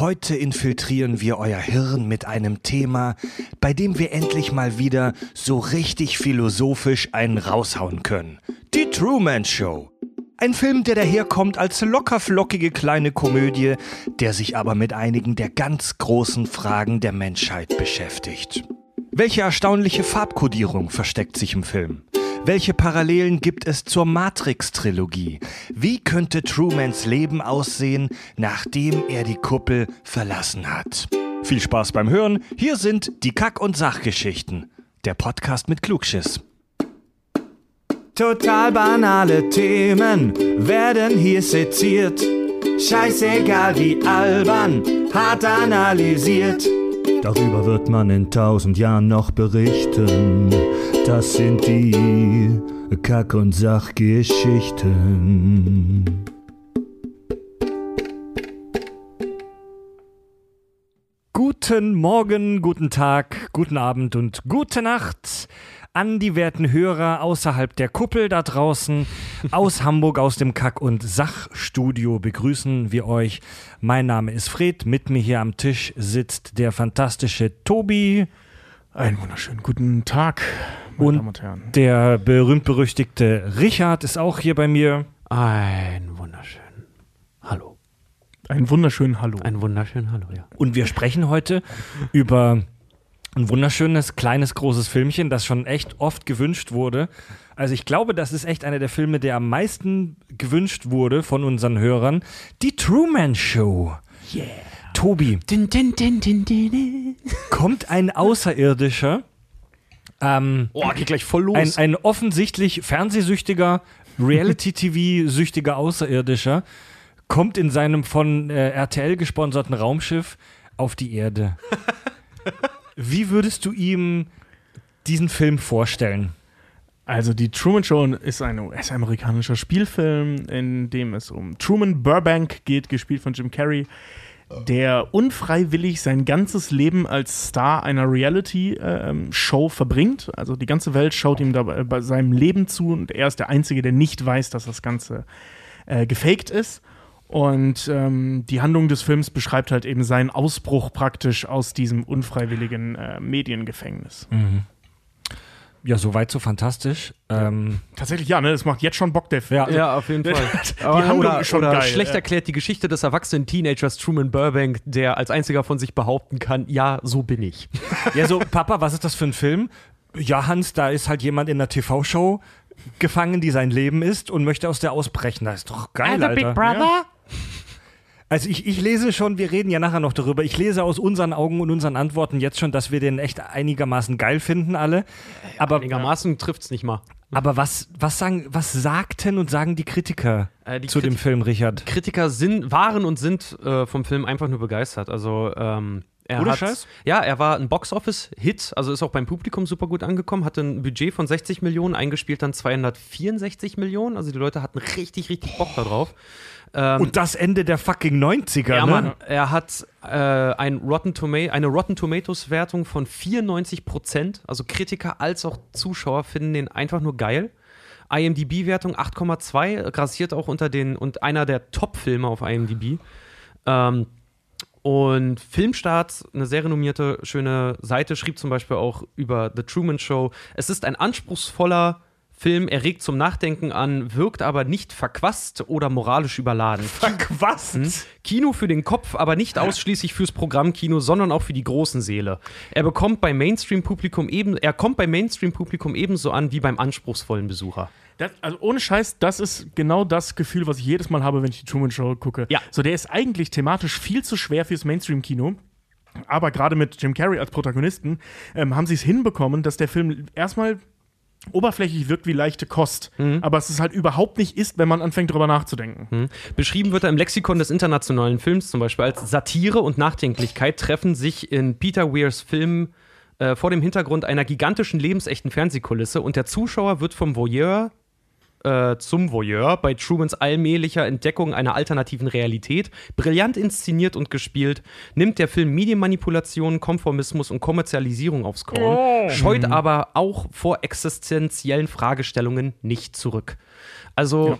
Heute infiltrieren wir euer Hirn mit einem Thema, bei dem wir endlich mal wieder so richtig philosophisch einen raushauen können. Die Truman Show. Ein Film, der daherkommt als lockerflockige kleine Komödie, der sich aber mit einigen der ganz großen Fragen der Menschheit beschäftigt. Welche erstaunliche Farbkodierung versteckt sich im Film? Welche Parallelen gibt es zur Matrix-Trilogie? Wie könnte Trumans Leben aussehen, nachdem er die Kuppel verlassen hat? Viel Spaß beim Hören. Hier sind die Kack- und Sachgeschichten. Der Podcast mit Klugschiss. Total banale Themen werden hier seziert. Scheißegal wie albern, hart analysiert. Darüber wird man in tausend Jahren noch berichten. Das sind die Kack- und Sachgeschichten. Guten Morgen, guten Tag, guten Abend und gute Nacht an die werten Hörer außerhalb der Kuppel da draußen. Aus Hamburg, aus dem Kack- und Sachstudio begrüßen wir euch. Mein Name ist Fred. Mit mir hier am Tisch sitzt der fantastische Tobi. Einen wunderschönen guten Tag, meine Und Damen und Herren. Der berühmt-berüchtigte Richard ist auch hier bei mir. Ein wunderschön. Hallo. Einen wunderschönen Hallo. Ein wunderschön Hallo, ja. Und wir sprechen heute über ein wunderschönes, kleines, großes Filmchen, das schon echt oft gewünscht wurde. Also ich glaube, das ist echt einer der Filme, der am meisten gewünscht wurde von unseren Hörern. Die Truman Show. Yeah. Tobi, din, din, din. kommt ein Außerirdischer, ähm, Oh, geht gleich voll los. ein, ein offensichtlich fernsehsüchtiger, Reality-TV-süchtiger Außerirdischer, kommt in seinem von äh, RTL gesponserten Raumschiff auf die Erde. Wie würdest du ihm diesen Film vorstellen? Also die Truman Show ist ein US-amerikanischer Spielfilm, in dem es um Truman Burbank geht, gespielt von Jim Carrey, der unfreiwillig sein ganzes Leben als Star einer Reality-Show verbringt. Also die ganze Welt schaut ihm dabei bei seinem Leben zu und er ist der Einzige, der nicht weiß, dass das Ganze äh, gefaked ist. Und ähm, die Handlung des Films beschreibt halt eben seinen Ausbruch praktisch aus diesem unfreiwilligen äh, Mediengefängnis. Ja, soweit so fantastisch. Ähm, Tatsächlich, ja, ne? Das macht jetzt schon Bock, der Film. ja, ja, auf jeden Fall. Die Handlung oder ist schon oder geil, schlecht ja. erklärt die Geschichte des erwachsenen Teenagers Truman Burbank, der als einziger von sich behaupten kann, ja, so bin ich. ja, so, Papa, was ist das für ein Film? Ja, Hans, da ist halt jemand in einer TV-Show gefangen, die sein Leben ist und möchte aus der ausbrechen. Das ist doch geil, Alter. Brother? Also ich, ich lese schon, wir reden ja nachher noch darüber, ich lese aus unseren Augen und unseren Antworten jetzt schon, dass wir den echt einigermaßen geil finden alle. Aber, Einigermaßen trifft's nicht mal. aber was, was, sagen, was sagten und sagen die Kritiker Äh, die zu dem Kriti- Film, Richard? Kritiker sind, waren und sind äh, vom Film einfach nur begeistert. Also, ähm, er Ohne hat, Scheiß? Ja, er war ein Box-Office-Hit, also ist auch beim Publikum super gut angekommen, hatte ein Budget von 60 Millionen, eingespielt dann 264 Millionen. Also die Leute hatten richtig, richtig Bock darauf. Ähm, Und das Ende der fucking 90er, ja, ne? Mann, er hat äh, ein Rotten Toma eine Rotten Tomatoes-Wertung von 94 Prozent. Also Kritiker als auch Zuschauer finden den einfach nur geil. IMDb-Wertung 8,2, grassiert auch unter den und einer der Top-Filme auf IMDb. Ähm, und Filmstart, eine sehr renommierte, schöne Seite, schrieb zum Beispiel auch über The Truman Show. Es ist ein anspruchsvoller Film, er regt zum Nachdenken an, wirkt aber nicht verquast oder moralisch überladen. Verquast. Hm? Kino für den Kopf, aber nicht ausschließlich fürs Programmkino, sondern auch für die großen Seele. Er bekommt beim Mainstream-Publikum eben, er kommt beim Mainstream-Publikum ebenso an wie beim anspruchsvollen Besucher. Das, also ohne Scheiß, das ist genau das Gefühl, was ich jedes Mal habe, wenn ich die Truman Show gucke. Ja. So, der ist eigentlich thematisch viel zu schwer fürs Mainstream-Kino. Aber gerade mit Jim Carrey als Protagonisten ähm, haben sie es hinbekommen, dass der Film erstmal oberflächlich wirkt wie leichte Kost. Aber es ist halt überhaupt nicht ist, wenn man anfängt, drüber nachzudenken. Beschrieben wird er im Lexikon des internationalen Films zum Beispiel als Satire und Nachdenklichkeit treffen sich in Peter Weirs Film äh, vor dem Hintergrund einer gigantischen lebensechten Fernsehkulisse und der Zuschauer wird vom Voyeur äh, zum Voyeur bei Trumans allmählicher Entdeckung einer alternativen Realität, brillant inszeniert und gespielt, nimmt der Film Medienmanipulation, Konformismus und Kommerzialisierung aufs Korn, scheut aber auch vor existenziellen Fragestellungen nicht zurück. Also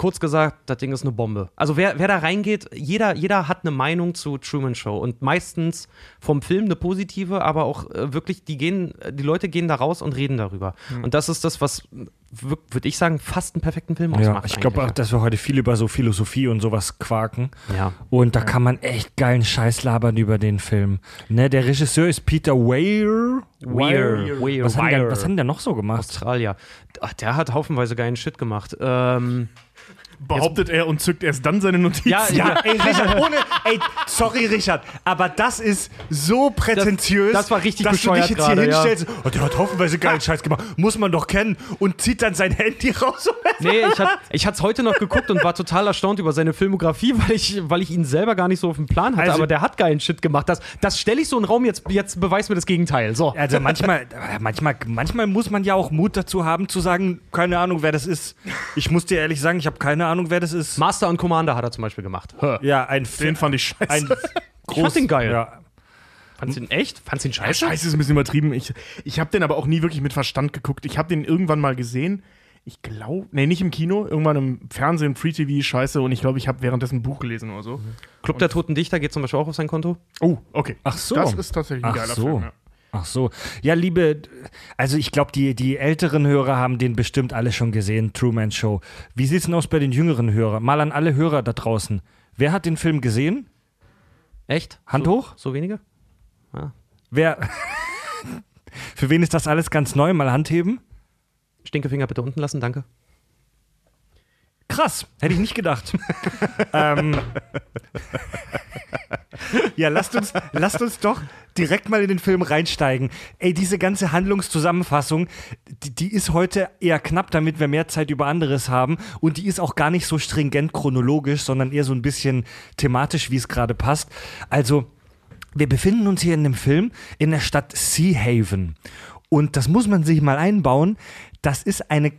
kurz gesagt, das Ding ist eine Bombe. Also wer, wer da reingeht, jeder, jeder hat eine Meinung zu Truman Show und meistens vom Film eine positive, aber auch äh, wirklich, die gehen, die Leute gehen da raus und reden darüber. Und das ist das, was würde ich sagen, fast einen perfekten Film Ja, ausmacht. ich glaube auch, dass wir heute viel über so Philosophie und sowas quaken. ja. Und da kann man echt geilen Scheiß labern über den Film. Ne, der Regisseur ist Peter Weir. Weir. Weir. Was, hat der, Weir. was hat denn der noch so gemacht? Australier. Ach, der hat haufenweise geilen Shit gemacht. Ähm, Behauptet er und zückt erst dann seine Notizen. ja, ja, Ey, Richard, ohne, ey, sorry, Richard, aber das ist so prätentiös. Das- das war richtig dass du bescheuert dich jetzt hier ja. hinstellst. Oh, der hat hoffenweise geilen Scheiß gemacht. Muss man doch kennen. Und zieht dann sein Handy raus. Nee, ich, hat, ich hatte es heute noch geguckt und war total erstaunt über seine Filmografie, weil ich, weil ich ihn selber gar nicht so auf dem Plan hatte. Also- aber der hat geilen Shit gemacht. Das, das stelle ich so in den Raum, jetzt, jetzt beweis mir das Gegenteil. So. Also manchmal, manchmal, manchmal muss man ja auch Mut dazu haben, zu sagen, keine Ahnung, wer das ist. Ich muss dir ehrlich sagen, ich habe keine Ahnung, wer das ist. Master und Commander hat er zum Beispiel gemacht. Hör. Ja, ein Den fand ich scheiße. ein Ich fand den geil. Ja. Fandst du ihn echt? Fandst du ihn Ja, scheiße? Scheiße ist ein bisschen übertrieben. Ich, ich habe den aber auch nie wirklich mit Verstand geguckt. Ich habe den irgendwann mal gesehen. Ich glaube, nee, nicht im Kino, irgendwann im Fernsehen, Free TV, scheiße. Und ich glaube, ich habe währenddessen ein Buch gelesen oder so. Club der Toten Dichter geht zum Beispiel auch auf sein Konto. Oh, okay. Ach so. Das ist tatsächlich ein Ach geiler so. Film. Ja. Ach so. Ja, liebe, also ich glaube, die, die älteren Hörer haben den bestimmt alle schon gesehen, Truman Show. Wie sieht's denn aus bei den jüngeren Hörern? Mal an alle Hörer da draußen. Wer hat den Film gesehen? Echt? Hand so, hoch? So wenige? Wer? Für wen ist das alles ganz neu? Mal Hand heben? Stinkefinger bitte unten lassen, danke. Krass, hätte ich nicht gedacht. ähm, ja, lasst uns, lasst uns doch direkt mal in den Film reinsteigen. Ey, diese ganze Handlungszusammenfassung, die, die ist heute eher knapp, damit wir mehr Zeit über anderes haben. Und die ist auch gar nicht so stringent chronologisch, sondern eher so ein bisschen thematisch, wie es gerade passt. Also, wir befinden uns hier in dem Film in der Stadt Sea Haven. Und das muss man sich mal einbauen. Das ist eine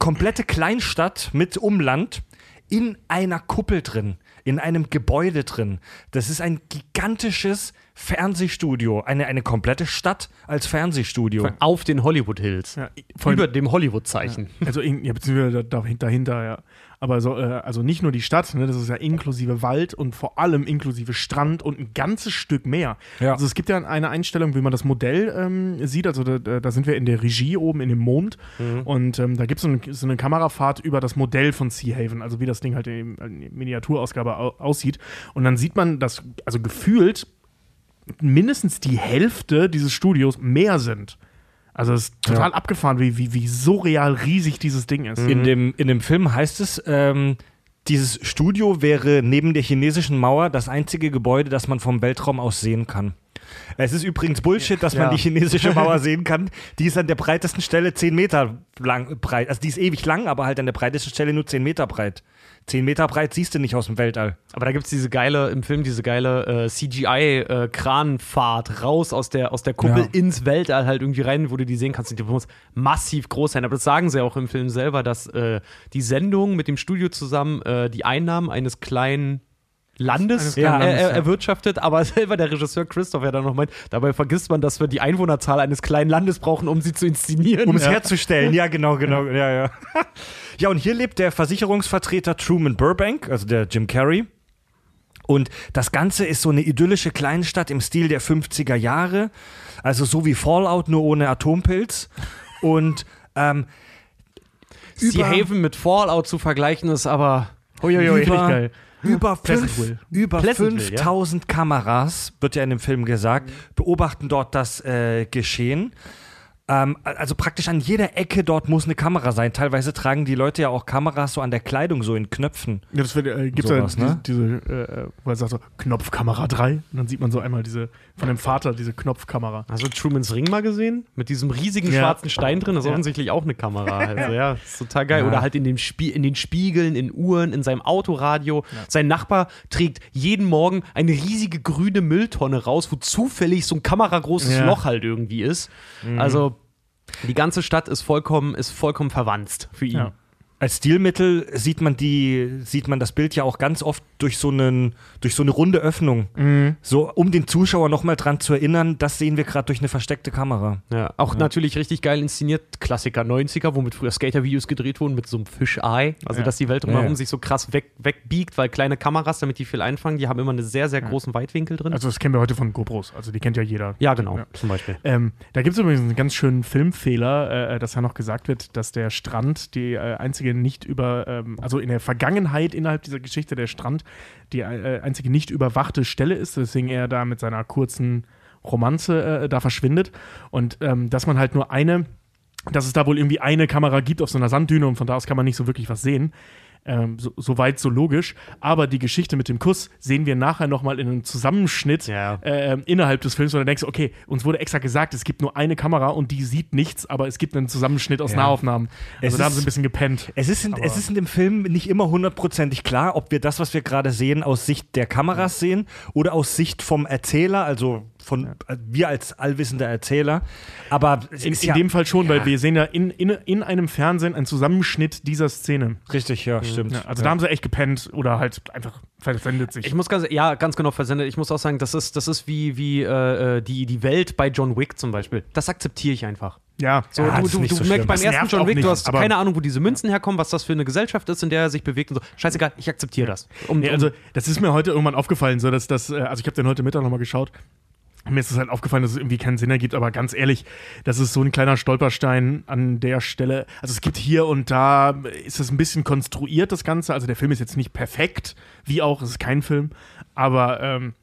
komplette Kleinstadt mit Umland in einer Kuppel drin, in einem Gebäude drin. Das ist ein gigantisches Fernsehstudio, eine, eine komplette Stadt als Fernsehstudio. Auf den Hollywood Hills. Ja, Über dem Hollywood-Zeichen. Also, in, ja, beziehungsweise da- dahinter, dahinter, ja. Aber so, äh, also nicht nur die Stadt, ne, das ist ja inklusive Wald und vor allem inklusive Strand und ein ganzes Stück mehr. Ja. Also es gibt ja eine Einstellung, wie man das Modell ähm, sieht. Also da, da sind wir in der Regie oben in dem Mond und ähm, da gibt es so, eine- so eine Kamerafahrt über das Modell von Sea Haven, also wie das Ding halt in, in Miniaturausgabe au aussieht. Und dann sieht man, dass also gefühlt mindestens die Hälfte dieses Studios mehr sind. Also es ist total abgefahren, wie, wie, wie surreal riesig dieses Ding ist. In, dem, in dem Film heißt es, ähm, dieses Studio wäre neben der chinesischen Mauer das einzige Gebäude, das man vom Weltraum aus sehen kann. Es ist übrigens Bullshit, dass man Ja. die chinesische Mauer sehen kann. Die ist an der breitesten Stelle 10 Meter lang breit. Also die ist ewig lang, aber halt an der breitesten Stelle nur 10 Meter breit. 10 Meter breit siehst du nicht aus dem Weltall. Aber da gibt es diese geile, im Film diese geile äh, CGI-Kranfahrt raus aus der, aus der Kuppel Ja. ins Weltall halt irgendwie rein, wo du die sehen kannst. Die muss massiv groß sein. Aber das sagen sie auch im Film selber, dass äh, die Sendung mit dem Studio zusammen äh, die Einnahmen eines kleinen Landes, kleinen äh, Landes, ja. erwirtschaftet, aber selber der Regisseur Christoph ja dann noch meint, dabei vergisst man, dass wir die Einwohnerzahl eines kleinen Landes brauchen, um sie zu inszenieren. Um es herzustellen, ja, genau, genau, ja, ja. Ja, und hier lebt der Versicherungsvertreter Truman Burbank, also der Jim Carrey. Und das Ganze ist so eine idyllische Kleinstadt im Stil der 50er Jahre. Also so wie Fallout, nur ohne Atompilz. Und ähm, Sea Haven mit Fallout zu vergleichen ist aber Uiuiui, über, richtig geil. Über, Pleasantville. fünf, über Pleasantville, 5000 Kameras, wird ja in dem Film gesagt, beobachten dort das äh, Geschehen. Ähm, also praktisch an jeder Ecke dort muss eine Kamera sein. Teilweise tragen die Leute ja auch Kameras so an der Kleidung, so in Knöpfen. Ja, das wird, äh, gibt's Sowas, ja ne? diese, diese äh, wo er sagt so, Knopfkamera 3. Und dann sieht man so einmal diese, von dem Vater, diese Knopfkamera. Hast du Trumans Ring mal gesehen? Mit diesem riesigen Ja. schwarzen Stein drin? Das ist Ja. offensichtlich auch eine Kamera. Also, ja, ist total geil. Ja. Oder halt in, dem Spie in den Spiegeln, in Uhren, in seinem Autoradio. Sein Nachbar trägt jeden Morgen eine riesige grüne Mülltonne raus, wo zufällig so ein kameragroßes Ja. Loch halt irgendwie ist. Also, die ganze Stadt ist vollkommen, ist vollkommen verwanzt für ihn. Ja. Als Stilmittel sieht man die, sieht man das Bild ja auch ganz oft durch so, einen, durch so eine runde Öffnung. Mhm. So, um den Zuschauer nochmal dran zu erinnern, das sehen wir gerade durch eine versteckte Kamera. Ja, auch natürlich richtig geil inszeniert. Klassiker 90er, womit früher Skater-Videos gedreht wurden mit so einem Fischei. Also, Ja. dass die Welt drumherum Ja, ja. sich so krass weg, wegbiegt, weil kleine Kameras, damit die viel einfangen, die haben immer einen sehr, sehr großen Weitwinkel drin. Also das kennen wir heute von GoPros. Also die kennt ja jeder. ja, genau, Ja. zum Beispiel. Ähm, da gibt es übrigens einen ganz schönen Filmfehler, äh, dass ja noch gesagt wird, dass der Strand die äh, einzige nicht über, ähm, also in der Vergangenheit innerhalb dieser Geschichte der Strand die äh, einzige nicht überwachte Stelle ist, deswegen er da mit seiner kurzen Romanze äh, da verschwindet und ähm, dass man halt nur eine, dass es da wohl irgendwie eine Kamera gibt auf so einer Sanddüne und von da aus kann man nicht so wirklich was sehen. Ähm, so, so weit, so logisch. Aber die Geschichte mit dem Kuss sehen wir nachher nochmal in einem Zusammenschnitt Ja. ähm, innerhalb des Films, wo du denkst, okay, uns wurde extra gesagt, es gibt nur eine Kamera und die sieht nichts, aber es gibt einen Zusammenschnitt aus Ja. Nahaufnahmen. Also Es da haben sie ein bisschen gepennt. Es ist, in, es ist in dem Film nicht immer hundertprozentig klar, ob wir das, was wir gerade sehen, aus Sicht der Kameras sehen oder aus Sicht vom Erzähler, also von äh, wir als allwissender Erzähler. Aber es In, ist in ja, dem Fall schon, ja, weil wir sehen ja in, in, in einem Fernsehen einen Zusammenschnitt dieser Szene. Richtig, ja, stimmt. Ja, also da haben sie echt gepennt oder halt einfach versendet sich. Ich muss ganz, ja, ganz genau versendet. Ich muss auch sagen, das ist, das ist wie, wie äh, äh, die, die Welt bei John Wick zum Beispiel. Das akzeptiere ich einfach. ja, So, Ja, du, das ist du, nicht du so merkst schlimm. beim ersten John Wick, nicht, du hast aber- keine Ahnung, wo diese Münzen herkommen, was das für eine Gesellschaft ist, in der er sich bewegt und so. Scheißegal, ich akzeptiere das. Um, Nee, also das ist mir heute irgendwann aufgefallen, so dass das, äh, also ich habe den heute Mittag nochmal geschaut. Mir ist es halt aufgefallen, dass es irgendwie keinen Sinn ergibt, aber ganz ehrlich, das ist so ein kleiner Stolperstein an der Stelle. Also es gibt hier und da, ist es ein bisschen konstruiert, das Ganze. Also der Film ist jetzt nicht perfekt, wie auch, es ist kein Film, aber ähm,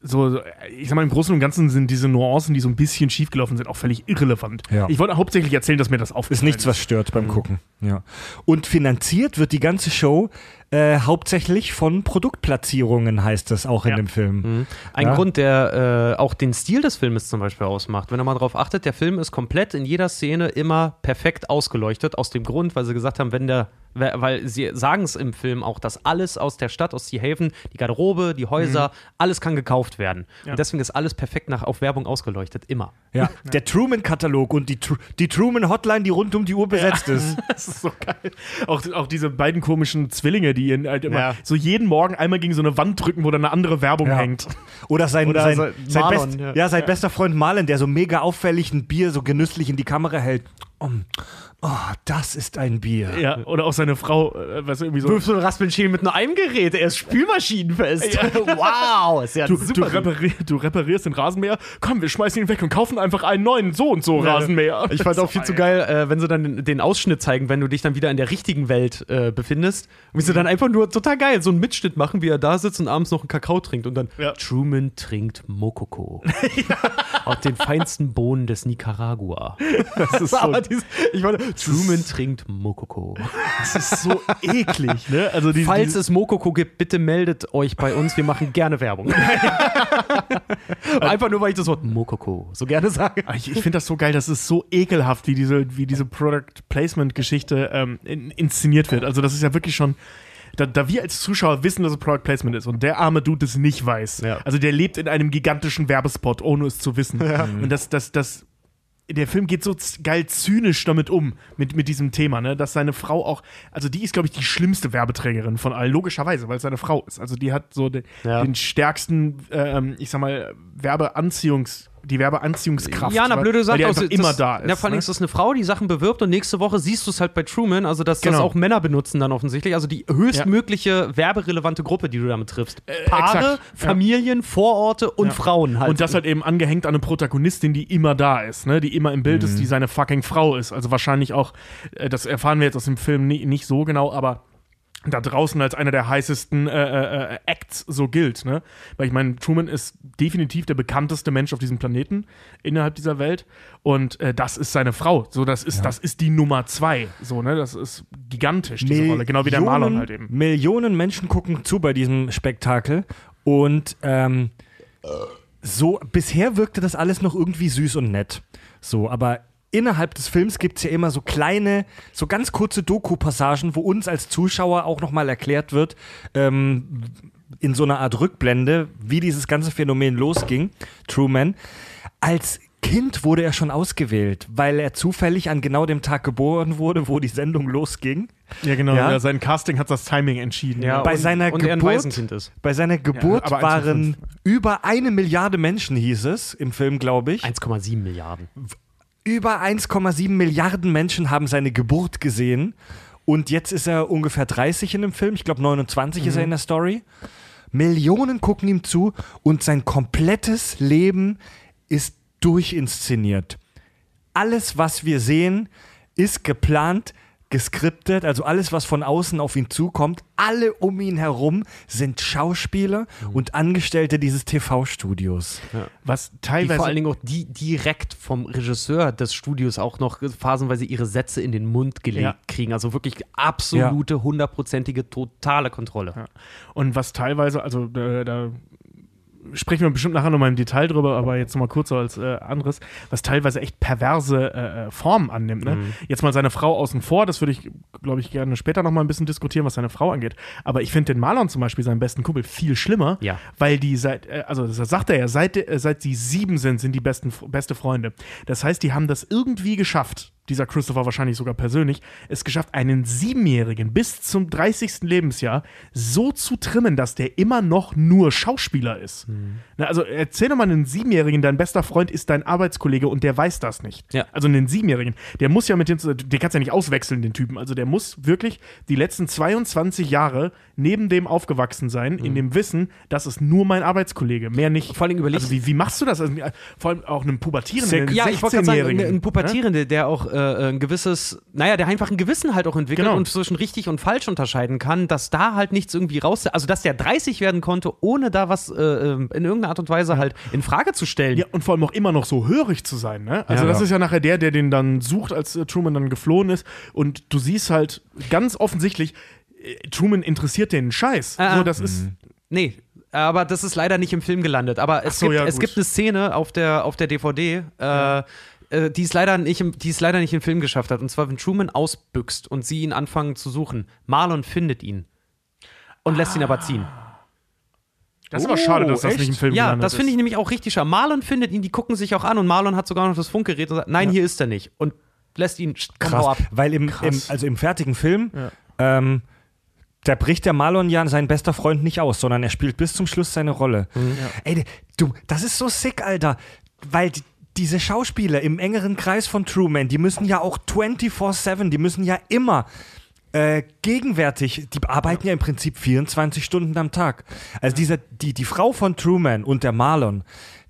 so, ich sag mal, im Großen und Ganzen sind diese Nuancen, die so ein bisschen schiefgelaufen sind, auch völlig irrelevant. Ja. Ich wollte hauptsächlich erzählen, dass mir das Ist aufgefallen nichts, was stört beim Gucken. Ja. Und finanziert wird die ganze Show äh, hauptsächlich von Produktplatzierungen, heißt es auch in Ja. dem Film. Ein Ja. Grund, der äh, auch den Stil des Filmes zum Beispiel ausmacht. Wenn ihr mal drauf achtet, der Film ist komplett in jeder Szene immer perfekt ausgeleuchtet. Aus dem Grund, weil sie gesagt haben, wenn der, weil sie sagen es im Film auch, dass alles aus der Stadt, aus Sea Haven, die Garderobe, die Häuser, alles kann gekauft werden. Ja. Und deswegen ist alles perfekt nach, auf Werbung ausgeleuchtet. Immer. Ja. Der Truman-Katalog und die, die Truman-Hotline, die rund um die Uhr besetzt ist. Das ist so geil. Auch, auch diese beiden komischen Zwillinge, die ihn halt immer Ja. so jeden Morgen einmal gegen so eine Wand drücken, wo dann eine andere Werbung Ja. hängt. Oder sein, Oder sein, sein, Marlon, best, ja. ja. sein bester Freund Marlon, der so mega auffällig ein Bier so genüsslich in die Kamera hält. Oh, oh das ist ein Bier. Ja, oder auch seine Frau, äh, weißt du, irgendwie so. so eine Raspelmaschine mit nur einem Gerät. Er ist spülmaschinenfest. wow, ist ja Du, super. du, reparier, du reparierst den Rasenmäher, komm, wir schmeißen ihn weg und kaufen einfach einen neuen so und so Rasenmäher. Ich fand auch viel zu geil, äh, wenn sie dann den, den Ausschnitt zeigen, wenn du dich dann wieder in der richtigen Welt äh, befindest. Und wie sie dann einfach nur total geil so einen Mitschnitt machen, wie er da sitzt und abends noch einen Kakao trinkt und dann Ja. Truman trinkt Mokoko. Aus den feinsten Bohnen des Nicaragua. Das ist so, Aber dies, ich meine, Truman trinkt Mokoko. das ist so eklig, ne? Also die, Falls die, es Mokoko gibt, bitte meldet euch bei uns. Wir machen gerne Werbung. Einfach nur, weil ich das Wort Mokoko so gerne sage. Ich, ich finde das so geil, das ist so ekelhaft, wie diese, wie diese Product Placement-Geschichte ähm, in, inszeniert wird. Also, das ist ja wirklich schon. Da, da wir als Zuschauer wissen, dass es Product Placement ist und der arme Dude es nicht weiß. Ja. Also der lebt in einem gigantischen Werbespot, ohne es zu wissen. Und das, das, das, der Film geht so geil zynisch damit um, mit, mit diesem Thema, ne? Dass seine Frau auch, also die ist, glaube ich, die schlimmste Werbeträgerin von allen, logischerweise, weil es seine Frau ist. Also die hat so den, Ja. den stärksten, ähm, ich sag mal, Werbeanziehungs, die Werbeanziehungskraft. Ja, na, blöde Sache. also, immer das, da ist. Ja, vor allem ne? ist das eine Frau, die Sachen bewirbt und nächste Woche siehst du es halt bei Truman. Also, dass das Genau. auch Männer benutzen dann offensichtlich. Also die höchstmögliche werberelevante Gruppe, die du damit triffst. Paare, exakt. Ja. Familien, Vororte und Ja. Frauen halt. Und das halt eben angehängt an eine Protagonistin, die immer da ist, ne? die immer im Bild ist, die Mhm. seine fucking Frau ist. Also wahrscheinlich auch, äh, das erfahren wir jetzt aus dem Film nie, nicht so genau, aber da draußen als einer der heißesten äh, äh, äh, Acts so gilt. Ne? Weil ich meine, Truman ist definitiv der bekannteste Mensch auf diesem Planeten innerhalb dieser Welt und äh, das ist seine Frau. So, das ist, das ist die Nummer zwei. So, ne? Das ist gigantisch, diese Rolle. Genau wie der Marlon halt eben. Millionen Menschen gucken zu bei diesem Spektakel und ähm, so bisher wirkte das alles noch irgendwie süß und nett. So, aber innerhalb des Films gibt es ja immer so kleine, so ganz kurze Doku-Passagen, wo uns als Zuschauer auch nochmal erklärt wird, ähm, in so einer Art Rückblende, wie dieses ganze Phänomen losging, Truman, als Kind wurde er schon ausgewählt, weil er zufällig an genau dem Tag geboren wurde, wo die Sendung losging. Ja, genau. Ja? Ja? sein Casting hat das Timing entschieden. Ja, Bei und, seiner und er ein Geburt-. Bei seiner Geburt zu waren über eine Milliarde Menschen, hieß es im Film, glaube ich. 1,7 Milliarden. Über 1,7 Milliarden Menschen haben seine Geburt gesehen. Und jetzt ist er ungefähr 30 in dem Film. Ich glaube, 29 ist er in der Story. Millionen gucken ihm zu und sein komplettes Leben ist durchinszeniert. Alles, was wir sehen, ist geplant, geskriptet, also alles, was von außen auf ihn zukommt, alle um ihn herum sind Schauspieler und Angestellte dieses TV-Studios. Was Die teilweise. vor allen Dingen auch die direkt vom Regisseur des Studios auch noch phasenweise ihre Sätze in den Mund gelegt Ja. kriegen. Also wirklich absolute, hundertprozentige, totale Kontrolle. Ja. Und was teilweise, also da, da sprechen wir bestimmt nachher nochmal im Detail drüber, aber jetzt nochmal kurz so als äh, anderes, was teilweise echt perverse äh, äh, Formen annimmt. Ne? Jetzt mal seine Frau außen vor, das würde ich, glaube ich, gerne später nochmal ein bisschen diskutieren, was seine Frau angeht. Aber ich finde den Marlon zum Beispiel, seinen besten Kumpel, viel schlimmer, Ja. weil die seit, äh, also das sagt er ja, seit, äh, seit sie sieben sind, sind die besten, beste Freunde. Das heißt, die haben das irgendwie geschafft, dieser Christopher wahrscheinlich sogar persönlich, es geschafft, einen Siebenjährigen bis zum 30. Lebensjahr so zu trimmen, dass der immer noch nur Schauspieler ist. Na, also erzähl doch mal einen Siebenjährigen, dein bester Freund ist dein Arbeitskollege und der weiß das nicht. Ja. Also einen Siebenjährigen, der muss ja mit dem, den kannst ja nicht auswechseln, den Typen. Also der muss wirklich die letzten 22 Jahre neben dem aufgewachsen sein, in dem Wissen, das ist nur mein Arbeitskollege, mehr nicht. Vor allem überleg- also wie, wie machst du das? Also, vor allem auch einem Pubertierenden, einen Ja, ich wollte sagen, 16-Jährigen, ein, ein ne? Pubertierende, der auch äh, ein gewisses, naja, der einfach ein Gewissen halt auch entwickelt Genau. und zwischen richtig und falsch unterscheiden kann, dass da halt nichts irgendwie raus, also dass der 30 werden konnte, ohne da was äh, ähm, in irgendeiner Art und Weise halt in Frage zu stellen. Ja, und vor allem auch immer noch so hörig zu sein, ne? Also Ja, das ja. ist ja nachher der, der den dann sucht, als äh, Truman dann geflohen ist. Und du siehst halt ganz offensichtlich, äh, Truman interessiert den Scheiß. Ah, so, ah. das ist. Nee, aber das ist leider nicht im Film gelandet. Aber es, so, gibt, ja, es gibt eine Szene auf der, auf der DVD, äh, äh, die, es leider nicht im, die es leider nicht im Film geschafft hat. Und zwar, wenn Truman ausbüchst und sie ihn anfangen zu suchen. Marlon findet ihn und lässt ihn aber ziehen. Das ist aber schade, dass das echt? nicht im Film Ja, gelandet das finde ich nämlich auch richtig schade. Marlon findet ihn, die gucken sich auch an und Marlon hat sogar noch das Funkgerät und sagt, nein, hier ist er nicht. Und lässt ihn Krass, ab. weil im, im, Krass. also im fertigen Film, Ja. ähm, da bricht der Marlon ja sein bester Freund nicht aus, sondern er spielt bis zum Schluss seine Rolle. Ey, du, das ist so sick, Alter, weil die, diese Schauspieler im engeren Kreis von Truman, die müssen ja auch 24/7, die müssen ja immer äh, gegenwärtig, die arbeiten ja im Prinzip 24 Stunden am Tag. Also diese, die, die Frau von Truman und der Marlon,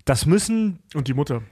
das müssen Und die Mutter.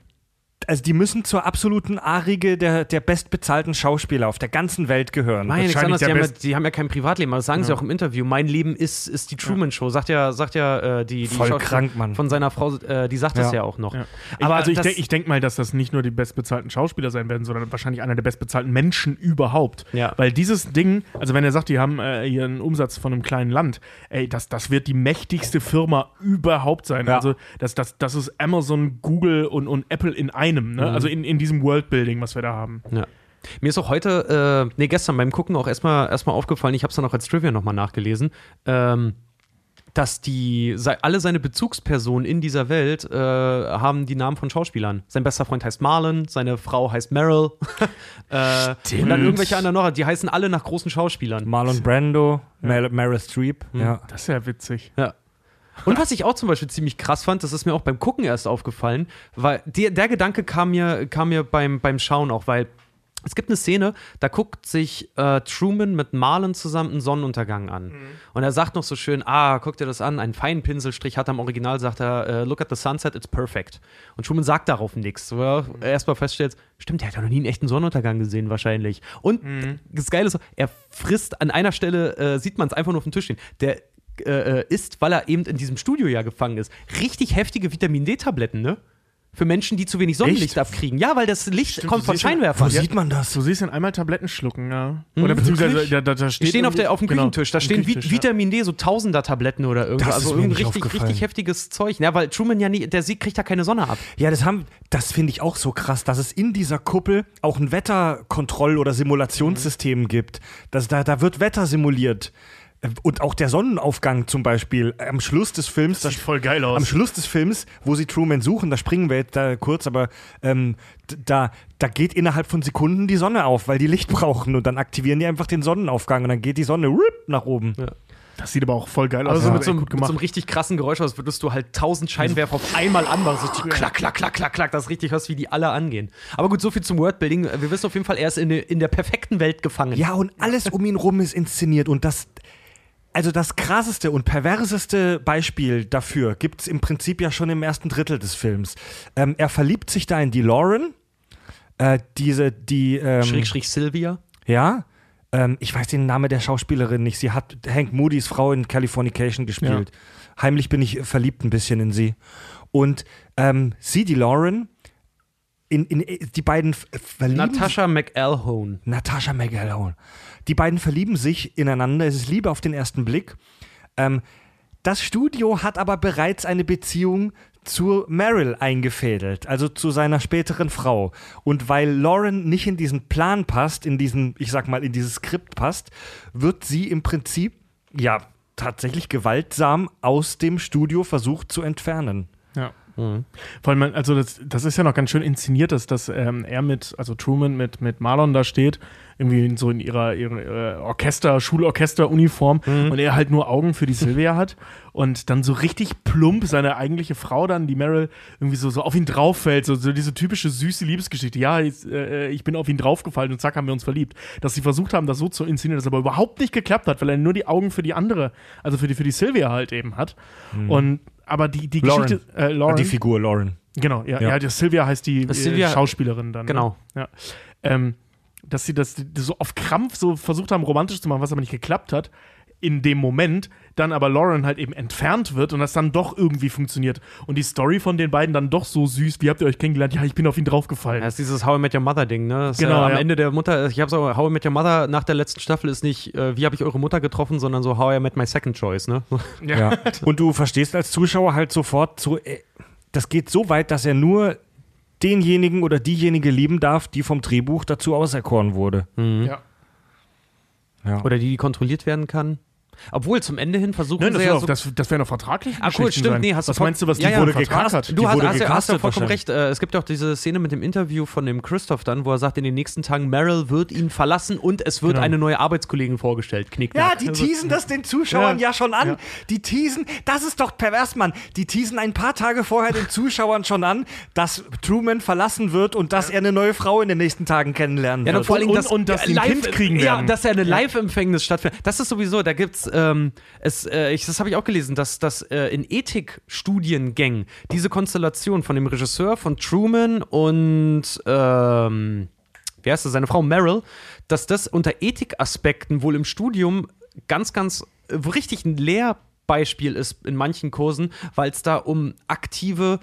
Also die müssen zur absoluten Arige der, der bestbezahlten Schauspieler auf der ganzen Welt gehören. Nein, anderes. Die haben, ja, die haben ja kein Privatleben. Das sagen sie auch im Interview. Mein Leben ist, ist die Truman Show. Sagt ja, sagt ja äh, die, die Voll krank, Mann. von seiner Frau, äh, die sagt das Ja. ja auch noch. Ja. Aber also ich denke ich denk mal, dass das nicht nur die bestbezahlten Schauspieler sein werden, sondern wahrscheinlich einer der bestbezahlten Menschen überhaupt. Ja. Weil dieses Ding, also wenn er sagt, die haben äh, hier einen Umsatz von einem kleinen Land, ey, das, das wird die mächtigste Firma überhaupt sein. Ja. Also das, das, das ist Amazon, Google und, und Apple in einem, ne? Also in, in diesem Worldbuilding, was wir da haben. Ja. Mir ist auch heute, äh, nee, gestern beim Gucken auch erstmal erstmal aufgefallen, ich habe es dann auch als Trivia nochmal nachgelesen, ähm, dass die, alle seine Bezugspersonen in dieser Welt äh, haben die Namen von Schauspielern. Sein bester Freund heißt Marlon, seine Frau heißt Meryl. äh, und dann irgendwelche anderen noch, die heißen alle nach großen Schauspielern. Marlon Brando, Mer Meryl Streep. Ja. Das ist ja witzig. Ja. Und was ich auch zum Beispiel ziemlich krass fand, das ist mir auch beim Gucken erst aufgefallen, weil der, der Gedanke kam mir, kam mir beim, beim Schauen auch, weil es gibt eine Szene, da guckt sich äh, Truman mit Marlon zusammen einen Sonnenuntergang an. Und er sagt noch so schön, ah, guck dir das an, einen feinen Pinselstrich hat er im Original, sagt er, äh, look at the sunset, it's perfect. Und Truman sagt darauf nichts. Wo er erstmal feststellt, stimmt, der hat ja noch nie einen echten Sonnenuntergang gesehen wahrscheinlich. Und das Geile ist, er frisst an einer Stelle, äh, sieht man es einfach nur auf dem Tisch stehen, der äh, äh, isst, weil er eben in diesem Studio ja gefangen ist, richtig heftige Vitamin D-Tabletten, ne? Für Menschen, die zu wenig Sonnenlicht Echt? abkriegen. Ja, weil das Licht Stimmt, kommt von Scheinwerfern. Wo sieht man das? Du siehst ihn einmal Tabletten schlucken, ja. Oder beziehungsweise Wirklich? da, da, da Die steht stehen auf, der, auf dem genau, Küchentisch, da am stehen Vi. Vitamin D, so Tausender-Tabletten oder irgendwas. Also irgendwie nicht richtig, richtig heftiges Zeug. Ja, weil Truman ja nie, der sieht, kriegt ja keine Sonne ab. Ja, das haben, das finde ich auch so krass, dass es in dieser Kuppel auch ein Wetterkontroll- oder Simulationssystem gibt. Das, da, da wird Wetter simuliert. Und auch der Sonnenaufgang zum Beispiel am Schluss des Films. Das sieht voll geil aus. Am Schluss des Films, wo sie Truman suchen, da springen wir jetzt da kurz, aber ähm, da, da geht innerhalb von Sekunden die Sonne auf, weil die Licht brauchen und dann aktivieren die einfach den Sonnenaufgang und dann geht die Sonne rup, nach oben. Das sieht aber auch voll geil aus. Also Das mit, so, einem- gut mit so einem richtig krassen Geräusch, als würdest du halt tausend Scheinwerfer auf einmal anmachen. So klack, klack, klack, klack, klack, das ist richtig hörst, wie die alle angehen. Aber gut, so viel zum Wordbuilding. Wir wissen auf jeden Fall, er ist in, der- in der perfekten Welt gefangen. Ja, und alles um ihn rum ist inszeniert und das. Also das krasseste und perverseste Beispiel dafür gibt es im Prinzip ja schon im ersten Drittel des Films. Ähm, er verliebt sich da in die Lauren, äh, diese, die, ähm, Schräg, schräg Sylvia. ja, ähm, ich weiß den Namen der Schauspielerin nicht. Sie hat Hank Moody's Frau in Californication gespielt. Heimlich bin ich verliebt ein bisschen in sie. Und ähm, sie, die Lauren, in, in, die beiden verlieben Natasha McElhone. Natasha McElhone. Die beiden verlieben sich ineinander. Es ist Liebe auf den ersten Blick. Ähm, das Studio hat aber bereits eine Beziehung zu Meryl eingefädelt, also zu seiner späteren Frau. Und weil Lauren nicht in diesen Plan passt, in diesen, ich sag mal, in dieses Skript passt, wird sie im Prinzip, ja, tatsächlich gewaltsam aus dem Studio versucht zu entfernen. Ja. Vor allem, also das, das ist ja noch ganz schön inszeniert, dass, dass ähm, er mit, also Truman mit, mit Marlon da steht, irgendwie in so in ihrer, ihrer äh, Orchester, Schulorchester-Uniform und er halt nur Augen für die Sylvia hat und dann so richtig plump seine eigentliche Frau dann, die Meryl, irgendwie so, so auf ihn drauffällt, so, so diese typische süße Liebesgeschichte. Ja, ich, äh, ich bin auf ihn draufgefallen und zack, haben wir uns verliebt. Dass sie versucht haben, das so zu inszenieren, dass aber überhaupt nicht geklappt hat, weil er nur die Augen für die andere, also für die, für die Sylvia halt eben hat. Und aber die, die Lauren. Geschichte, äh, Lauren, Die Figur Lauren. Genau, ja, Ja. ja. die Sylvia heißt die äh, Schauspielerin dann. Genau. Ne? Ja. Ähm, dass sie das die so auf Krampf so versucht haben, romantisch zu machen, was aber nicht geklappt hat. In dem Moment dann aber Lauren halt eben entfernt wird und das dann doch irgendwie funktioniert. Und die Story von den beiden dann doch so süß. Wie habt ihr euch kennengelernt? Ja, ich bin auf ihn draufgefallen. Das ist dieses How I Met Your Mother Ding, ne? Das Genau, ja am ja. Ende der Mutter, ich hab's auch, How I Met Your Mother nach der letzten Staffel ist nicht, äh, wie habe ich eure Mutter getroffen, sondern so How I Met My Second Choice, ne? Ja. Und du verstehst als Zuschauer halt sofort so, äh, das geht so weit, dass er nur denjenigen oder diejenige lieben darf, die vom Drehbuch dazu auserkoren wurde. ja. Ja. Oder die, die kontrolliert werden kann. Obwohl, zum Ende hin versuchen Nein, das, sie ja doch- so das, das wäre noch vertraglich. Ah, cool, stimmt, nee, hast du was meinst du, was Ja, die ja. wurde Wurde gecastet. hat? Die Du hast, wurde hast, ja- hast ja vollkommen recht. Äh, es gibt ja auch diese Szene mit dem Interview von dem Christoph dann, wo er sagt, in den nächsten Tagen, Meryl wird ihn verlassen und es wird Genau. eine neue Arbeitskollegin vorgestellt. Knickt Ja, die teasen das den Zuschauern ja, Ja. schon an. Ja. Die teasen, das ist doch pervers, Mann. Die teasen ein paar Tage vorher den Zuschauern schon an, dass Truman verlassen wird und dass er eine neue Frau in den nächsten Tagen kennenlernen Ja, wird. und vor allem, Und- dass, und dass sie ein Kind kriegen Ja, werden. dass ja eine Live-Empfängnis stattfindet. Das ist sowieso, da gibt's, ähm, es, äh, ich, das habe ich auch gelesen, dass, dass äh, in Ethikstudiengängen diese Konstellation von dem Regisseur von Truman und, ähm, wie heißt das, seine Frau Meryl, dass das unter Ethikaspekten wohl im Studium ganz, ganz äh, richtig ein Lehrbeispiel ist in manchen Kursen, weil es da um aktive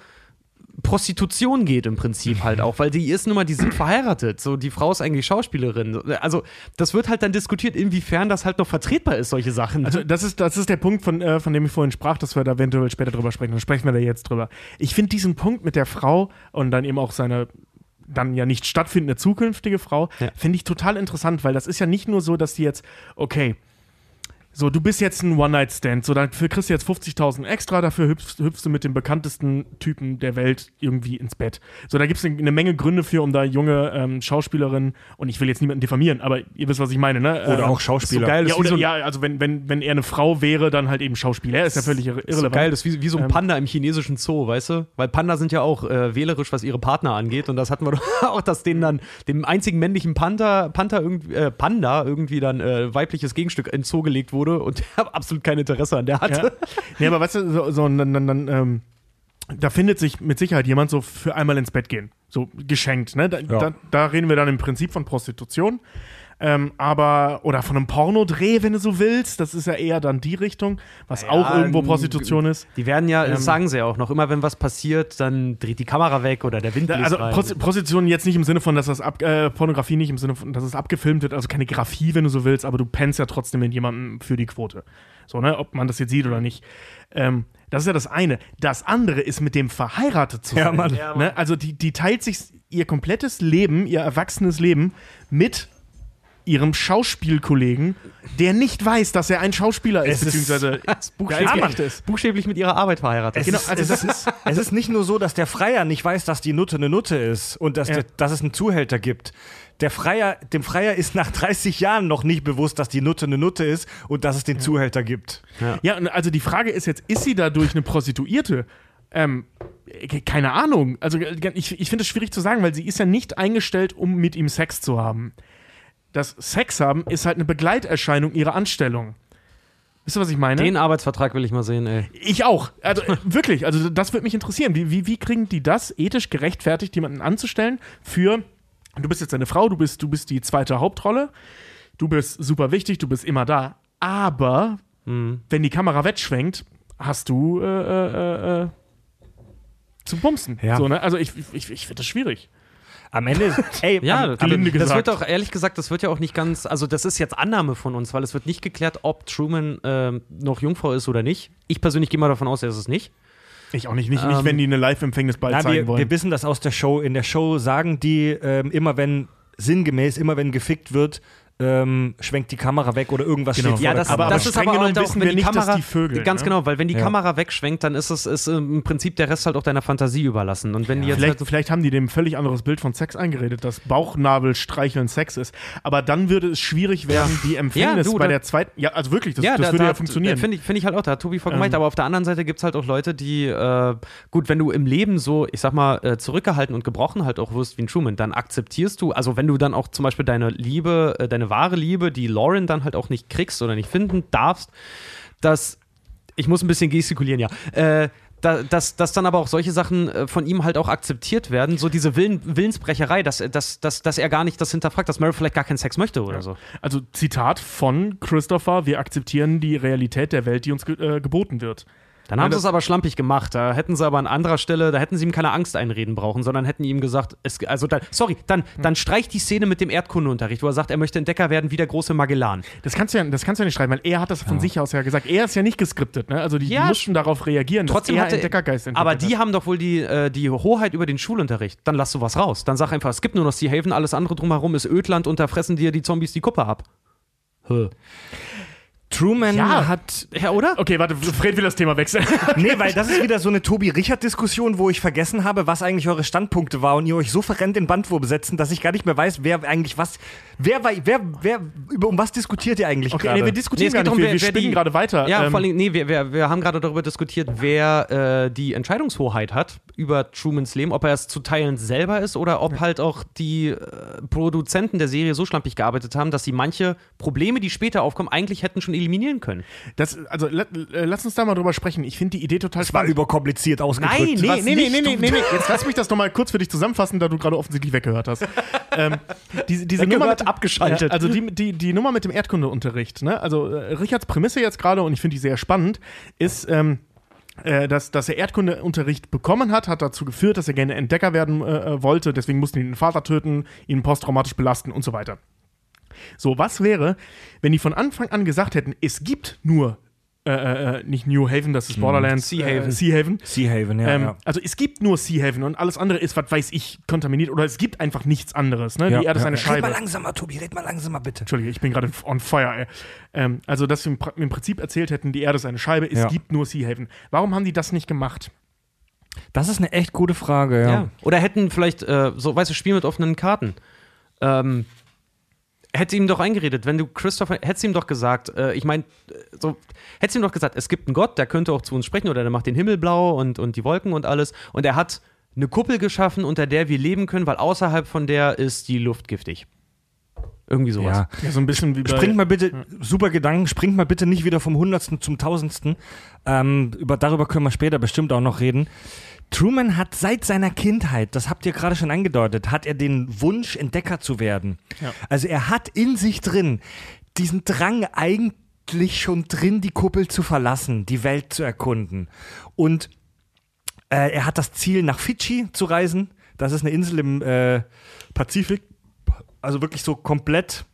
Prostitution geht im Prinzip halt auch, weil die ist nun mal, die sind verheiratet. So, die Frau ist eigentlich Schauspielerin. Also, das wird halt dann diskutiert, inwiefern das halt noch vertretbar ist, solche Sachen. Also das ist, das ist der Punkt, von, äh, von dem ich vorhin sprach, dass wir da eventuell später drüber sprechen. Dann sprechen wir da jetzt drüber. Ich finde diesen Punkt mit der Frau und dann eben auch seine dann ja nicht stattfindende zukünftige Frau, Ja. finde ich total interessant, weil das ist ja nicht nur so, dass die jetzt, okay, so, du bist jetzt ein One-Night-Stand, so, dafür kriegst du jetzt 50.000 extra, dafür hüpfst, hüpfst du mit dem bekanntesten Typen der Welt irgendwie ins Bett. So, da gibt es eine, eine Menge Gründe für, um da junge ähm, Schauspielerinnen, und ich will jetzt niemanden diffamieren, aber ihr wisst, was ich meine, ne? Oder Ähm, auch Schauspieler. so geil. Ja, oder, so ja, also wenn, wenn, wenn er eine Frau wäre, dann halt eben Schauspieler. Er ist ja völlig irre ist so irrelevant. geil, das ist wie, wie so ein Ähm, Panda im chinesischen Zoo, weißt du? Weil Panda sind ja auch äh, wählerisch, was ihre Partner angeht. Und das hatten wir doch auch, dass denen dann dem einzigen männlichen Panther, Panther irgendwie, äh, Panda irgendwie dann äh, weibliches Gegenstück ins Zoo gelegt wurde und der absolut kein Interesse an der hatte. Ja. nee, aber weißt du, so, so dann, dann, dann ähm, da findet sich mit Sicherheit jemand so für einmal ins Bett gehen. So geschenkt, ne? Da, da, da reden wir dann im Prinzip von Prostitution. Ähm, aber, oder von einem Pornodreh, wenn du so willst. Das ist ja eher dann die Richtung, was Ja, auch irgendwo ähm, Prostitution ist. Die werden ja, Ähm, das sagen sie ja auch noch, immer wenn was passiert, dann dreht die Kamera weg oder der Wind Da- Also rein. Prosti- Prostitution jetzt nicht im Sinne von, dass das ab, äh, Pornografie nicht im Sinne von, dass es abgefilmt wird, also keine Grafie, wenn du so willst, aber du pennst ja trotzdem mit jemandem für die Quote. So, ne, ob man das jetzt sieht oder nicht. Ähm, das ist ja das eine. Das andere ist mit dem verheiratet zu sein. Ja, Mann. Ja, Mann. Ne? Also die, die teilt sich ihr komplettes Leben, ihr erwachsenes Leben mit ihrem Schauspielkollegen, der nicht weiß, dass er ein Schauspieler ist, Es ist- beziehungsweise buchstäblich Buchstäblich, ist. buchstäblich mit ihrer Arbeit verheiratet. Es, Genau, ist, also es, ist, es ist nicht nur so, dass der Freier nicht weiß, dass die Nutte eine Nutte ist und dass, Ja. der, dass es einen Zuhälter gibt. Der Freier, dem Freier ist nach 30 Jahren noch nicht bewusst, dass die Nutte eine Nutte ist und dass es den Zuhälter gibt. Ja, also die Frage ist jetzt, ist sie dadurch eine Prostituierte? Ähm, ke- keine Ahnung. Also ich, ich finde es schwierig zu sagen, weil sie ist ja nicht eingestellt, um mit ihm Sex zu haben. Das Sex haben ist halt eine Begleiterscheinung ihrer Anstellung. Wisst ihr, was ich meine? Den Arbeitsvertrag will ich mal sehen, ey. Ich auch. Also äh, wirklich, also das würde mich interessieren. Wie, wie, wie kriegen die das ethisch gerechtfertigt, jemanden anzustellen für, du bist jetzt eine Frau, du bist, du bist die zweite Hauptrolle, du bist super wichtig, du bist immer da, aber Mhm. wenn die Kamera wegschwenkt, hast du äh, äh, äh, zu bumsen. Ja. So, ne? Also ich, ich, ich finde das schwierig. Am Ende, ey, Ja, am, aber das wird auch, ehrlich gesagt, das wird ja auch nicht ganz, also das ist jetzt Annahme von uns, weil es wird nicht geklärt, ob Truman ähm, noch Jungfrau ist oder nicht. Ich persönlich gehe mal davon aus, er ist es nicht. Ich auch nicht, nicht, nicht Ähm, wenn die eine Live-Empfängnis bald na, zeigen wir, wollen. wir wissen das aus der Show. In der Show sagen die ähm, immer, wenn sinngemäß, immer wenn gefickt wird, ähm, schwenkt die Kamera weg oder irgendwas Genau. steht vor Ja, der das, Kamera. aber das ist streng aber genommen halt auch, wissen wenn wir die nicht, dass Kamera, die Vögel, ganz ne? genau, weil wenn die Ja. Kamera wegschwenkt, dann ist es ist im Prinzip der Rest halt auch deiner Fantasie überlassen. Und wenn die jetzt Vielleicht, halt, vielleicht haben die dem völlig anderes Bild von Sex eingeredet, dass Bauchnabelstreicheln Sex ist. Aber dann würde es schwierig werden, die Empfängnis Ja, du, bei da- der zweiten. Ja, also wirklich, das, ja, das da, würde da, ja funktionieren. Finde ich, find ich halt auch, da hat Tobi vollkommen Ähm. recht. Aber auf der anderen Seite gibt es halt auch Leute, die, äh, gut, wenn du im Leben so, ich sag mal, äh, zurückgehalten und gebrochen halt auch wirst wie ein Truman, dann akzeptierst du, also wenn du dann auch zum Beispiel deine Liebe, äh, deine wahre Liebe, die Lauren dann halt auch nicht kriegst oder nicht finden darfst, dass, ich muss ein bisschen gestikulieren, ja, äh, da, dass, dass dann aber auch solche Sachen äh, von ihm halt auch akzeptiert werden, so diese Willen, Willensbrecherei, dass, dass, dass, dass er gar nicht das hinterfragt, dass Mary vielleicht gar keinen Sex möchte oder so. also Zitat von Christopher: Wir akzeptieren die Realität der Welt, die uns ge äh, geboten wird. Dann haben Ja, sie es aber schlampig gemacht. Da hätten sie aber an anderer Stelle, da hätten sie ihm keine Angst einreden brauchen, sondern hätten ihm gesagt, es, also dann, sorry, dann, dann streich die Szene mit dem Erdkundeunterricht, wo er sagt, er möchte Entdecker werden wie der große Magellan. Das kannst du ja, das kannst du ja nicht schreiben, weil er hat das von sich aus ja gesagt. Er ist ja nicht geskriptet, ne? Also die, Ja, die mussten darauf reagieren, Trotzdem dass er hatte, Entdeckergeist aber die hat. haben doch wohl die, äh, die Hoheit über den Schulunterricht. Dann lass sowas raus. Dann sag einfach, es gibt nur noch Sea Haven, alles andere drumherum ist Ödland und da fressen dir die Zombies die Kuppe ab. Hä. Truman Ja. hat. Ja, oder? Okay, warte, Fred will das Thema wechseln. Nee, weil das ist wieder so eine Tobi-Richard-Diskussion, wo ich vergessen habe, was eigentlich eure Standpunkte war und ihr euch so verrennt in Bandwurm setzen, dass ich gar nicht mehr weiß, wer eigentlich was. Wer war. Wer, wer, über um was diskutiert ihr eigentlich Okay, gerade? nee, wir Nee, diskutieren nicht, darum, wir, wer- wir die- gerade weiter. Ja, Ähm, vor allem, nee, wir, wir, wir haben gerade darüber diskutiert, wer äh, die Entscheidungshoheit hat über Trumans Leben, ob er es zu Teilen selber ist oder ob halt auch die äh, Produzenten der Serie so schlampig gearbeitet haben, dass sie manche Probleme, die später aufkommen, eigentlich hätten schon eliminieren können. das, also la, äh, lass uns da mal drüber sprechen. Ich finde die Idee total Das war spannend. überkompliziert ausgedrückt. Nein, Nee, nee, nee, nee, nee, nee, nee. Jetzt lass mich das nochmal kurz für dich zusammenfassen, da du gerade offensichtlich weggehört hast. ähm, diese diese Nummer mit, abgeschaltet. Also die, die, die Nummer mit dem Erdkundeunterricht, ne? Also äh, Richards Prämisse jetzt gerade, und ich finde die sehr spannend, ist, ähm, äh, dass, dass er Erdkundeunterricht bekommen hat, hat dazu geführt, dass er gerne Entdecker werden äh, äh, wollte, deswegen mussten die den Vater töten, ihn posttraumatisch belasten und so weiter. So, was wäre, wenn die von Anfang an gesagt hätten, es gibt nur äh, äh, nicht New Haven, das ist Borderlands, Sea Haven. Äh, sea Haven. Sea Haven, ja. Ähm, ja. Also es gibt nur Sea Haven und alles andere ist, was weiß ich, kontaminiert oder es gibt einfach nichts anderes. Ne? Ja, die Erde ist ja. eine Red mal Scheibe. langsamer, Tobi, red mal langsamer, bitte. Entschuldige, ich bin gerade on fire. Ey. Ähm, also, dass wir im, Prinzip erzählt hätten, die Erde ist eine Scheibe, es Ja. gibt nur Sea Haven. Warum haben die das nicht gemacht? Das ist eine echt gute Frage, ja. Ja. Oder hätten vielleicht, äh, so, weißt du, Spiel mit offenen Karten. Ähm, hätte ihm doch eingeredet, wenn du Christopher, hättest ihm doch gesagt, äh, ich meine, so, hättest ihm doch gesagt, es gibt einen Gott, der könnte auch zu uns sprechen oder der macht den Himmel blau und, und die Wolken und alles und er hat eine Kuppel geschaffen, unter der wir leben können, weil außerhalb von der ist die Luft giftig. Irgendwie sowas. Ja. Ja, so ein bisschen wie bei. Springt mal bitte, super Gedanken, springt mal bitte nicht wieder vom Hundertsten zum Tausendsten. Ähm, über, darüber können wir später bestimmt auch noch reden. Truman hat seit seiner Kindheit, das habt ihr gerade schon angedeutet, hat er den Wunsch, Entdecker zu werden. Ja. Also er hat in sich drin diesen Drang eigentlich schon drin, die Kuppel zu verlassen, die Welt zu erkunden. Und äh, er hat das Ziel, nach Fidschi zu reisen. Das ist eine Insel im äh, Pazifik. Also wirklich so komplett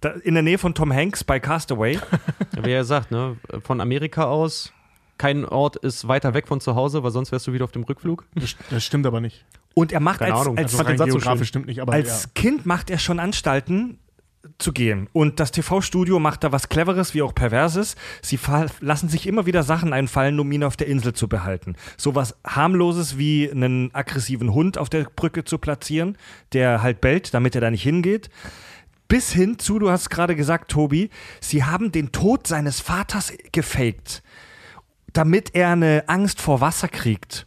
da, in der Nähe von Tom Hanks bei Castaway. Wie er sagt, ne, von Amerika aus, kein Ort ist weiter weg von zu Hause, weil sonst wärst du wieder auf dem Rückflug. Das, das stimmt aber nicht. Und er macht Keine als, Ahnung, als, Also fand den rein Satz so geografisch schön. stimmt nicht, aber als Kind macht er schon Anstalten, zu gehen. Und das TV-Studio macht da was Cleveres, wie auch Perverses. Sie lassen sich immer wieder Sachen einfallen, um ihn auf der Insel zu behalten. Sowas harmloses wie einen aggressiven Hund auf der Brücke zu platzieren, der halt bellt, damit er da nicht hingeht. Bis hin zu, du hast gerade gesagt, Tobi, sie haben den Tod seines Vaters gefaked, damit er eine Angst vor Wasser kriegt.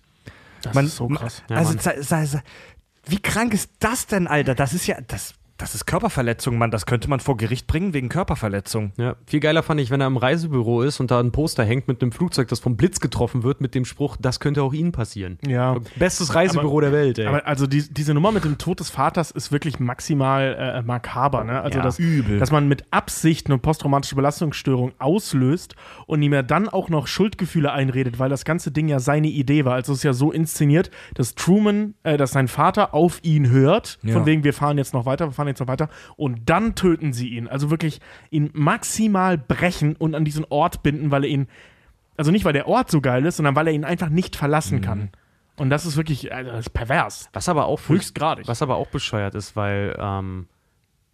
Das Man, ist so krass. Also, ja, wie krank ist das denn, Alter? Das ist ja, das, das ist Körperverletzung, Mann. Das könnte man vor Gericht bringen wegen Körperverletzung. Ja, viel geiler fand ich, wenn er im Reisebüro ist und da ein Poster hängt mit einem Flugzeug, das vom Blitz getroffen wird, mit dem Spruch, das könnte auch Ihnen passieren. Ja. Bestes Reisebüro aber, der Welt, ey. Aber also die, diese Nummer mit dem Tod des Vaters ist wirklich maximal äh, makaber, ne? Also ja, das, übel. dass man mit Absicht eine posttraumatische Belastungsstörung auslöst und ihm ja dann auch noch Schuldgefühle einredet, weil das ganze Ding ja seine Idee war. Also es ist ja so inszeniert, dass Truman, äh, dass sein Vater auf ihn hört, ja. von wegen, wir fahren jetzt noch weiter, wir fahren jetzt noch weiter und und dann töten sie ihn. Also wirklich ihn maximal brechen und an diesen Ort binden, weil er ihn, also nicht weil der Ort so geil ist, sondern weil er ihn einfach nicht verlassen mhm. kann. Und das ist wirklich also das ist pervers. Was aber auch höchstgradig. Was aber auch bescheuert ist, weil ähm,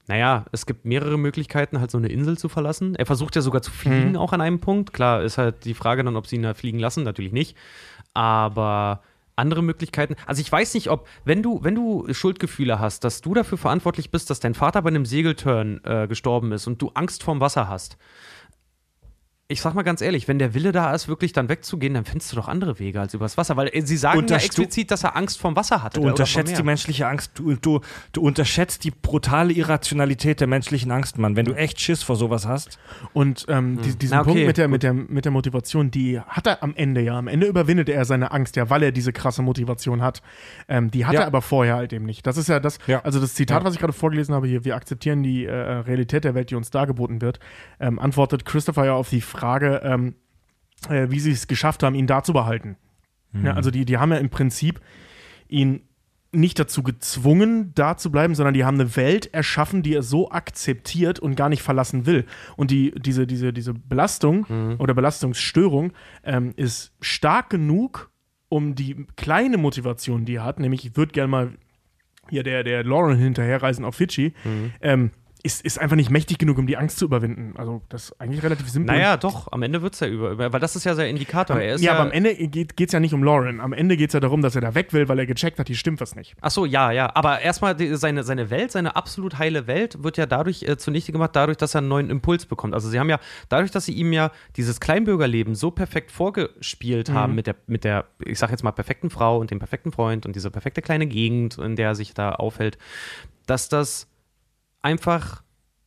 naja, es gibt mehrere Möglichkeiten, halt so eine Insel zu verlassen. Er versucht ja sogar zu fliegen, mhm. auch an einem Punkt. Klar, ist halt die Frage dann, ob sie ihn da fliegen lassen. Natürlich nicht. Aber andere Möglichkeiten. Also ich weiß nicht, ob, wenn du, wenn du Schuldgefühle hast, dass du dafür verantwortlich bist, dass dein Vater bei einem Segelturn äh, gestorben ist und du Angst vorm Wasser hast, ich sag mal ganz ehrlich, wenn der Wille da ist, wirklich dann wegzugehen, dann findest du doch andere Wege als übers Wasser. Weil äh, sie sagen ja explizit, dass er Angst vorm Wasser hatte. Du unterschätzt die menschliche Angst, du, du, du unterschätzt die brutale Irrationalität der menschlichen Angst, Mann. Wenn du echt Schiss vor sowas hast. Und ähm, hm. diesen Na, okay, Punkt mit der, mit, der, mit der Motivation, die hat er am Ende ja. Am Ende überwindet er seine Angst ja, weil er diese krasse Motivation hat. Ähm, die hat ja. er aber vorher halt eben nicht. Das ist ja das, ja. also das Zitat, ja. was ich gerade vorgelesen habe hier, wir akzeptieren die äh, Realität der Welt, die uns dargeboten wird, ähm, antwortet Christopher ja auf die Frage, ähm, äh, wie sie es geschafft haben, ihn da zu behalten. Mhm. Ja, also die, die haben ja im Prinzip ihn nicht dazu gezwungen, da zu bleiben, sondern die haben eine Welt erschaffen, die er so akzeptiert und gar nicht verlassen will. Und die, diese, diese, diese Belastung mhm. oder Belastungsstörung ähm, ist stark genug, um die kleine Motivation, die er hat, nämlich ich würde gerne mal hier der, der Lauren hinterherreisen auf Fidschi, mhm. ähm, ist, ist einfach nicht mächtig genug, um die Angst zu überwinden. Also, das ist eigentlich relativ simpel. Naja, doch, am Ende wird es ja über, weil das ist ja sein Indikator. Am, ja, ja, aber am Ende geht es ja nicht um Lauren. Am Ende geht es ja darum, dass er da weg will, weil er gecheckt hat, hier stimmt was nicht. Ach so, ja, ja. Aber erstmal seine, seine Welt, seine absolut heile Welt wird ja dadurch äh, zunichte gemacht, dadurch, dass er einen neuen Impuls bekommt. Also, sie haben ja, dadurch, dass sie ihm ja dieses Kleinbürgerleben so perfekt vorgespielt haben mhm. mit, der, mit der, ich sag jetzt mal, perfekten Frau und dem perfekten Freund und dieser perfekte kleine Gegend, in der er sich da aufhält, dass das einfach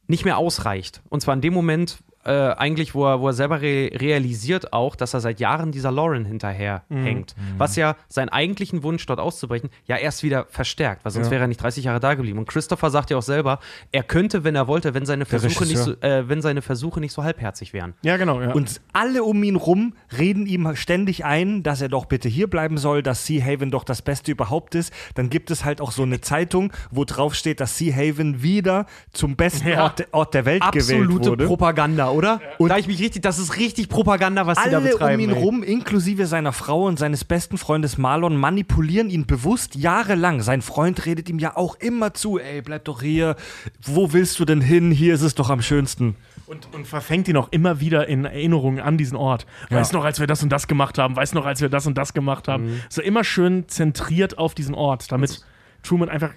nicht mehr ausreicht. Und zwar in dem Moment, äh, eigentlich, wo er, wo er selber re realisiert auch, dass er seit Jahren dieser Lauren hinterher mhm. hängt. Mhm. Was ja seinen eigentlichen Wunsch, dort auszubrechen, ja erst wieder verstärkt, weil sonst ja. wäre er nicht 30 Jahre da geblieben. Und Christopher sagt ja auch selber, er könnte, wenn er wollte, wenn seine Versuche, nicht so, äh, wenn seine Versuche nicht so halbherzig wären. Ja, genau. Ja. Und alle um ihn rum reden ihm ständig ein, dass er doch bitte hier bleiben soll, dass Sea Haven doch das Beste überhaupt ist. Dann gibt es halt auch so eine Zeitung, wo drauf steht, dass Sea Haven wieder zum besten ja. Ort, Ort, der Welt Absolute gewählt wurde. Absolute Propaganda, oder? Und da ich mich richtig, das ist richtig Propaganda, was die da betreiben. Alle um ihn ey. rum, inklusive seiner Frau und seines besten Freundes Marlon, manipulieren ihn bewusst jahrelang. Sein Freund redet ihm ja auch immer zu, ey, bleib doch hier. Wo willst du denn hin? Hier ist es doch am schönsten. Und, und verfängt ihn auch immer wieder in Erinnerungen an diesen Ort. Ja. Weiß noch, als wir das und das gemacht haben. Weiß noch, als wir das und das gemacht haben. Mhm. So immer schön zentriert auf diesen Ort, damit Truman einfach,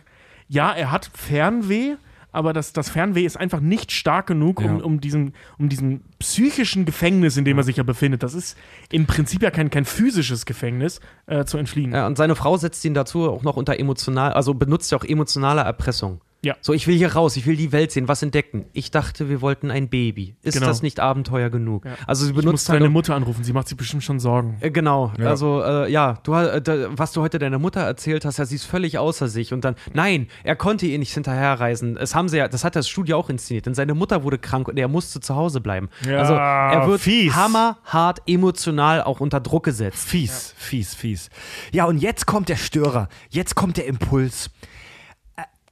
ja, er hat Fernweh, aber das, das Fernweh ist einfach nicht stark genug, um, ja. um, diesen, um diesen psychischen Gefängnis, in dem er sich ja befindet, das ist im Prinzip ja kein, kein physisches Gefängnis, äh, zu entfliehen. Ja, und seine Frau setzt ihn dazu auch noch unter emotional, also benutzt ja auch emotionale Erpressung. Ja. So, ich will hier raus, ich will die Welt sehen, was entdecken. Ich dachte, wir wollten ein Baby. Ist genau. das nicht Abenteuer genug? Ja. Also sie benutzt ich muss deine Mutter anrufen, sie macht sich bestimmt schon Sorgen. Äh, genau, ja. also äh, ja, du, äh, was du heute deiner Mutter erzählt hast, ja, sie ist völlig außer sich und dann, nein, er konnte ihr nicht hinterherreisen. Es haben sie ja, das hat das Studio auch inszeniert, denn seine Mutter wurde krank und er musste zu Hause bleiben. Ja, also er wird fies. hammerhart emotional auch unter Druck gesetzt. Fies, fies, fies. Ja, und jetzt kommt der Störer, jetzt kommt der Impuls.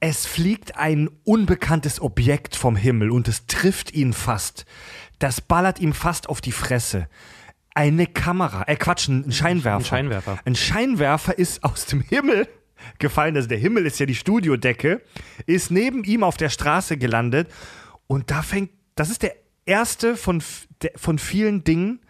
Es fliegt ein unbekanntes Objekt vom Himmel und es trifft ihn fast. Das ballert ihm fast auf die Fresse. Eine Kamera, äh Quatsch, ein Scheinwerfer. Ein Scheinwerfer. Ein Scheinwerfer ist aus dem Himmel gefallen, also der Himmel ist ja die Studiodecke, ist neben ihm auf der Straße gelandet und da fängt, das ist der erste von, von vielen Dingen,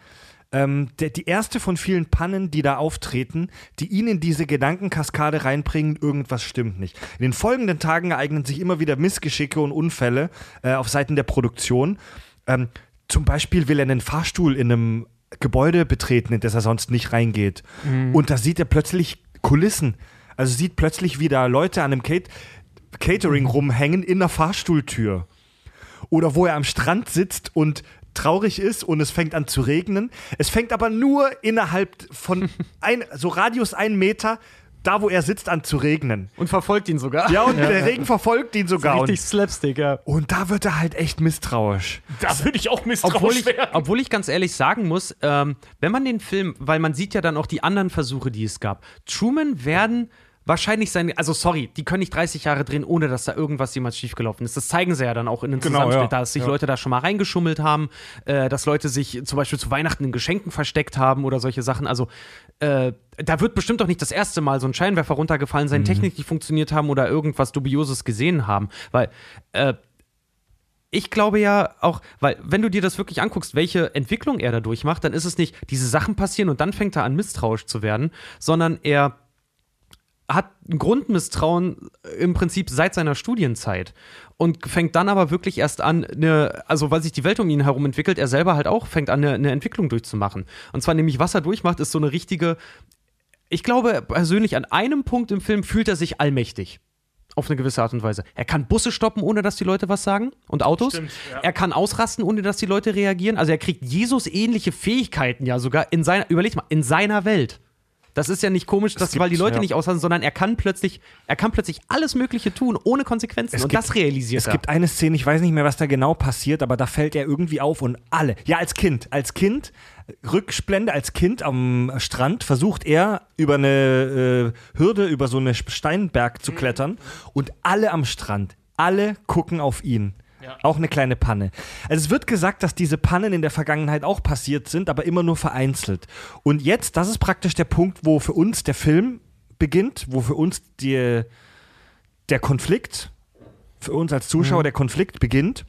ähm, der, die erste von vielen Pannen, die da auftreten, die ihn in diese Gedankenkaskade reinbringen, irgendwas stimmt nicht. In den folgenden Tagen ereignen sich immer wieder Missgeschicke und Unfälle äh, auf Seiten der Produktion. Ähm, zum Beispiel will er einen Fahrstuhl in einem Gebäude betreten, in das er sonst nicht reingeht. Und da sieht er plötzlich Kulissen. Also sieht plötzlich wieder Leute an einem Cat Catering rumhängen in der Fahrstuhltür. Oder wo er am Strand sitzt und traurig ist und es fängt an zu regnen. Es fängt aber nur innerhalb von ein, so Radius ein Meter, da wo er sitzt, an zu regnen. Und verfolgt ihn sogar. Ja, und der Regen verfolgt ihn sogar. Richtig Slapstick, ja. und da wird er halt echt misstrauisch. Da würde ich auch misstrauisch Obwohl ich, werden. obwohl ich ganz ehrlich sagen muss, ähm, wenn man den Film, weil man sieht ja dann auch die anderen Versuche, die es gab. Truman werden wahrscheinlich sein, also sorry, die können nicht 30 Jahre drehen, ohne dass da irgendwas jemals schiefgelaufen ist. Das zeigen sie ja dann auch in den Genau, Zusammenschnitt, ja. dass sich Ja. Leute da schon mal reingeschummelt haben, äh, dass Leute sich zum Beispiel zu Weihnachten in Geschenken versteckt haben oder solche Sachen. Also äh, da wird bestimmt doch nicht das erste Mal so ein Scheinwerfer runtergefallen sein, Technik nicht funktioniert haben oder irgendwas Dubioses gesehen haben. Weil äh, ich glaube ja auch, weil wenn du dir das wirklich anguckst, welche Entwicklung er da durchmacht, dann ist es nicht, diese Sachen passieren und dann fängt er an, misstrauisch zu werden, sondern er hat ein Grundmisstrauen im Prinzip seit seiner Studienzeit und fängt dann aber wirklich erst an, eine, also weil sich die Welt um ihn herum entwickelt, er selber halt auch fängt an, eine, eine Entwicklung durchzumachen. Und zwar nämlich, was er durchmacht, ist so eine richtige, ich glaube persönlich, an einem Punkt im Film fühlt er sich allmächtig. Auf eine gewisse Art und Weise. Er kann Busse stoppen, ohne dass die Leute was sagen. Und Autos. Stimmt, ja. Er kann ausrasten, ohne dass die Leute reagieren. Also er kriegt Jesus ähnliche Fähigkeiten ja sogar in seiner, überleg mal, in seiner Welt. Das ist ja nicht komisch, dass, weil die Leute ja. nicht ausrasten, sondern er kann plötzlich, er kann plötzlich alles Mögliche tun, ohne Konsequenzen. Es und gibt- das realisiert Es er. gibt eine Szene, ich weiß nicht mehr, was da genau passiert, aber da fällt er irgendwie auf und alle, ja, als Kind, als Kind, Rücksplende, als Kind am Strand versucht er über eine äh, Hürde, über so einen Steinberg zu klettern und alle am Strand, alle gucken auf ihn. Auch eine kleine Panne. Also es wird gesagt, dass diese Pannen in der Vergangenheit auch passiert sind, aber immer nur vereinzelt. Und jetzt, das ist praktisch der Punkt, wo für uns der Film beginnt, wo für uns die, der Konflikt für uns als Zuschauer der Konflikt beginnt,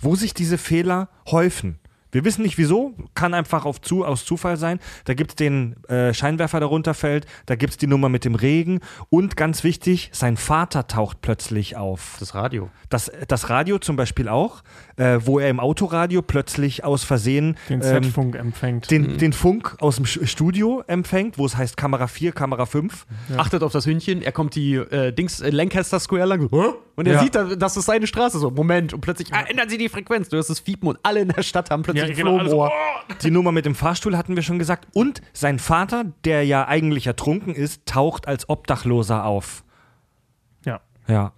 wo sich diese Fehler häufen. Wir wissen nicht wieso, kann einfach auf zu, aus Zufall sein. Da gibt es den äh, Scheinwerfer, der runterfällt, da gibt es die Nummer mit dem Regen und ganz wichtig, sein Vater taucht plötzlich auf. das Radio. Das, das Radio zum Beispiel auch, äh, wo er im Autoradio plötzlich aus Versehen Den ähm, Z-Funk empfängt. den, den Funk aus dem Studio empfängt, wo es heißt Kamera 4, Kamera 5. Achtet auf das Hündchen, er kommt die äh, Dings äh, Lancaster Square lang "Hä?" und er Ja. sieht, da- das ist seine Straße. So, Moment, und plötzlich ah, ändern sie die Frequenz. Du hast das Fiepen und alle in der Stadt haben plötzlich ja, ein genau, Flohmoor. oh, Die Nummer mit dem Fahrstuhl hatten wir schon gesagt. Und sein Vater, der ja eigentlich ertrunken ist, taucht als Obdachloser auf. ja. Ja.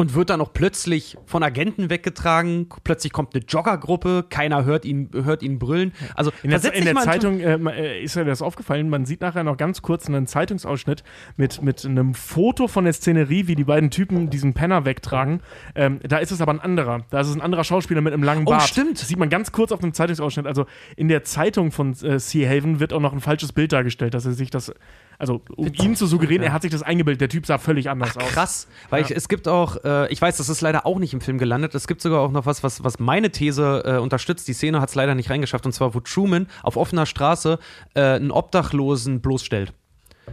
Und wird dann auch plötzlich von Agenten weggetragen. Plötzlich kommt eine Joggergruppe, keiner hört ihn, hört ihn brüllen. Also In der, in der Zeitung äh, äh, ist ja das aufgefallen, man sieht nachher noch ganz kurz einen Zeitungsausschnitt mit, mit einem Foto von der Szenerie, wie die beiden Typen diesen Penner wegtragen. Ähm, da ist es aber ein anderer. Da ist es ein anderer Schauspieler mit einem langen Oh, Bart. stimmt. Das sieht man ganz kurz auf einem Zeitungsausschnitt. Also in der Zeitung von äh, Sea Haven wird auch noch ein falsches Bild dargestellt, dass er sich das, also um ihn zu suggerieren, er hat sich das eingebildet. Der Typ sah völlig anders aus. Krass, weil ich, es gibt auch, äh, ich weiß, das ist leider auch nicht im Film gelandet, es gibt sogar auch noch was, was, was meine These äh, unterstützt. Die Szene hat es leider nicht reingeschafft, und zwar, wo Truman auf offener Straße äh, einen Obdachlosen bloßstellt.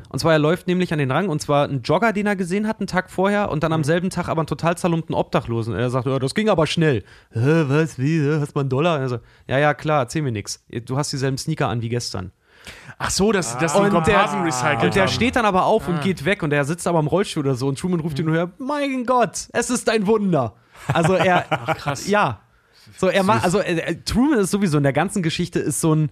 Und zwar, er läuft nämlich an den Rang, und zwar ein Jogger, den er gesehen hat, einen Tag vorher, und dann am selben Tag aber einen total zerlumpten Obdachlosen. Und er sagt, ja, das ging aber schnell. Hä, was, wie, hast du mal einen Dollar? Und er sagt, ja, ja, klar, erzähl mir nix. Du hast dieselben Sneaker an wie gestern. Ach so, dass, dass die Und Komparsen der, recycelt und der haben. steht dann aber auf und geht weg und er sitzt aber im Rollstuhl oder so und Truman ruft ihn nur her, mein Gott, es ist ein Wunder. Also er, krass. ja, so er macht, also äh, äh, Truman ist sowieso in der ganzen Geschichte ist so ein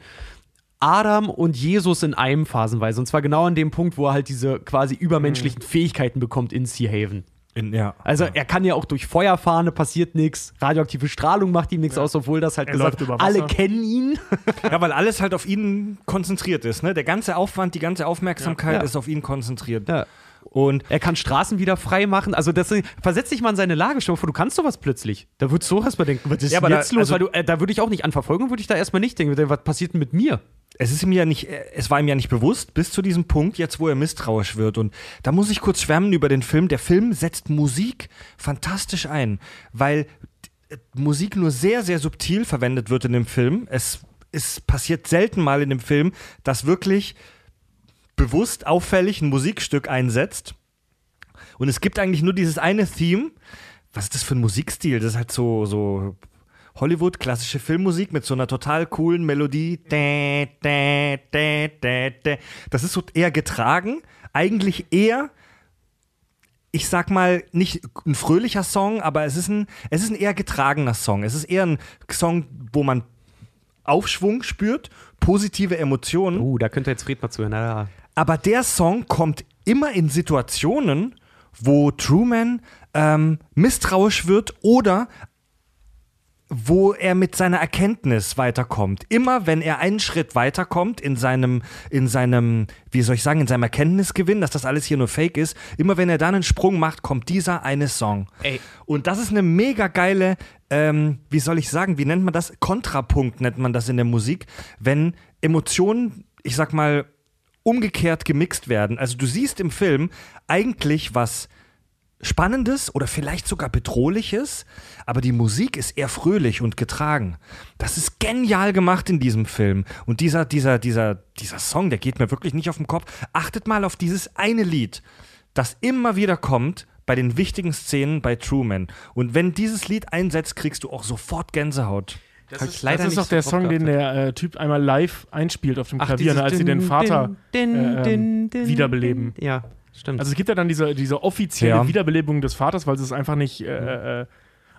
Adam und Jesus in einem phasenweise und zwar genau an dem Punkt, wo er halt diese quasi übermenschlichen Fähigkeiten bekommt in Sea Haven. In, ja. Also er kann ja auch durch Feuer fahren, passiert nichts. Radioaktive Strahlung macht ihm nichts aus, obwohl das halt Er gesagt alle kennen ihn. ja, weil alles halt auf ihn konzentriert ist. Ne? Der ganze Aufwand, die ganze Aufmerksamkeit Ja. ist auf ihn konzentriert. Ja. Und Er kann Straßen wieder frei machen. Also das, versetz dich mal in seine Lage, stell dir vor, du kannst sowas plötzlich. Da würdest du auch erstmal denken, was ist Ja, aber denn da- jetzt los? also- Weil du, äh, da würde ich auch nicht an Verfolgung, würde ich da erstmal nicht denken. Was passiert denn mit mir? Es ist ihm ja nicht, es war ihm ja nicht bewusst, bis zu diesem Punkt, jetzt wo er misstrauisch wird. Und da muss ich kurz schwärmen über den Film. Der Film setzt Musik fantastisch ein, weil Musik nur sehr, sehr subtil verwendet wird in dem Film. Es, es passiert selten mal in dem Film, dass wirklich bewusst auffällig ein Musikstück einsetzt. Und es gibt eigentlich nur dieses eine Theme. Was ist das für ein Musikstil? Das ist halt so, so Hollywood, klassische Filmmusik mit so einer total coolen Melodie. Das ist so eher getragen, eigentlich eher, ich sag mal, nicht ein fröhlicher Song, aber es ist ein, es ist ein eher getragener Song. Es ist eher ein Song, wo man Aufschwung spürt, positive Emotionen. Uh, da könnte jetzt Fred mal zuhören. Ja. Aber der Song kommt immer in Situationen, wo Truman ähm, misstrauisch wird oder wo er mit seiner Erkenntnis weiterkommt. Immer wenn er einen Schritt weiterkommt in seinem, in seinem, wie soll ich sagen, in seinem Erkenntnisgewinn, dass das alles hier nur Fake ist, immer wenn er dann einen Sprung macht, kommt dieser eine Song. Ey. Und das ist eine mega geile, ähm, wie soll ich sagen, wie nennt man das? Kontrapunkt nennt man das in der Musik, wenn Emotionen, ich sag mal, umgekehrt gemixt werden. Also du siehst im Film eigentlich was Spannendes oder vielleicht sogar Bedrohliches, aber die Musik ist eher fröhlich und getragen. Das ist genial gemacht in diesem Film. Und dieser, dieser, dieser, dieser Song, der geht mir wirklich nicht auf den Kopf. Achtet mal auf dieses eine Lied, das immer wieder kommt bei den wichtigen Szenen bei Truman. Und wenn dieses Lied einsetzt, kriegst du auch sofort Gänsehaut. Das ist, leider das ist doch der so Song, den der äh, Typ einmal live einspielt auf dem Ach, Klavier, ne, als sie den Din, Vater Din, äh, ähm, Din, Din, wiederbeleben. Din. Ja, stimmt. Also es gibt ja dann diese, diese offizielle Ja. Wiederbelebung des Vaters, weil sie es einfach nicht äh, äh,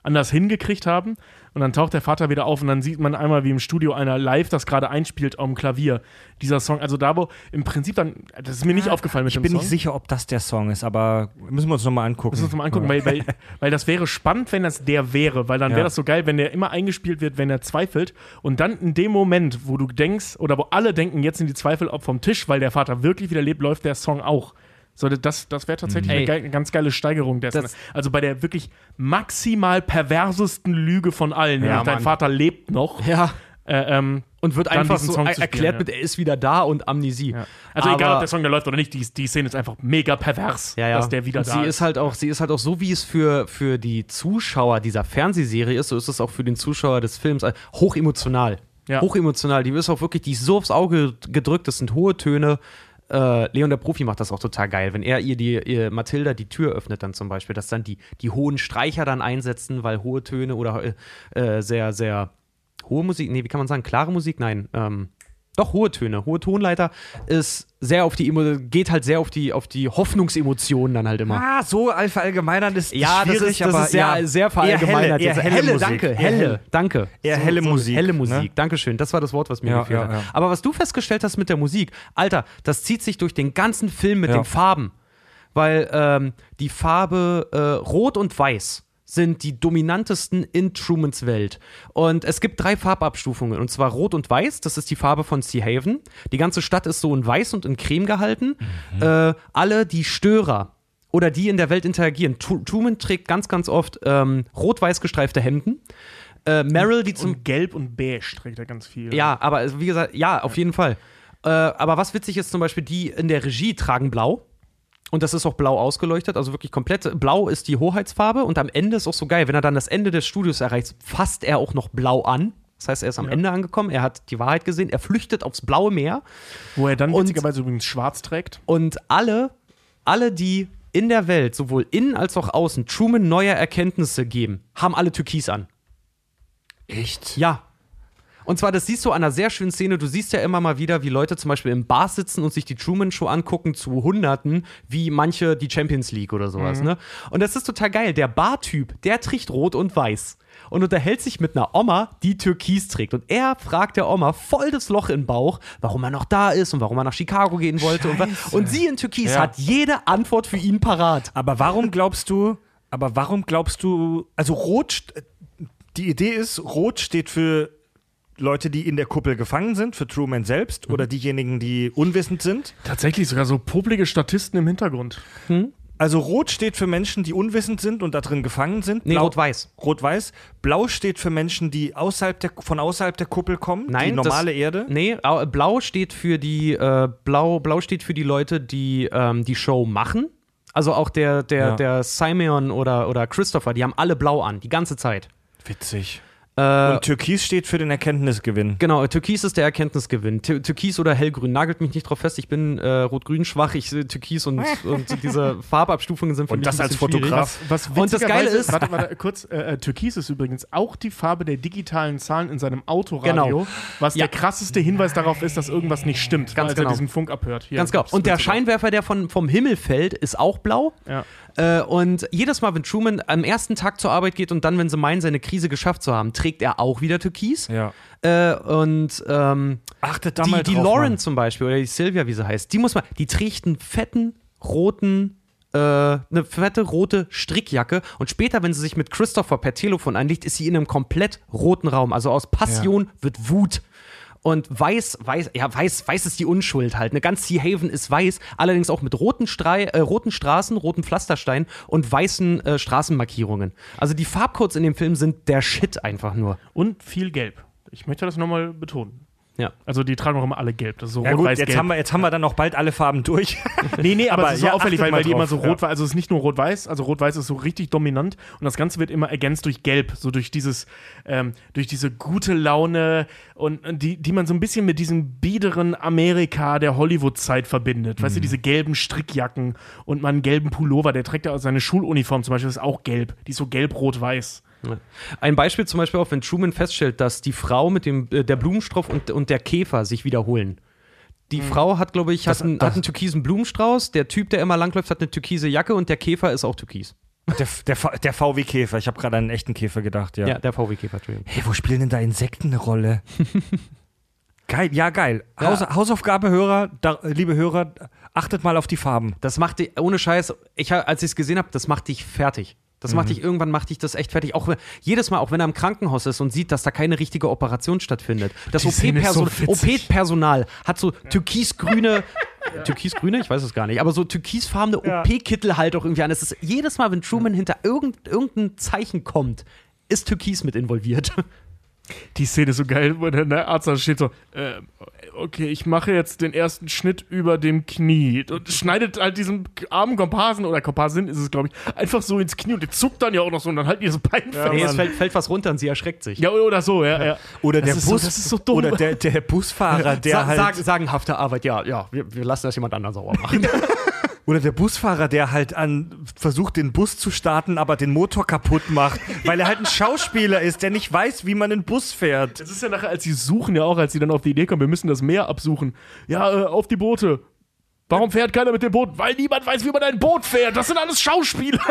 anders hingekriegt haben. Und dann taucht der Vater wieder auf und dann sieht man einmal, wie im Studio einer live das gerade einspielt am Klavier. Dieser Song, also da wo im Prinzip dann, das ist mir nicht aufgefallen mit Ich dem bin Song. nicht sicher, ob das der Song ist, aber müssen wir uns nochmal angucken. Müssen wir uns mal angucken, weil, weil, weil das wäre spannend, wenn das der wäre, weil dann Ja. wäre das so geil, wenn der immer eingespielt wird, wenn er zweifelt und dann in dem Moment, wo du denkst oder wo alle denken, jetzt sind die Zweifel ab vom Tisch, weil der Vater wirklich wieder lebt, läuft der Song auch. So, das, das wäre tatsächlich Mhm. eine, eine ganz geile Steigerung dessen. Das- also bei der wirklich maximal perversesten Lüge von allen, Ja, dein. Vater lebt noch. ja. Äh, ähm, Und wird einfach so spielen, erklärt ja. mit, er ist wieder da und Amnesie. ja. Also egal, Aber- ob der Song da läuft oder nicht, die, die Szene ist einfach mega pervers, ja, ja. dass der wieder und da sie ist. ist halt auch, sie ist halt auch so, wie es für, für die Zuschauer dieser Fernsehserie ist, so ist es auch für den Zuschauer des Films äh, hochemotional. Ja. Hochemotional. Die ist auch wirklich, die ist so aufs Auge gedrückt, das sind hohe Töne. Äh, Leon der Profi macht das auch total geil, wenn er ihr die ihr Mathilda die Tür öffnet dann zum Beispiel, dass dann die, die hohen Streicher dann einsetzen, weil hohe Töne oder äh, äh, sehr, sehr hohe Musik, nee, wie kann man sagen, klare Musik? Nein, ähm, doch hohe Töne, hohe Tonleiter ist sehr auf die Emo geht halt sehr auf die auf die Hoffnungsemotionen dann halt immer. Ah, so verallgemeinern ist Ja, das schwierig, ist, das aber ist sehr, ja, sehr verallgemeinert. Eher helle, eher helle, Musik. danke, helle, hell. danke. Eher helle Musik, Helle ne? Musik, Dankeschön. Das war das Wort, was mir Ja, gefehlt ja, hat. Aber was du festgestellt hast mit der Musik, Alter, das zieht sich durch den ganzen Film mit den Farben. Weil ähm, die Farbe äh, Rot und Weiß sind die dominantesten in Trumans Welt. Und es gibt drei Farbabstufungen, und zwar Rot und Weiß, das ist die Farbe von Sea Haven. Die ganze Stadt ist so in Weiß und in Creme gehalten. Äh, alle die Störer oder die in der Welt interagieren. Tru- Truman trägt ganz, ganz oft ähm, rot-weiß gestreifte Hemden. Äh, Meryl, die zum und gelb und beige trägt er ganz viel. ja, aber also, wie gesagt, ja, auf jeden Fall. Äh, aber was witzig ist zum Beispiel, die in der Regie tragen blau. Und das ist auch blau ausgeleuchtet, also wirklich komplett. Blau ist die Hoheitsfarbe und am Ende ist auch so geil, wenn er dann das Ende des Studios erreicht, fasst er auch noch blau an. Das heißt, er ist am Ja. Ende angekommen, er hat die Wahrheit gesehen, er flüchtet aufs blaue Meer Wo er dann Und- witzigerweise übrigens schwarz trägt. und alle, alle, die in der Welt, sowohl innen als auch außen, Truman neue Erkenntnisse geben, haben alle Türkis an. Echt? Ja. Und zwar, das siehst du an einer sehr schönen Szene. Du siehst ja immer mal wieder, wie Leute zum Beispiel im Bar sitzen und sich die Truman Show angucken zu Hunderten, wie manche die Champions League oder sowas, ne? Und das ist total geil. Der Bartyp, der trägt rot und weiß und unterhält sich mit einer Oma, die Türkis trägt. Und er fragt der Oma voll das Loch im Bauch, warum er noch da ist und warum er nach Chicago gehen wollte. Und, und sie in Türkis Ja. hat jede Antwort für ihn parat. Aber warum glaubst du, aber warum glaubst du, also Rot, die Idee ist, Rot steht für Leute, die in der Kuppel gefangen sind, für Truman selbst oder diejenigen, die unwissend sind. Tatsächlich sogar so poplige Statisten im Hintergrund. Also rot steht für Menschen, die unwissend sind und da drin gefangen sind. Nee, rot-weiß. Rot-weiß. Blau steht für Menschen, die außerhalb der, von außerhalb der Kuppel kommen. Nein, die normale das, Erde. Nee, au- blau steht für die äh, blau, blau steht für die Leute, die ähm, die Show machen. Also auch der, der, Ja. der Simeon oder, oder Christopher, die haben alle blau an, die ganze Zeit. Witzig. Äh, Und Türkis steht für den Erkenntnisgewinn. Genau, Türkis ist der Erkenntnisgewinn. Tür- Türkis oder Hellgrün. Nagelt mich nicht drauf fest. Ich bin äh, Rot-Grün schwach. Ich sehe Türkis und, und diese Farbabstufungen sind für Und mich das ein als. Fotograf. Was Und das Geile ist- warte, warte, kurz, äh, äh, Türkis ist übrigens auch die Farbe der digitalen Zahlen in seinem Autoradio, Genau. was Ja. der krasseste Hinweis darauf ist, dass irgendwas nicht stimmt, Ganz als genau. er diesen Funk abhört. Hier, Ganz genau. Und der. Scheinwerfer, der von, vom Himmel fällt, ist auch blau. Ja. Äh, und jedes Mal, wenn Truman am ersten Tag zur Arbeit geht und dann, wenn sie meinen, seine Krise geschafft zu haben, trägt er auch wieder Türkis. Ja. Äh, und ähm, Achtet da die, mal die drauf, Lauren Mann. zum Beispiel, oder die Sylvia, wie sie heißt, die muss man, die trägt einen fetten, roten, äh, eine fette rote Strickjacke und später, wenn sie sich mit Christopher per Telefon einlegt, ist sie in einem komplett roten Raum. Also aus Passion wird Wut. Und weiß, weiß, ja, weiß, weiß ist die Unschuld halt. Eine ganz Sea Haven ist weiß, allerdings auch mit roten, Strei äh, roten Straßen, roten Pflastersteinen und weißen äh, Straßenmarkierungen. Also die Farbcodes in dem Film sind der Shit einfach nur. Und viel Gelb. Ich möchte das nochmal betonen. Ja. Also die tragen auch immer alle gelb. Das ist so Ja rot, gut, weiß, jetzt gelb. haben, wir, jetzt haben wir dann auch bald alle Farben durch. Nee, nee, aber, Aber es ist so ja, auffällig, weil, weil die immer so ja. rot war. Also es ist nicht nur rot-weiß, also rot-weiß ist so richtig dominant und das Ganze wird immer ergänzt durch gelb, so durch dieses, ähm, durch diese gute Laune und und die, die man so ein bisschen mit diesem biederen Amerika der Hollywood-Zeit verbindet. Mhm. Weißt du, diese gelben Strickjacken und mal einen gelben Pullover, der trägt ja auch seine Schuluniform zum Beispiel, ist auch gelb. Die ist so gelb-rot-weiß. Ja. Ein Beispiel zum Beispiel auch, wenn Truman feststellt, dass die Frau mit dem äh, der Blumenstrauß und, und der Käfer sich wiederholen. Die Frau hat, glaube ich, hat, Das- einen, das- hat einen türkisen Blumenstrauß, der Typ, der immer langläuft, hat eine türkise Jacke und der Käfer ist auch türkis. Der, der, der VW-Käfer. Ich habe gerade an einen echten Käfer gedacht, ja. Ja, der VW-Käfer, Entschuldigung. Hey, wo spielen denn da Insekten eine Rolle? geil, ja, geil. Haus, Hausaufgabe, Hörer, da, liebe Hörer, achtet mal auf die Farben. Das macht dich, ohne Scheiß, ich, als ich es gesehen habe, das macht dich fertig. Das macht dich, irgendwann macht dich das echt fertig. Auch jedes Mal, auch wenn er im Krankenhaus ist und sieht, dass da keine richtige Operation stattfindet. Das ist so. OP-Personal hat so türkisgrüne, türkisgrüne, ich weiß es gar nicht, aber so türkisfarbene Ja. OP-Kittel halt auch irgendwie an. Es ist jedes Mal, wenn Truman hinter irgend, irgendein Zeichen kommt, ist Türkis mit involviert. Die Szene ist so geil, wo der der Arzt da steht so, äh, okay, ich mache jetzt den ersten Schnitt über dem Knie und schneidet halt diesen armen Komparsen oder Komparsin ist es, glaube ich, einfach so ins Knie und der zuckt dann ja auch noch so und dann halt diese Bein fest. nee, es fällt, fällt was runter und sie erschreckt sich. Ja, oder so, ja, ja. Oder der Das ist Bus, so- das ist so dumm. Oder der, der Busfahrer, der Sa halt. sag, sagenhafte Arbeit, ja, ja, wir, wir lassen das jemand anderen sauer machen. Oder der Busfahrer, der halt an versucht, den Bus zu starten, aber den Motor kaputt macht, weil er halt ein Schauspieler ist, der nicht weiß, wie man einen Bus fährt. Das ist ja nachher, als sie suchen ja auch, als sie dann auf die Idee kommen, wir müssen das Meer absuchen. Ja, äh, auf die Boote. Warum fährt keiner mit dem Boot? Weil niemand weiß, wie man ein Boot fährt. Das sind alles Schauspieler.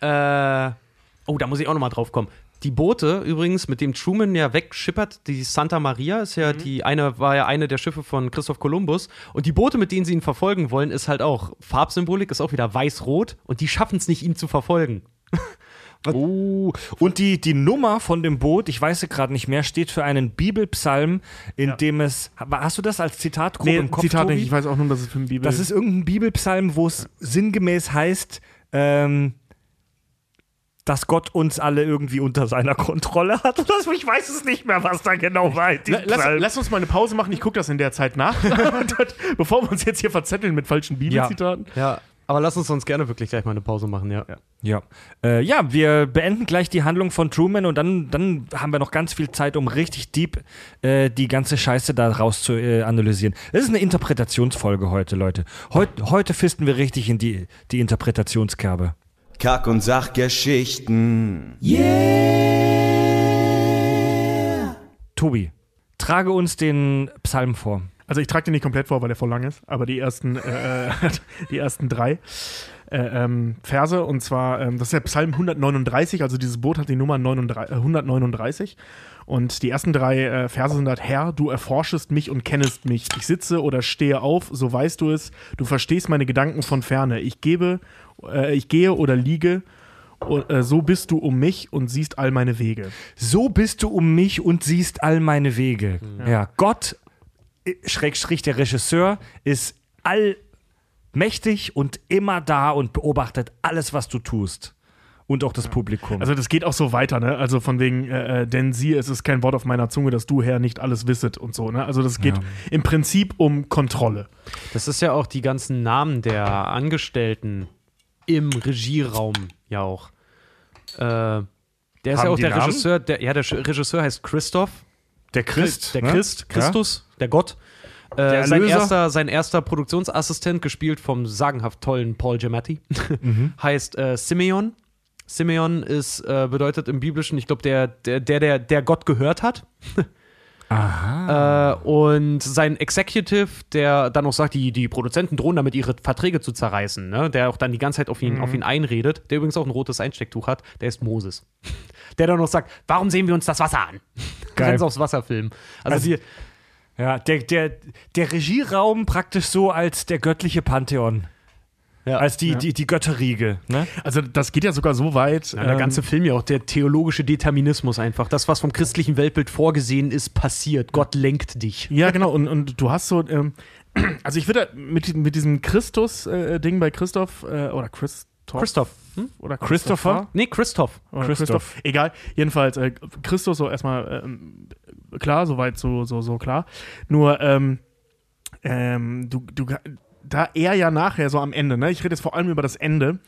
Äh, oh, da muss ich auch nochmal drauf kommen. Die Boote übrigens, mit dem Truman ja wegschippert, die Santa Maria ist ja die eine, war ja eine der Schiffe von Christoph Kolumbus. Und die Boote, mit denen sie ihn verfolgen wollen, ist halt auch Farbsymbolik, ist auch wieder weiß-rot und die schaffen es nicht, ihn zu verfolgen. Oh. Und die, die Nummer von dem Boot, ich weiß sie gerade nicht mehr, steht für einen Bibelpsalm, in dem es. Hast du das als Zitat grob im Kopf? Zitat Tobi? nicht. Ich weiß auch nur, dass es für ein Bibel Das ist irgendein Bibelpsalm, wo es sinngemäß heißt, ähm, dass Gott uns alle irgendwie unter seiner Kontrolle hat. Ich weiß es nicht mehr, was da genau war. Lass, lass uns mal eine Pause machen. Ich gucke das in der Zeit nach. Bevor wir uns jetzt hier verzetteln mit falschen Bibelzitaten. Ja, aber lass uns uns gerne wirklich gleich mal eine Pause machen, ja. Ja. Äh, ja, wir beenden gleich die Handlung von Truman und dann, dann haben wir noch ganz viel Zeit, um richtig deep äh, die ganze Scheiße da raus zu äh, analysieren. Das ist eine Interpretationsfolge heute, Leute. Heut, heute fisten wir richtig in die, die Interpretationskerbe. Kack- und Sachgeschichten. Tobi, trage uns den Psalm vor. Also ich trage den nicht komplett vor, weil der voll lang ist, aber die ersten, äh, die ersten drei äh, ähm, Verse und zwar, ähm, das ist der Psalm 139, also dieses Boot hat die Nummer 39, äh, 139 und die ersten drei äh, Verse sind halt, Herr, du erforschest mich und kennest mich. Ich sitze oder stehe auf, so weißt du es. Du verstehst meine Gedanken von ferne. Ich gebe, äh, ich gehe oder liege, und, äh, so bist du um mich und siehst all meine Wege. So bist du um mich und siehst all meine Wege. Ja, Gott, äh, Schrägstrich der Regisseur, ist all mächtig und immer da und beobachtet alles, was du tust. Und auch das Publikum. Also das geht auch so weiter, ne? Also von wegen, äh, äh, denn sie, es ist kein Wort auf meiner Zunge, dass du Herr nicht alles wisset und so, ne? Also das geht Ja. im Prinzip um Kontrolle. Das ist ja auch die ganzen Namen der Angestellten im Regieraum ja auch. Äh, der ist Haben ja auch der Namen? Regisseur, der, ja, der Regisseur heißt Christoph. der Christ. Der ne? Christ, Christus, der Gott. Äh, sein, erster, sein erster Produktionsassistent, gespielt vom sagenhaft tollen Paul Giamatti, Mhm. heißt äh, Simeon. Simeon ist, äh, bedeutet im Biblischen, ich glaube, der, der, der, der Gott gehört hat. Aha. Äh, und sein Executive, der dann auch sagt, die, die Produzenten drohen damit, ihre Verträge zu zerreißen, ne? der auch dann die ganze Zeit auf ihn, auf ihn einredet, der übrigens auch ein rotes Einstecktuch hat, der ist Moses. Der dann noch sagt, warum sehen wir uns das Wasser an? Geil. Ganz aufs Wasser filmen. Also, Also die, Ja, der, der, der Regieraum praktisch so als der göttliche Pantheon. Ja. Als die, die, die Götterriege. Ne? Also das geht ja sogar so weit. Ja, der ähm, ganze Film ja auch, der theologische Determinismus einfach. Das, was vom christlichen Weltbild vorgesehen ist, passiert. Gott lenkt dich. Ja, genau. Und, und du hast so, ähm, also ich würde mit, mit diesem Christus-Ding bei Christoph äh, oder Christoph Christoph. Hm? oder Christopher? Nee, Christoph. Oder Christoph. Christoph. Egal. Jedenfalls äh, Christus so erstmal ähm, klar, soweit so so so klar. Nur ähm, ähm, du du da er ja nachher so am Ende, ne? Ich rede jetzt vor allem über das Ende.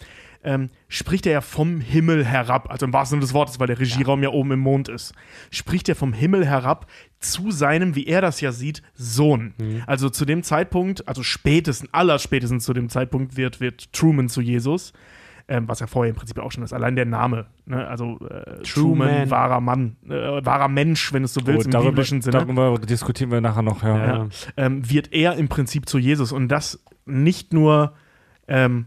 Ähm, spricht er ja vom Himmel herab, also im wahrsten Sinne des Wortes, weil der Regieraum ja. oben im Mond ist. Spricht er vom Himmel herab zu seinem, wie er das ja sieht, Sohn. Also zu dem Zeitpunkt, also spätestens, allerspätestens zu dem Zeitpunkt wird, wird Truman zu Jesus ähm, was ja vorher im Prinzip auch schon ist. Allein der Name, ne? also äh, Truman, Man. wahrer Mann, äh, wahrer Mensch, wenn du es so willst, im Oh, darüber, biblischen Sinne, darüber diskutieren wir nachher noch. Ja. ja, ähm, wird er im Prinzip zu Jesus. Und das nicht nur ähm,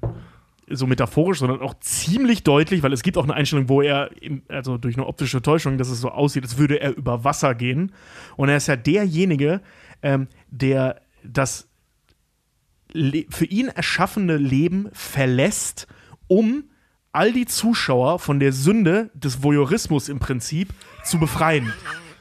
so metaphorisch, sondern auch ziemlich deutlich, weil es gibt auch eine Einstellung, wo er, im, also durch eine optische Täuschung, dass es so aussieht, als würde er über Wasser gehen. Und er ist ja derjenige, ähm, der das für ihn erschaffene Leben verlässt, um all die Zuschauer von der Sünde des Voyeurismus im Prinzip zu befreien.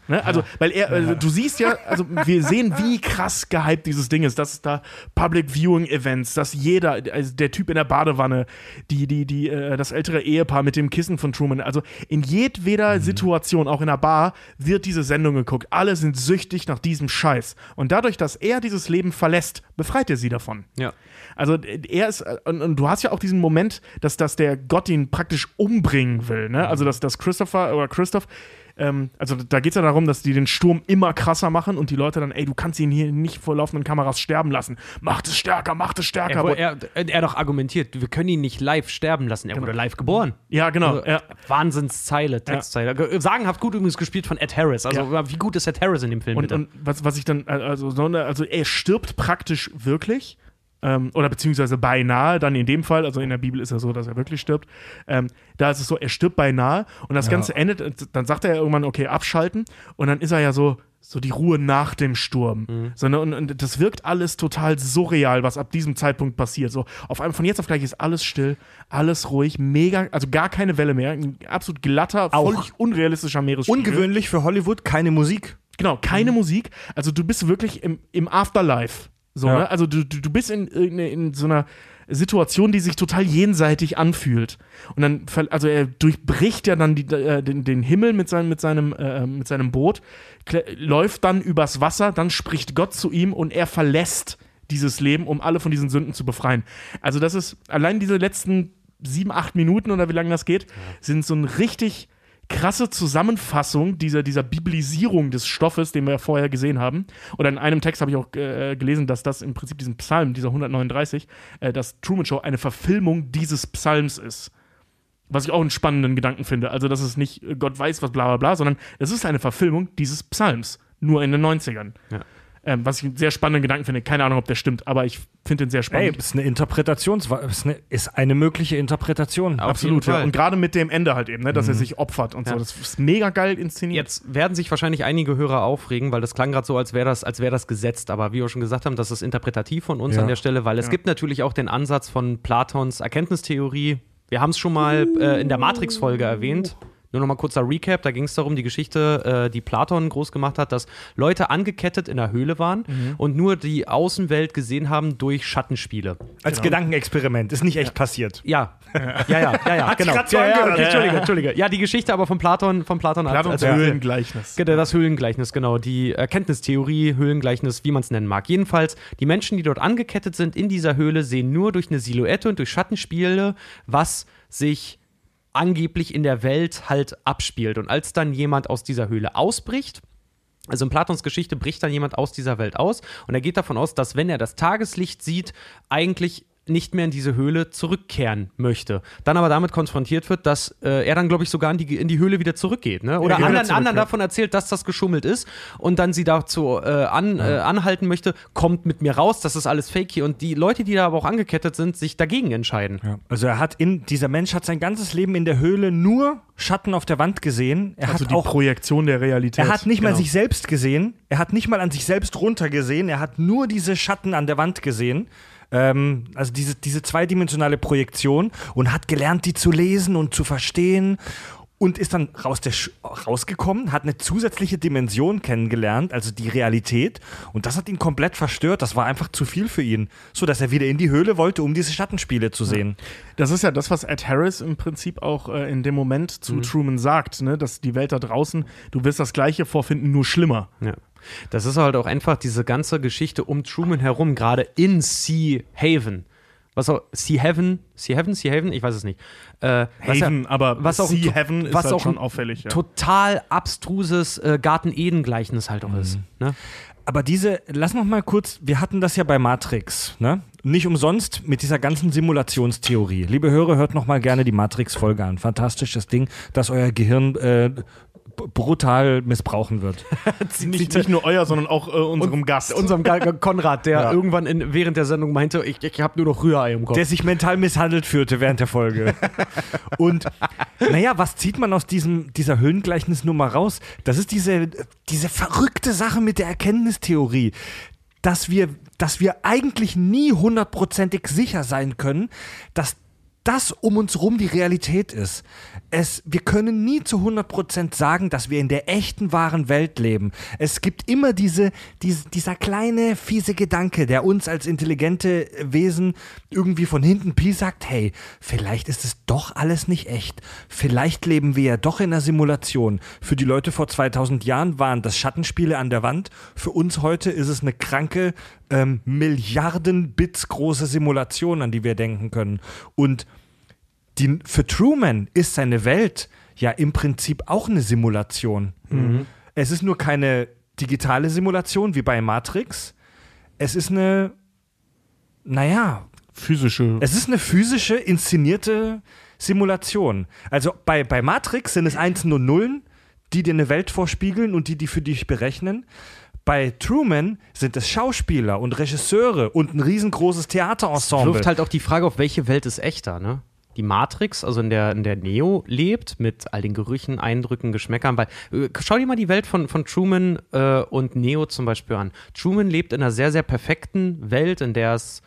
Ne? Also, weil er, also, du siehst ja, also wir sehen, wie krass gehypt dieses Ding ist, dass es da Public Viewing Events, dass jeder, also der Typ in der Badewanne, die, die, die, äh, das ältere Ehepaar mit dem Kissen von Truman, also in jedweder Situation, auch in der Bar, wird diese Sendung geguckt. Alle sind süchtig nach diesem Scheiß. Und dadurch, dass er dieses Leben verlässt, befreit er sie davon. Ja. Also er ist, äh, und, und du hast ja auch diesen Moment, dass, dass der Gott ihn praktisch umbringen will, ne? Also dass, dass Christopher oder Christoph, ähm, also da geht es ja darum, dass die den Sturm immer krasser machen und die Leute dann, ey, du kannst ihn hier nicht vor laufenden Kameras sterben lassen. Macht es stärker, macht es stärker. Er, er, er doch argumentiert, wir können ihn nicht live sterben lassen. Er wurde live geboren. ja, genau. Also, ja. Wahnsinnszeile, Textzeile. Ge- Sagenhaft gut übrigens gespielt von Ed Harris. Also, wie gut ist Ed Harris in dem Film, Und, und was, was ich dann, also, so eine- also er stirbt praktisch wirklich. Ähm, oder beziehungsweise beinahe, dann in dem Fall, also in der Bibel ist er so, dass er wirklich stirbt. Ähm, da ist es so, er stirbt beinahe und das Ganze endet, dann sagt er ja irgendwann, okay, abschalten und dann ist er ja so, so die Ruhe nach dem Sturm. So, ne, und, das wirkt alles total surreal, was ab diesem Zeitpunkt passiert. So, auf einmal, von jetzt auf gleich ist alles still, alles ruhig, mega, also gar keine Welle mehr, ein absolut glatter, Auch völlig unrealistischer Meeresspiegel. Ungewöhnlich für Hollywood, keine Musik. Genau, keine Musik. Also du bist wirklich im, im Afterlife. So, Ja. ne? Also du, du, bist in, in, in so einer Situation, die sich total jenseitig anfühlt. Und dann, also er durchbricht ja dann die, äh, den, den Himmel mit seinem, mit seinem, äh, mit seinem Boot, läuft dann übers Wasser, dann spricht Gott zu ihm und er verlässt dieses Leben, um alle von diesen Sünden zu befreien. Also das ist, allein diese letzten sieben, acht Minuten oder wie lange das geht, sind so ein richtig krasse Zusammenfassung dieser, dieser Biblisierung des Stoffes, den wir ja vorher gesehen haben. Oder in einem Text habe ich auch äh, gelesen, dass das im Prinzip diesen Psalm, dieser 139, äh, dass Truman Show eine Verfilmung dieses Psalms ist. Was ich auch einen spannenden Gedanken finde. Also, dass es nicht Gott weiß was, bla bla bla, sondern es ist eine Verfilmung dieses Psalms. Nur in den 90ern. Ja. Ähm, was ich einen sehr spannenden Gedanken finde. Keine Ahnung, ob der stimmt, aber ich finde den sehr Ey, spannend. ist eine Interpretation, ist eine, ist eine mögliche Interpretation. Auf Absolut, ja. Und gerade mit dem Ende halt eben, ne, dass er sich opfert und Ja. so. Das ist mega geil inszeniert. Jetzt werden sich wahrscheinlich einige Hörer aufregen, weil das klang gerade so, als wäre das, als wäre das gesetzt. Aber wie wir schon gesagt haben, das ist interpretativ von uns Ja. an der Stelle, weil es gibt natürlich auch den Ansatz von Platons Erkenntnistheorie. Wir haben es schon mal äh, in der Matrix-Folge erwähnt. Nur nochmal kurzer Recap, da ging es darum, die Geschichte, äh, die Platon groß gemacht hat, dass Leute angekettet in der Höhle waren Mhm. und nur die Außenwelt gesehen haben durch Schattenspiele. Als Gedankenexperiment. Ist nicht echt passiert. Ja, ja, ja, ja, ja, genau. grad so ja, ja, okay, Entschuldige, Entschuldige. Ja, die Geschichte aber von Platon, von Platon, als- Platons als- Höhlengleichnis. Genau, Das Höhlengleichnis, genau. Die Erkenntnistheorie, Höhlengleichnis, wie man es nennen mag. Jedenfalls, die Menschen, die dort angekettet sind in dieser Höhle, sehen nur durch eine Silhouette und durch Schattenspiele, was sich angeblich in der Welt halt abspielt. Und als dann jemand aus dieser Höhle ausbricht, also in Platons Geschichte bricht dann jemand aus dieser Welt aus und er geht davon aus, dass wenn er das Tageslicht sieht, eigentlich nicht mehr in diese Höhle zurückkehren möchte. Dann aber damit konfrontiert wird, dass äh, er dann, glaube ich, sogar in die, in die Höhle wieder zurückgeht. Ne? Oder geht anderen, zurück, anderen ja. davon erzählt, dass das geschummelt ist und dann sie dazu äh, an, äh, anhalten möchte, kommt mit mir raus, das ist alles fake hier. Und die Leute, die da aber auch angekettet sind, sich dagegen entscheiden. Also er hat in, dieser Mensch hat sein ganzes Leben in der Höhle nur Schatten auf der Wand gesehen. Er Also hat die auch Projektion der Realität. Er hat nicht mal Genau. sich selbst gesehen. Er hat nicht mal an sich selbst runtergesehen. Er hat nur diese Schatten an der Wand gesehen. Ähm, also diese, diese zweidimensionale Projektion und hat gelernt, die zu lesen und zu verstehen. Und ist dann raus der Sch rausgekommen, hat eine zusätzliche Dimension kennengelernt, also die Realität. Und das hat ihn komplett verstört. Das war einfach zu viel für ihn. So dass er wieder in die Höhle wollte, um diese Schattenspiele zu sehen. Das ist ja das, was Ed Harris im Prinzip auch äh, in dem Moment zu Mhm. Truman sagt, ne? dass die Welt da draußen, du wirst das Gleiche vorfinden, nur schlimmer. Ja. Das ist halt auch einfach diese ganze Geschichte um Truman herum, gerade in Sea Haven. Was auch, Sea Heaven, Sea Heaven, Sea Haven, ich weiß es nicht. Äh, was Haven, ja- aber was auch Sea Heaven ist halt auch schon auffällig. Ja. total abstruses äh, Garten-Eden-Gleichnis halt auch ist. Ne? Aber diese, lass noch mal kurz, wir hatten das ja bei Matrix, ne? Nicht umsonst mit dieser ganzen Simulationstheorie. Liebe Hörer, hört noch mal gerne die Matrix-Folge an. Fantastisches Ding, das euer Gehirn äh, brutal missbrauchen wird. nicht, nicht nur euer, sondern auch äh, unserem Gast. Unserem Ga- Konrad, der Ja. irgendwann in, während der Sendung meinte, ich, ich habe nur noch Rührei im Kopf. Der sich mental misshandelt führte während der Folge. Und naja, was zieht man aus diesem, dieser Höhlengleichnisnummer raus? Das ist diese, diese verrückte Sache mit der Erkenntnistheorie, dass wir, dass wir eigentlich nie hundertprozentig sicher sein können, dass das um uns rum die Realität ist. Es, wir können nie zu 100% sagen, dass wir in der echten, wahren Welt leben. Es gibt immer diese, diese, dieser kleine, fiese Gedanke, der uns als intelligente Wesen irgendwie von hinten Pi sagt, hey, vielleicht ist es doch alles nicht echt. Vielleicht leben wir ja doch in einer Simulation. Für die Leute vor 2000 Jahren waren das Schattenspiele an der Wand. Für uns heute ist es eine kranke, ähm, Milliarden Bits große Simulation, an die wir denken können. Und die, für Truman ist seine Welt ja im Prinzip auch eine Simulation. Es ist nur keine digitale Simulation wie bei Matrix. Es ist eine, naja, Physische. es ist eine physische, inszenierte Simulation. Also bei, bei Matrix sind es Einsen und Nullen, die dir eine Welt vorspiegeln und die die für dich berechnen. Bei Truman sind es Schauspieler und Regisseure und ein riesengroßes Theaterensemble. wirft halt auch die Frage auf, welche Welt ist echter, ne? Die Matrix, also in der, in der Neo lebt, mit all den Gerüchen, Eindrücken, Geschmäckern. Weil, äh, schau dir mal die Welt von, von Truman äh, und Neo zum Beispiel an. Truman lebt in einer sehr, sehr perfekten Welt, in der es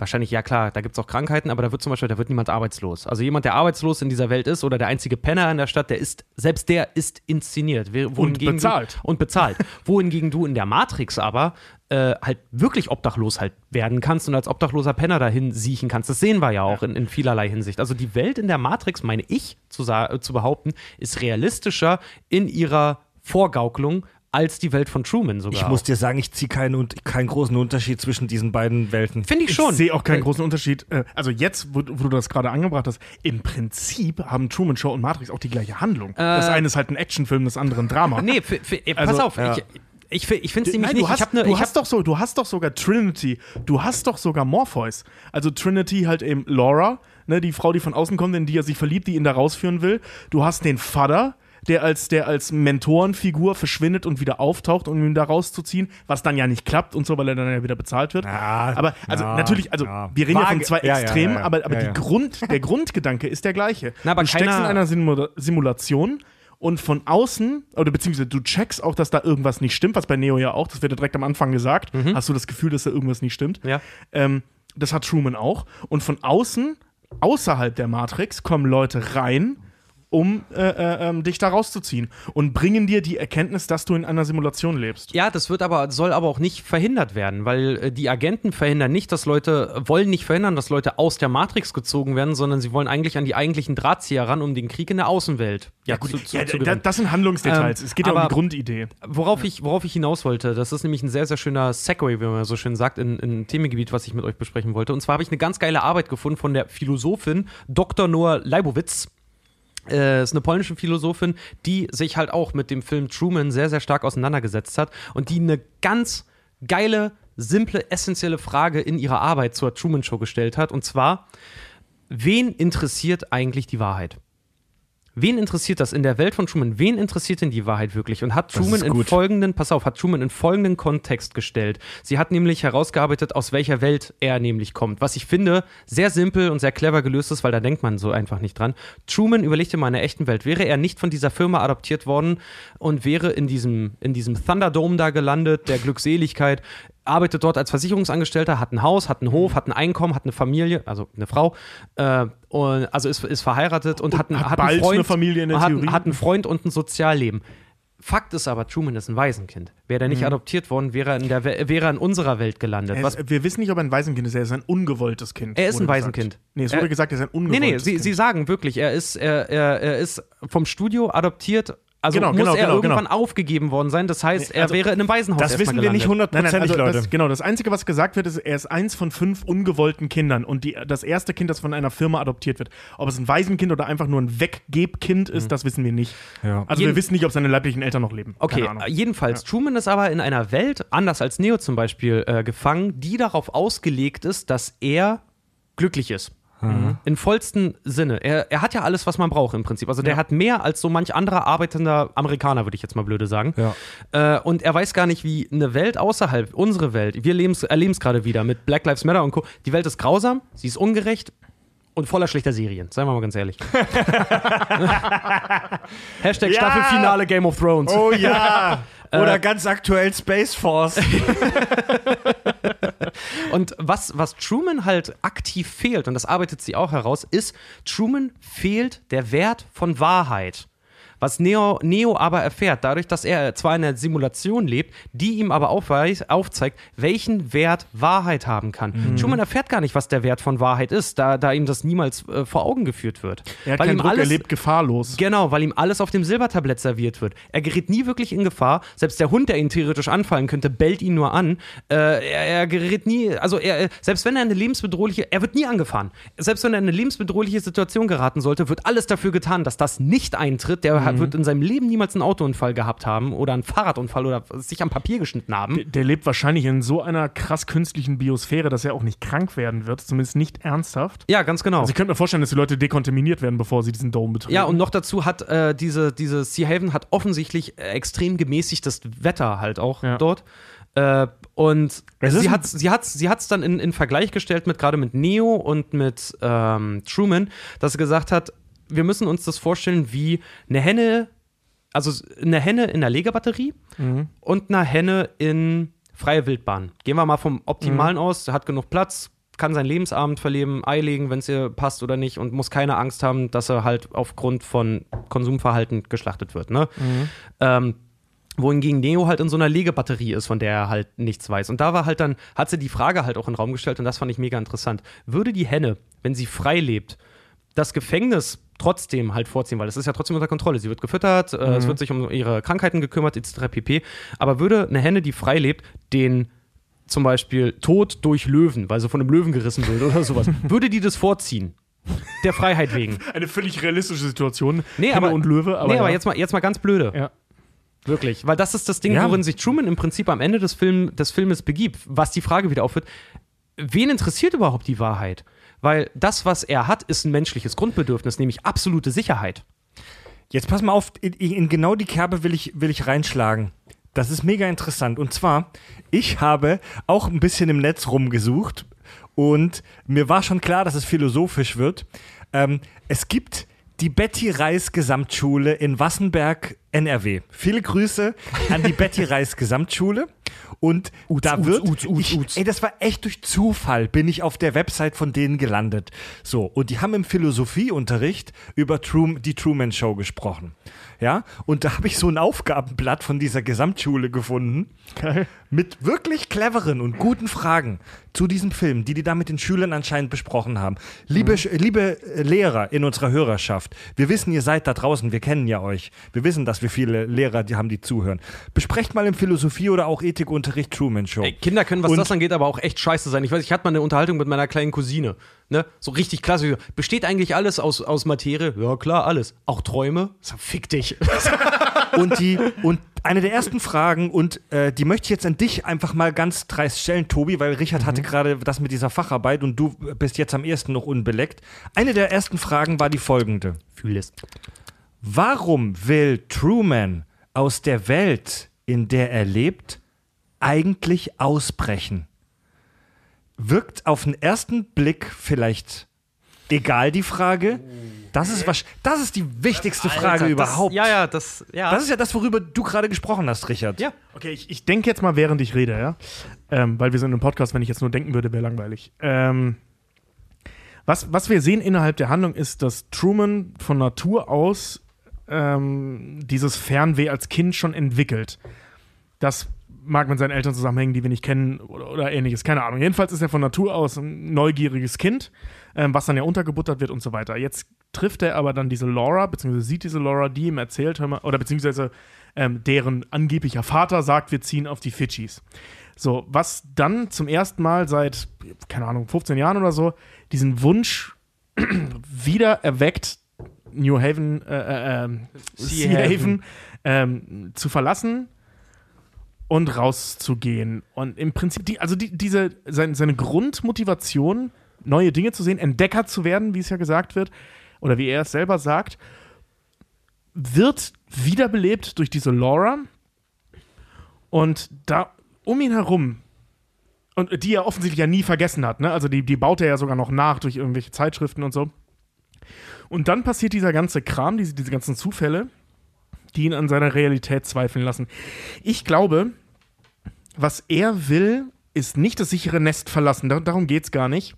wahrscheinlich, ja klar, da gibt es auch Krankheiten, aber da wird zum Beispiel, da wird niemand arbeitslos. Also jemand, der arbeitslos in dieser Welt ist oder der einzige Penner in der Stadt, der ist, selbst der ist inszeniert. Wohingegen bezahlt. Du, und bezahlt. wohingegen du in der Matrix aber äh, halt wirklich obdachlos halt werden kannst und als obdachloser Penner dahin siechen kannst. Das sehen wir ja auch in, in vielerlei Hinsicht. Also die Welt in der Matrix, meine ich zu, zu behaupten, ist realistischer in ihrer Vorgaukelung als die Welt von Truman sogar. Ich muss dir sagen, ich ziehe keinen, keinen großen Unterschied zwischen diesen beiden Welten. Finde ich schon. Ich sehe auch keinen Äh, großen Unterschied. Äh, Also jetzt, wo, wo du das gerade angebracht hast, im Prinzip haben Truman Show und Matrix auch die gleiche Handlung. das eine ist halt ein Actionfilm, das andere ein Drama. Nee, f- f- äh, pass Also, auf. ja. Ich, ich, ich finde es nämlich Nein, nicht. du hast, ne, du hast doch so, du hast doch sogar Trinity, du hast doch sogar Morpheus. Also Trinity halt eben Laura, ne, die Frau, die von außen kommt, in die er sich verliebt, die ihn da rausführen will. Du hast den Vater, der als, der als Mentorenfigur verschwindet und wieder auftaucht, um ihn da rauszuziehen, was dann ja nicht klappt und so, weil er dann ja wieder bezahlt wird. Ja, aber also ja, natürlich, also ja. wir reden ja von Vage. zwei Extremen, aber, aber die. Grund, der Grundgedanke ist der gleiche. Na, aber du steckst in einer Simula Simulation und von außen, oder beziehungsweise du checkst auch, dass da irgendwas nicht stimmt, was bei Neo ja auch, das wird ja direkt am Anfang gesagt, hast du das Gefühl, dass da irgendwas nicht stimmt. Ja. Ähm, das hat Truman auch. Und von außen, außerhalb der Matrix, kommen Leute rein um äh, äh, ähm, dich da rauszuziehen und bringen dir die Erkenntnis, dass du in einer Simulation lebst. Ja, das wird aber, soll aber auch nicht verhindert werden, weil äh, die Agenten verhindern nicht, dass Leute, wollen nicht verhindern, dass Leute aus der Matrix gezogen werden, sondern sie wollen eigentlich an die eigentlichen Drahtzieher ran, um den Krieg in der Außenwelt ja, zu, zu, Ja, zu das sind Handlungsdetails. Ähm, es geht ja um die Grundidee. Worauf, ich, worauf ich hinaus wollte, das ist nämlich ein sehr, sehr schöner Segway, wie man so schön sagt, in, in ein Themengebiet, was ich mit euch besprechen wollte. Und zwar habe ich eine ganz geile Arbeit gefunden von der Philosophin Dr. Noah Leibowitz. Äh, ist eine polnische Philosophin, die sich halt auch mit dem Film Truman sehr, sehr stark auseinandergesetzt hat und die eine ganz geile, simple, essentielle Frage in ihrer Arbeit zur Truman Show gestellt hat. Und zwar, wen interessiert eigentlich die Wahrheit? Wen interessiert das in der Welt von Truman? Wen interessiert denn die Wahrheit wirklich? Und hat Truman in folgenden, pass auf, hat Truman in folgenden Kontext gestellt. Sie hat nämlich herausgearbeitet, aus welcher Welt er nämlich kommt. Was ich finde, sehr simpel und sehr clever gelöst ist, weil da denkt man so einfach nicht dran. Truman überlegte mal in der echten Welt. Wäre er nicht von dieser Firma adoptiert worden und wäre in diesem, in diesem Thunderdome da gelandet, der Glückseligkeit, arbeitet dort als Versicherungsangestellter, hat ein Haus, hat einen Hof, hat ein Einkommen, hat eine Familie, also eine Frau, äh, und, also ist, ist verheiratet und, hat, einen- hat hat einen Freund, eine Familie in der hat, Theorie. hat einen Freund und ein Sozialleben. Fakt ist aber, Truman ist ein Waisenkind. Wäre er Mhm. nicht adoptiert worden, wäre er, in der, wäre er in unserer Welt gelandet. Ist, wir wissen nicht, ob er ein Waisenkind ist. Er ist ein ungewolltes Kind. Er ist ein Waisenkind. Gesagt. Nee, es wurde Er- gesagt, er ist ein nee, ungewolltes nee, sie, Kind. sie sagen wirklich, er ist, er, er, er ist vom Studio adoptiert. Also Genau, muss genau, er genau, irgendwann genau. aufgeben worden sein. Das heißt, er also, wäre in einem Waisenhaus Das wissen wir nicht hundertprozentig, also Leute. das, genau, das Einzige, was gesagt wird, ist, er ist eins von fünf ungewollten Kindern und die, das erste Kind, das von einer Firma adoptiert wird. Ob es ein Waisenkind oder einfach nur ein Weggebkind ist, das wissen wir nicht. Ja. Also Jeden- wir wissen nicht, ob seine leiblichen Eltern noch leben. Okay, jedenfalls, Truman ist aber in einer Welt, anders als Neo zum Beispiel, äh, gefangen, die darauf ausgelegt ist, dass er glücklich ist. Im vollsten Sinne. Er, er hat ja alles, was man braucht im Prinzip. Also der hat mehr als so manch anderer arbeitender Amerikaner, würde ich jetzt mal blöde sagen. Ja. Äh, und er weiß gar nicht, wie eine Welt außerhalb, unsere Welt, wir erleben es gerade wieder mit Black Lives Matter und Co. Die Welt ist grausam, sie ist ungerecht und voller schlechter Serien. Seien wir mal ganz ehrlich. Hashtag Ja. Staffelfinale Game of Thrones. Oh ja! Oder ganz aktuell Space Force. Und was, was Truman halt aktiv fehlt, und das arbeitet sie auch heraus, ist, Truman fehlt der Wert von Wahrheit. Was Neo, Neo aber erfährt, dadurch, dass er zwar in einer Simulation lebt, die ihm aber aufweis, aufzeigt, welchen Wert Wahrheit haben kann. Mhm. Truman erfährt gar nicht, was der Wert von Wahrheit ist, da, da ihm das niemals äh, vor Augen geführt wird. er hat Weil ihm Druck, er alles- lebt gefahrlos. Genau, weil ihm alles auf dem Silbertablett serviert wird. Er gerät nie wirklich in Gefahr. Selbst der Hund, der ihn theoretisch anfallen könnte, bellt ihn nur an. Äh, er, er gerät nie, also er, selbst wenn er in eine lebensbedrohliche, er wird nie angefahren. Selbst wenn er in eine lebensbedrohliche Situation geraten sollte, wird alles dafür getan, dass das nicht eintritt. Der Mhm. Hat- wird in seinem Leben niemals einen Autounfall gehabt haben oder einen Fahrradunfall oder sich am Papier geschnitten haben. Der, der lebt wahrscheinlich in so einer krass künstlichen Biosphäre, dass er auch nicht krank werden wird, zumindest nicht ernsthaft. Ja, ganz genau. Also ich könnte mir vorstellen, dass die Leute dekontaminiert werden, bevor sie diesen Dome betreten. Ja, und noch dazu hat äh, diese, diese Sea Haven hat offensichtlich äh, extrem gemäßigtes Wetter halt auch Ja. dort. Äh, und Es sie hat sie hat's, sie hat's dann in, in Vergleich gestellt mit gerade mit Neo und mit ähm, Truman, dass sie gesagt hat, wir müssen uns das vorstellen wie eine Henne, also eine Henne in einer Legebatterie und eine Henne in freie Wildbahn. Gehen wir mal vom Optimalen aus, hat genug Platz, kann seinen Lebensabend verleben, Ei legen, wenn es ihr passt oder nicht und muss keine Angst haben, dass er halt aufgrund von Konsumverhalten geschlachtet wird. Ne? Ähm, wohingegen Neo halt in so einer Legebatterie ist, von der er halt nichts weiß. Und da war halt dann, hat sie die Frage halt auch in den Raum gestellt und das fand ich mega interessant. Würde die Henne, wenn sie frei lebt, das Gefängnis trotzdem halt vorziehen, weil es ist ja trotzdem unter Kontrolle. Sie wird gefüttert, äh, es wird sich um ihre Krankheiten gekümmert, etc. pp. Aber würde eine Henne, die frei lebt, den zum Beispiel Tod durch Löwen, weil sie von einem Löwen gerissen wird oder sowas, würde die das vorziehen? Der Freiheit wegen. Eine völlig realistische Situation. Nee, Henne aber, und Löwe, aber, nee, aber ja. jetzt, mal, jetzt mal ganz blöde. Ja. Wirklich. Weil das ist das Ding, Ja. worin sich Truman im Prinzip am Ende des, Film, des Filmes begibt, was die Frage wieder aufführt, wen interessiert überhaupt die Wahrheit? Weil das, was er hat, ist ein menschliches Grundbedürfnis, nämlich absolute Sicherheit. Jetzt pass mal auf, in, in genau die Kerbe will ich, will ich reinschlagen. Das ist mega interessant. Und zwar, ich habe auch ein bisschen im Netz rumgesucht und mir war schon klar, dass es philosophisch wird. Ähm, es gibt die Betty Reis Gesamtschule in Wassenberg NRW. Viele Grüße an die Betty Reis Gesamtschule. Und da Uts, wird, Uts, Uts, ich, Uts. ey, das war echt durch Zufall, bin ich auf der Website von denen gelandet. So, und die haben im Philosophieunterricht über Trum, die Truman Show gesprochen. Ja, und da habe ich so ein Aufgabenblatt von dieser Gesamtschule gefunden Geil. mit wirklich cleveren und guten Fragen zu diesem Film, die die da mit den Schülern anscheinend besprochen haben. Liebe, Sch- liebe äh, Lehrer in unserer Hörerschaft, wir wissen, ihr seid da draußen, wir kennen ja euch. Wir wissen, dass wir viele Lehrer die haben, die zuhören. Besprecht mal im Philosophie- oder auch Ethikunterricht Truman Show. Ey, Kinder können, was Und- das angeht, aber auch echt scheiße sein. Ich weiß, ich hatte mal eine Unterhaltung mit meiner kleinen Cousine. Ne? So richtig klasse. Besteht eigentlich alles aus, aus Materie? Ja, klar, alles. Auch Träume? So, fick dich. Und die und eine der ersten Fragen und äh, die möchte ich jetzt an dich einfach mal ganz dreist stellen, Tobi, weil Richard hatte gerade das mit dieser Facharbeit und du bist jetzt am ersten noch unbeleckt. Eine der ersten Fragen war die folgende: Fühl es. Warum will Truman aus der Welt, in der er lebt, eigentlich ausbrechen? Wirkt auf den ersten Blick vielleicht egal die Frage. Das ist, was, das ist die wichtigste Frage Alter, überhaupt. Das, ja, ja, das. Ja. Das ist ja das, worüber du gerade gesprochen hast, Richard. ja. Okay, ich, ich denke jetzt mal, während ich rede, ja. Ähm, weil wir sind im Podcast, wenn ich jetzt nur denken würde, wäre langweilig. Ähm, was, was wir sehen innerhalb der Handlung ist, dass Truman von Natur aus ähm, dieses Fernweh als Kind schon entwickelt. Das mag mit seinen Eltern zusammenhängen, die wir nicht kennen oder, oder ähnliches. Keine Ahnung. Jedenfalls ist er von Natur aus ein neugieriges Kind, ähm, was dann ja untergebuttert wird und so weiter. Jetzt trifft er aber dann diese Laura, beziehungsweise sieht diese Laura, die ihm erzählt, hör mal, oder beziehungsweise ähm, deren angeblicher Vater sagt, wir ziehen auf die Fidschis. So, was dann zum ersten Mal seit, keine Ahnung, 15 Jahren oder so, diesen Wunsch wieder erweckt, New Haven, äh, äh, ähm, Sea Sea Haven. Haven ähm, zu verlassen und rauszugehen. Und im Prinzip, die, also die, diese, seine, seine Grundmotivation, neue Dinge zu sehen, Entdecker zu werden, wie es ja gesagt wird, oder wie er es selber sagt, wird wiederbelebt durch diese Laura. Und da um ihn herum, und die er offensichtlich ja nie vergessen hat, ne? Also die, die baut er ja sogar noch nach durch irgendwelche Zeitschriften und so. Und dann passiert dieser ganze Kram, diese, diese ganzen Zufälle, die ihn an seiner Realität zweifeln lassen. Ich glaube, was er will, ist nicht das sichere Nest verlassen. Dar darum geht es gar nicht.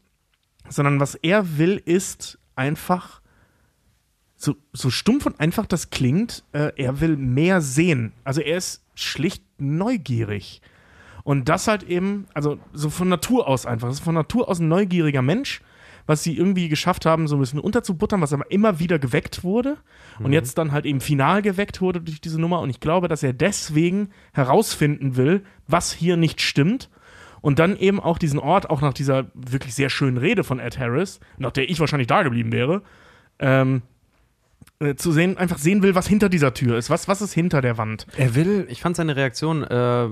Sondern was er will, ist einfach, so, so stumpf und einfach das klingt, äh, er will mehr sehen. Also er ist schlicht neugierig. Und das halt eben, also so von Natur aus einfach. Das ist von Natur aus ein neugieriger Mensch, was sie irgendwie geschafft haben, so ein bisschen unterzubuttern, was aber immer wieder geweckt wurde und jetzt dann halt eben final geweckt wurde durch diese Nummer. Und ich glaube, dass er deswegen herausfinden will, was hier nicht stimmt. Und dann eben auch diesen Ort, auch nach dieser wirklich sehr schönen Rede von Ed Harris, nach der ich wahrscheinlich da geblieben wäre, ähm, äh, zu sehen, einfach sehen will, was hinter dieser Tür ist. Was, was ist hinter der Wand? Er will. Ich fand seine Reaktion äh,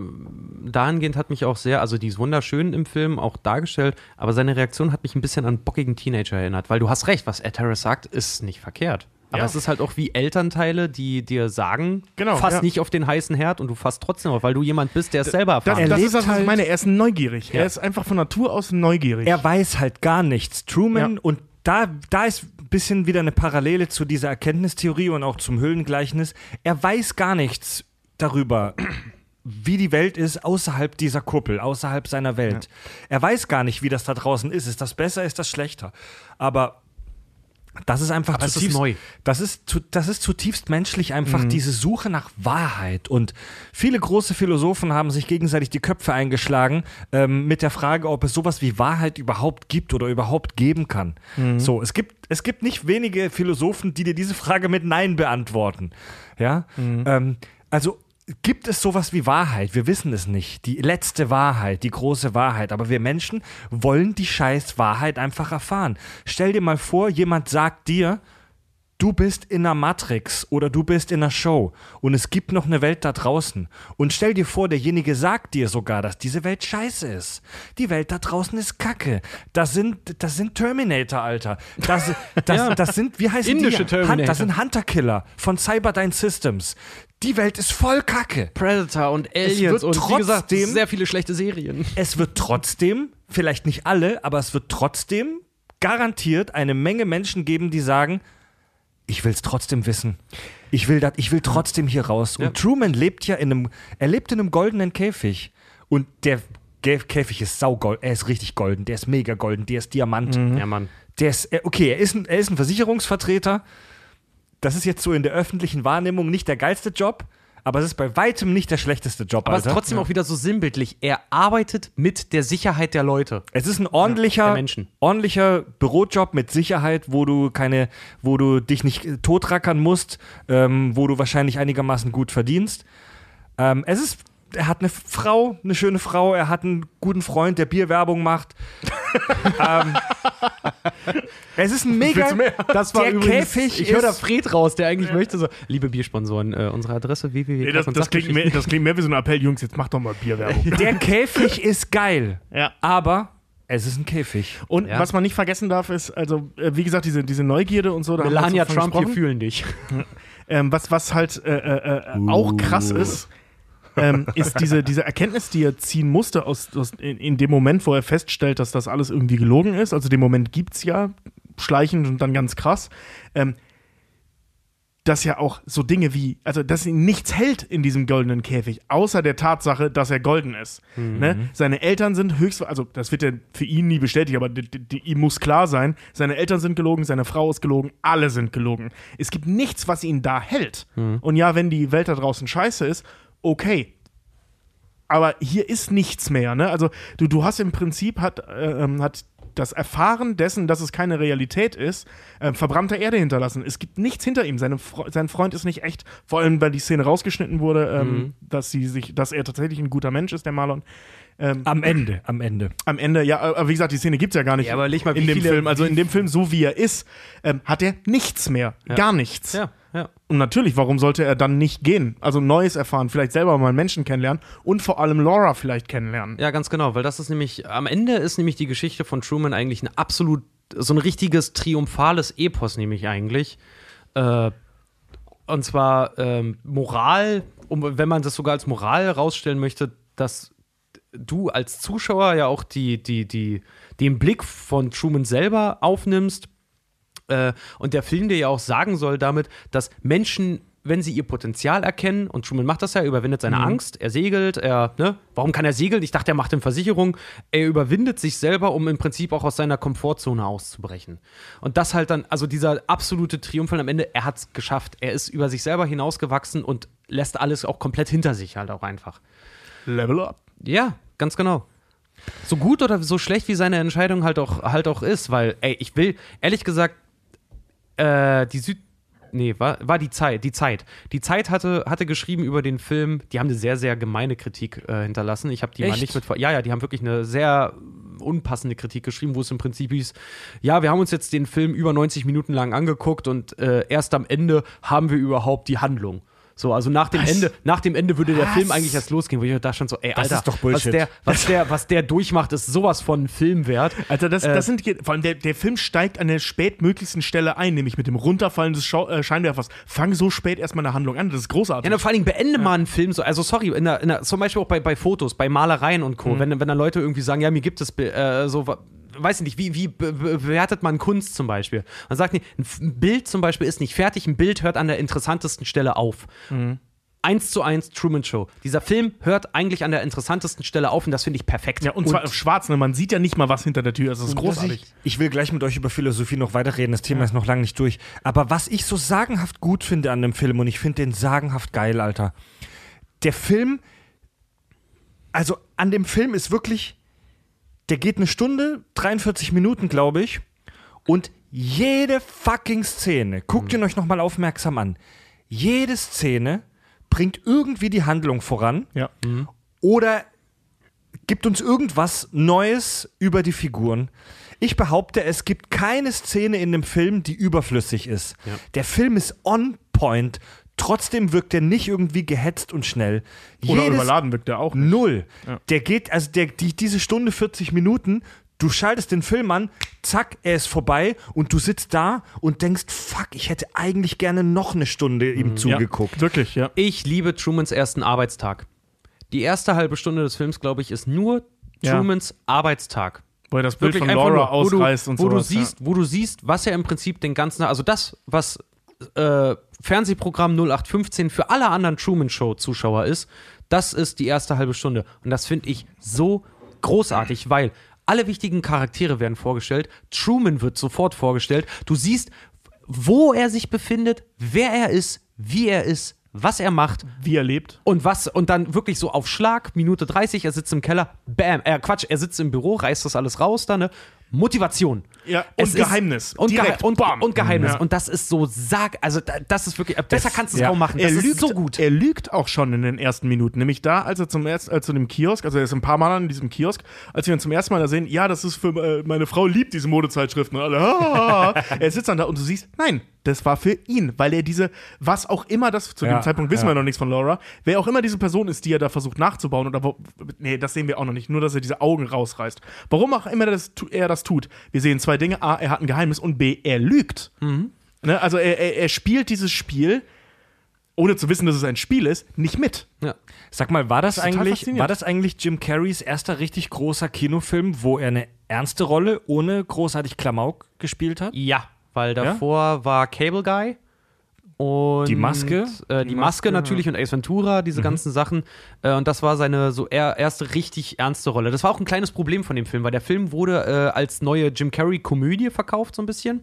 dahingehend hat mich auch sehr, also die ist wunderschön im Film auch dargestellt, aber seine Reaktion hat mich ein bisschen an bockigen Teenager erinnert, weil du hast recht, was Ed Harris sagt, ist nicht verkehrt. Aber Ja. es ist halt auch wie Elternteile, die dir sagen, Genau, fass ja. nicht auf den heißen Herd und du fasst trotzdem auf, weil du jemand bist, der es selber Das, erfahren Er das lebt ist das, was ich halt- meine. Er ist neugierig. Ja. Er ist einfach von Natur aus neugierig. Er weiß halt gar nichts. Truman Ja. und da, da ist bisschen wieder eine Parallele zu dieser Erkenntnistheorie und auch zum Höhlengleichnis. Er weiß gar nichts darüber, wie die Welt ist außerhalb dieser Kuppel, außerhalb seiner Welt. Er weiß gar nicht, wie das da draußen ist. Ist das besser, ist das schlechter? Aber das ist einfach Aber es ist zutiefst neu. Das ist, zu, das ist zutiefst menschlich, einfach diese Suche nach Wahrheit. Und viele große Philosophen haben sich gegenseitig die Köpfe eingeschlagen ähm, mit der Frage, ob es sowas wie Wahrheit überhaupt gibt oder überhaupt geben kann. So, es gibt, es gibt nicht wenige Philosophen, die dir diese Frage mit Nein beantworten. Ja, ähm, also gibt es sowas wie Wahrheit? Wir wissen es nicht. Die letzte Wahrheit, die große Wahrheit. Aber wir Menschen wollen die scheiß Wahrheit einfach erfahren. Stell dir mal vor, jemand sagt dir, du bist in einer Matrix oder du bist in einer Show und es gibt noch eine Welt da draußen. Und stell dir vor, derjenige sagt dir sogar, dass diese Welt scheiße ist. Die Welt da draußen ist Kacke. Das sind, das sind Terminator, Alter. Das, das, Ja. das sind, wie heißen Indische die? Terminator. das sind Hunter-Killer von Cyberdyne Systems. Die Welt ist voll Kacke. Predator und Aliens und wie gesagt, trotzdem- sehr viele schlechte Serien. Es wird trotzdem, vielleicht nicht alle, aber es wird trotzdem garantiert eine Menge Menschen geben, die sagen, ich will es trotzdem wissen. Ich will, dat, ich will trotzdem hier raus. Ja. Und Truman lebt ja in einem, er lebt in einem goldenen Käfig. Und der Kä- Käfig ist saugold, er ist richtig golden, der ist mega golden, der ist Diamant. Ja, Mann. Der ist, okay, er ist, ein, er ist ein Versicherungsvertreter. Das ist jetzt so in der öffentlichen Wahrnehmung nicht der geilste Job, aber es ist bei weitem nicht der schlechteste Job, Aber es ist trotzdem auch wieder so sinnbildlich. Er arbeitet mit der Sicherheit der Leute. Es ist ein ordentlicher, Menschen. ordentlicher Bürojob mit Sicherheit, wo du keine, wo du dich nicht äh, totrackern musst, ähm, wo du wahrscheinlich einigermaßen gut verdienst. Ähm, es ist, er hat eine Frau, eine schöne Frau, er hat einen guten Freund, der Bierwerbung macht. ähm, es ist ein mega. Das war der übrigens, Käfig ich höre da Fred raus, der eigentlich möchte so, liebe Biersponsoren, äh, unsere Adresse www. Nee, das, das, klingt mehr, das klingt mehr wie so ein Appell, Jungs, jetzt macht doch mal Bierwerbung. Der Käfig ist geil, ja. aber es ist ein Käfig. Und Ja. was man nicht vergessen darf, ist, also, äh, wie gesagt, diese, diese Neugierde und so. Da haben wir Melania Trump, wir fühlen dich. Ähm, was, was halt äh, äh, äh, auch krass ist, ähm, ist diese, diese Erkenntnis, die er ziehen musste aus, aus, in, in dem Moment, wo er feststellt, dass das alles irgendwie gelogen ist. Also den Moment gibt es ja, schleichend und dann ganz krass. Ähm, dass ja auch so Dinge wie, also dass ihn nichts hält in diesem goldenen Käfig, außer der Tatsache, dass er golden ist. Ne? Seine Eltern sind höchst, also das wird ja für ihn nie bestätigt, aber die, die, ihm muss klar sein, seine Eltern sind gelogen, seine Frau ist gelogen, alle sind gelogen. Es gibt nichts, was ihn da hält. Und ja, wenn die Welt da draußen scheiße ist, okay. Aber hier ist nichts mehr, ne? Also du, du hast im Prinzip hat, äh, ähm, hat das Erfahren dessen, dass es keine Realität ist, äh, verbrannte Erde hinterlassen. Es gibt nichts hinter ihm. Seine, sein Freund ist nicht echt. Vor allem, weil die Szene rausgeschnitten wurde, ähm, dass sie sich, dass er tatsächlich ein guter Mensch ist, der Marlon. Ähm, Am Ende, am Ende. am Ende, ja, aber wie gesagt, die Szene gibt es ja gar nicht Ja, aber leg mal, in dem viele- Film. Also in dem Film, so wie er ist, ähm, hat er nichts mehr. Gar nichts. Ja, ja. Und natürlich, warum sollte er dann nicht gehen? Also Neues erfahren, vielleicht selber mal einen Menschen kennenlernen und vor allem Laura vielleicht kennenlernen. Ja, ganz genau, weil das ist nämlich, am Ende ist nämlich die Geschichte von Truman eigentlich ein absolut, so ein richtiges triumphales Epos, nämlich eigentlich. Äh, und zwar ähm, Moral, um, wenn man das sogar als Moral herausstellen möchte, dass du als Zuschauer ja auch die, die, die, den Blick von Truman selber aufnimmst äh, und der Film dir ja auch sagen soll damit, dass Menschen, wenn sie ihr Potenzial erkennen, und Truman macht das ja, er überwindet seine Angst, er segelt, er, ne, warum kann er segeln? Ich dachte, er macht eine Versicherung. Er überwindet sich selber, um im Prinzip auch aus seiner Komfortzone auszubrechen. Und das halt dann, also dieser absolute Triumph am Ende, er hat es geschafft. Er ist über sich selber hinausgewachsen und lässt alles auch komplett hinter sich halt auch einfach. Level up. Ja, ganz genau. So gut oder so schlecht wie seine Entscheidung halt auch, halt auch ist, weil, ey, ich will, ehrlich gesagt, äh, die Süd. Nee, war, war die Zeit, die Zeit. Die Zeit hatte, hatte geschrieben über den Film, die haben eine sehr, sehr gemeine Kritik äh, hinterlassen. Ich habe die mal Echt? nicht mit. Ja, ja, die haben wirklich eine sehr unpassende Kritik geschrieben, wo es im Prinzip hieß, ja, wir haben uns jetzt den Film über 90 Minuten lang angeguckt und äh, erst am Ende haben wir überhaupt die Handlung. So, also nach dem Ende, nach dem Ende würde der Was? Film eigentlich erst losgehen, wo ich da schon so, ey, Das Alter, ist doch was der, was der, was der durchmacht, ist sowas von Film wert. Alter, das, Äh, das sind vor allem der, der Film steigt an der spätmöglichsten Stelle ein, nämlich mit dem Runterfallen des Schau äh, Scheinwerfers. Fang so spät erstmal eine Handlung an, das ist großartig. Ja, vor allen Dingen beende mal einen Film so, also sorry, in der, in der, zum Beispiel auch bei, bei Fotos, bei Malereien und Co., wenn, wenn dann Leute irgendwie sagen, ja, mir gibt es äh, so, weiß ich nicht, wie, wie be- be- bewertet man Kunst zum Beispiel? Man sagt, nee, ein Bild zum Beispiel ist nicht fertig, ein Bild hört an der interessantesten Stelle auf. Eins zu eins Truman Show. Dieser Film hört eigentlich an der interessantesten Stelle auf und das finde ich perfekt. ja, und, zwar auf schwarz, ne? man sieht ja nicht mal was hinter der Tür, das ist großartig. Ich, ich will gleich mit euch über Philosophie noch weiterreden, das Thema ist noch lange nicht durch. Aber was ich so sagenhaft gut finde an dem Film, und ich finde den sagenhaft geil, Alter. Der Film, also an dem Film ist wirklich, der geht eine Stunde, 43 Minuten, glaube ich. Und jede fucking Szene, guckt ihn euch nochmal aufmerksam an. Jede Szene bringt irgendwie die Handlung voran Ja. oder gibt uns irgendwas Neues über die Figuren. Ich behaupte, es gibt keine Szene in dem Film, die überflüssig ist. Der Film ist on point. Trotzdem wirkt er nicht irgendwie gehetzt und schnell. Oder Jedes- überladen wirkt er auch. nicht. Null. Ja. Der geht, also der, die, diese Stunde 40 Minuten, du schaltest den Film an, zack, er ist vorbei und du sitzt da und denkst, fuck, ich hätte eigentlich gerne noch eine Stunde ihm Mhm. Ja, zugeguckt. wirklich, ja. Ich liebe Trumans ersten Arbeitstag. Die erste halbe Stunde des Films, glaube ich, ist nur Ja. Trumans Arbeitstag. Wo er das Bild Wirklich von einfach Laura nur, wo du, ausreißt und wo sowas. du siehst, wo du siehst, was er im Prinzip den ganzen, also das, was äh, Fernsehprogramm 0815 für alle anderen Truman Show Zuschauer ist, das ist die erste halbe Stunde. Und das finde ich so großartig, weil alle wichtigen Charaktere werden vorgestellt. Truman wird sofort vorgestellt. Du siehst, wo er sich befindet, wer er ist, wie er ist, was er macht Wie er lebt. und was und dann wirklich so auf Schlag, Minute 30, er sitzt im Keller, bam, äh, Quatsch, er sitzt im Büro, reißt das alles raus, da, ne? Motivation. Ja, Es und ist- Geheimnis. Und, Gehe Direkt, und, bam. und Geheimnis. Ja. Und das ist so sag, also da- das ist wirklich, besser kannst du es Ja. kaum machen. Er Das lügt ist so gut. Er lügt auch schon in den ersten Minuten. Nämlich da, als er zum ersten, als zu dem Kiosk, also er ist ein paar Mal an diesem Kiosk, als wir ihn zum ersten Mal da sehen, ja, das ist für äh, meine Frau liebt diese Modezeitschriften. Und alle, ah, er sitzt dann da und du siehst, nein, das war für ihn, weil er diese, was auch immer das, zu Ja, dem Zeitpunkt wissen ja. wir noch nichts von Laura, wer auch immer diese Person ist, die er da versucht nachzubauen oder wo, nee, das sehen wir auch noch nicht, nur dass er diese Augen rausreißt. Warum auch immer das, er das tut. Wir sehen zwei Dinge, A, er hat ein Geheimnis und B, er lügt. Ne? Also er, er, er spielt dieses Spiel, ohne zu wissen, dass es ein Spiel ist, nicht mit. ja. Sag mal, war das, total eigentlich, war das eigentlich Jim Carreys erster richtig großer Kinofilm, wo er eine ernste Rolle ohne großartig Klamauk gespielt hat? ja, weil davor war Cable Guy. Und Die Maske? Äh, die, Maske, natürlich und Ace Ventura, diese ganzen Sachen. Äh, und das war seine so er, erste richtig ernste Rolle. Das war auch ein kleines Problem von dem Film, weil der Film wurde äh, als neue Jim Carrey-Komödie verkauft, so ein bisschen.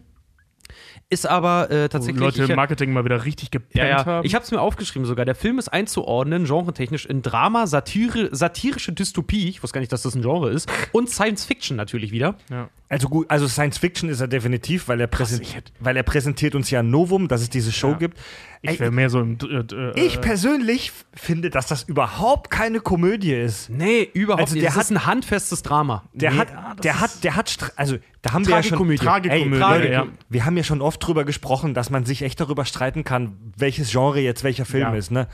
Ist aber äh, Wo tatsächlich. Leute ich- im Marketing mal wieder richtig gepennt Ja, ja. haben. Ich habe es mir aufgeschrieben sogar. Der Film ist einzuordnen, genretechnisch, in Drama, Satire, satirische Dystopie, ich wusste gar nicht, dass das ein Genre ist, und Science Fiction natürlich wieder. ja. Also gut, also Science Fiction ist er definitiv, weil er, hätte- weil er präsentiert uns ja ein Novum, dass es diese Show Ja. gibt. Ich wäre mehr so im. Äh, äh, Ich persönlich finde, dass das überhaupt keine Komödie ist. Nee, überhaupt Also nicht. der Das hat- ein handfestes Drama. Der Nee, hat, ah, der hat, der hat, also da haben wir ja schon, Tragikomödie. Ey, ja. wir haben ja schon oft drüber gesprochen, dass man sich echt darüber streiten kann, welches Genre jetzt welcher Film Ja. ist, ne?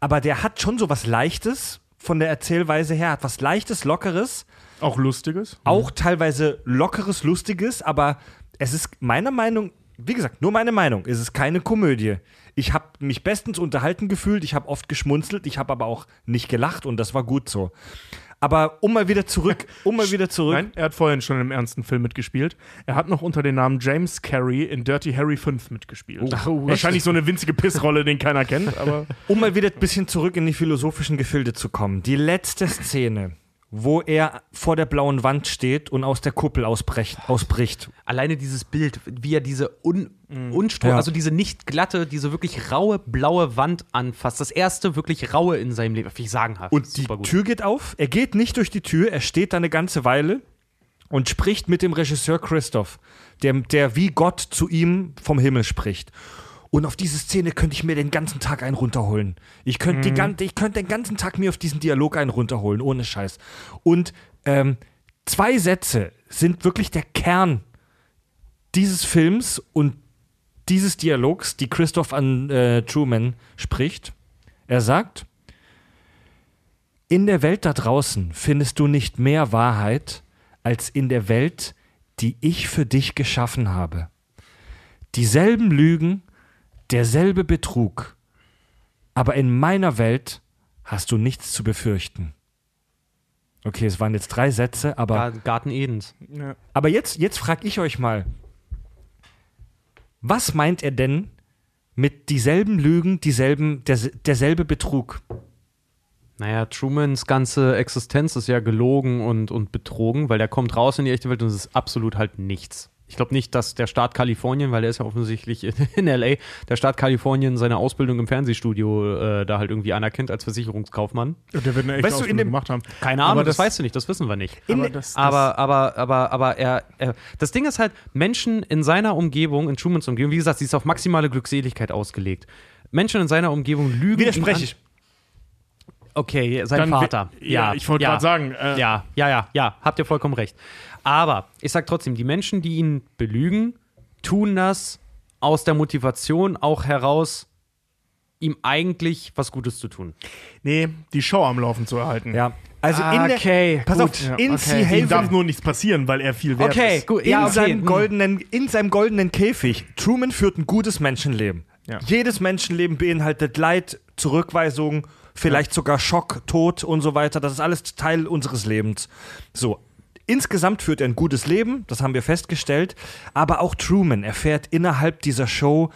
Aber der hat schon so was Leichtes von der Erzählweise her, hat was Leichtes, Lockeres, Auch Lustiges. auch teilweise Lockeres, Lustiges, aber es ist meiner Meinung, wie gesagt, nur meine Meinung, es ist keine Komödie. Ich habe mich bestens unterhalten gefühlt, ich habe oft geschmunzelt, ich habe aber auch nicht gelacht und das war gut so. Aber um mal wieder zurück, um mal wieder zurück. Nein, er hat vorhin schon im ernsten Film mitgespielt. Er hat noch unter dem Namen James Carey in Dirty Harry 5 mitgespielt. Oh, Wahrscheinlich so eine winzige Pissrolle, den keiner kennt, aber. Um mal wieder ein bisschen zurück in die philosophischen Gefilde zu kommen. Die letzte Szene, wo er vor der blauen Wand steht und aus der Kuppel ausbrecht, ausbricht. Alleine dieses Bild, wie er diese un Unstur, Ja. also diese nicht glatte, diese wirklich raue blaue Wand anfasst. Das erste wirklich raue in seinem Leben. Wie ich sagenhaft. Und die. Tür geht auf. Er geht nicht durch die Tür, er steht da eine ganze Weile und spricht mit dem Regisseur Christoph, der, der wie Gott zu ihm vom Himmel spricht. Und auf diese Szene könnte ich mir den ganzen Tag einen runterholen. Ich könnte, die gan- ich könnte den ganzen Tag mir auf diesen Dialog einen runterholen, ohne Scheiß. Und ähm, zwei Sätze sind wirklich der Kern dieses Films und dieses Dialogs, die Christoph an äh, Truman spricht. Er sagt, in der Welt da draußen findest du nicht mehr Wahrheit als in der Welt, die ich für dich geschaffen habe. Dieselben Lügen, derselbe Betrug, aber in meiner Welt hast du nichts zu befürchten. Okay, es waren jetzt drei Sätze, aber, Gar- Garten Edens. Ja. aber jetzt, jetzt frage ich euch mal, was meint er denn mit dieselben Lügen, dieselben, der, derselbe Betrug? Naja, Trumans ganze Existenz ist ja gelogen und, und betrogen, weil der kommt raus in die echte Welt und es ist absolut halt nichts. Ich glaube nicht, dass der Staat Kalifornien, weil der ist ja offensichtlich in, in LA, der Staat Kalifornien seine Ausbildung im Fernsehstudio äh, da halt irgendwie anerkennt als Versicherungskaufmann. Der wird eine echte Weißt du, in Ausbildung dem- gemacht haben. Keine Ahnung, Aber das, das- weißt du nicht, das wissen wir nicht. Aber, das, das, Aber, aber, aber, aber er, er, das Ding ist halt, Menschen in seiner Umgebung, in Trumans Umgebung, wie gesagt, sie ist auf maximale Glückseligkeit ausgelegt. Menschen in seiner Umgebung lügen. Widerspreche ich. Okay, sein Dann Vater. wi- ja, ich wollte ja. gerade sagen, äh, Ja, ja, ja, ja, habt ihr vollkommen recht. Aber ich sag trotzdem, die Menschen, die ihn belügen, tun das aus der Motivation auch heraus, ihm eigentlich was Gutes zu tun. nee, die Show am Laufen zu erhalten. Ja, also in der, Okay, pass gut. auf, Ja, in okay. Sea Ihm darf Haven, nur nichts passieren, weil er viel wert Okay, ist. gut. in, Ja, okay. seinem hm. goldenen, in seinem goldenen Käfig. Truman führt ein gutes Menschenleben. Ja. Jedes Menschenleben beinhaltet Leid, Zurückweisung, vielleicht sogar Schock, Tod und so weiter. Das ist alles Teil unseres Lebens. So. Insgesamt führt er ein gutes Leben, das haben wir festgestellt. Aber auch Truman erfährt innerhalb dieser Show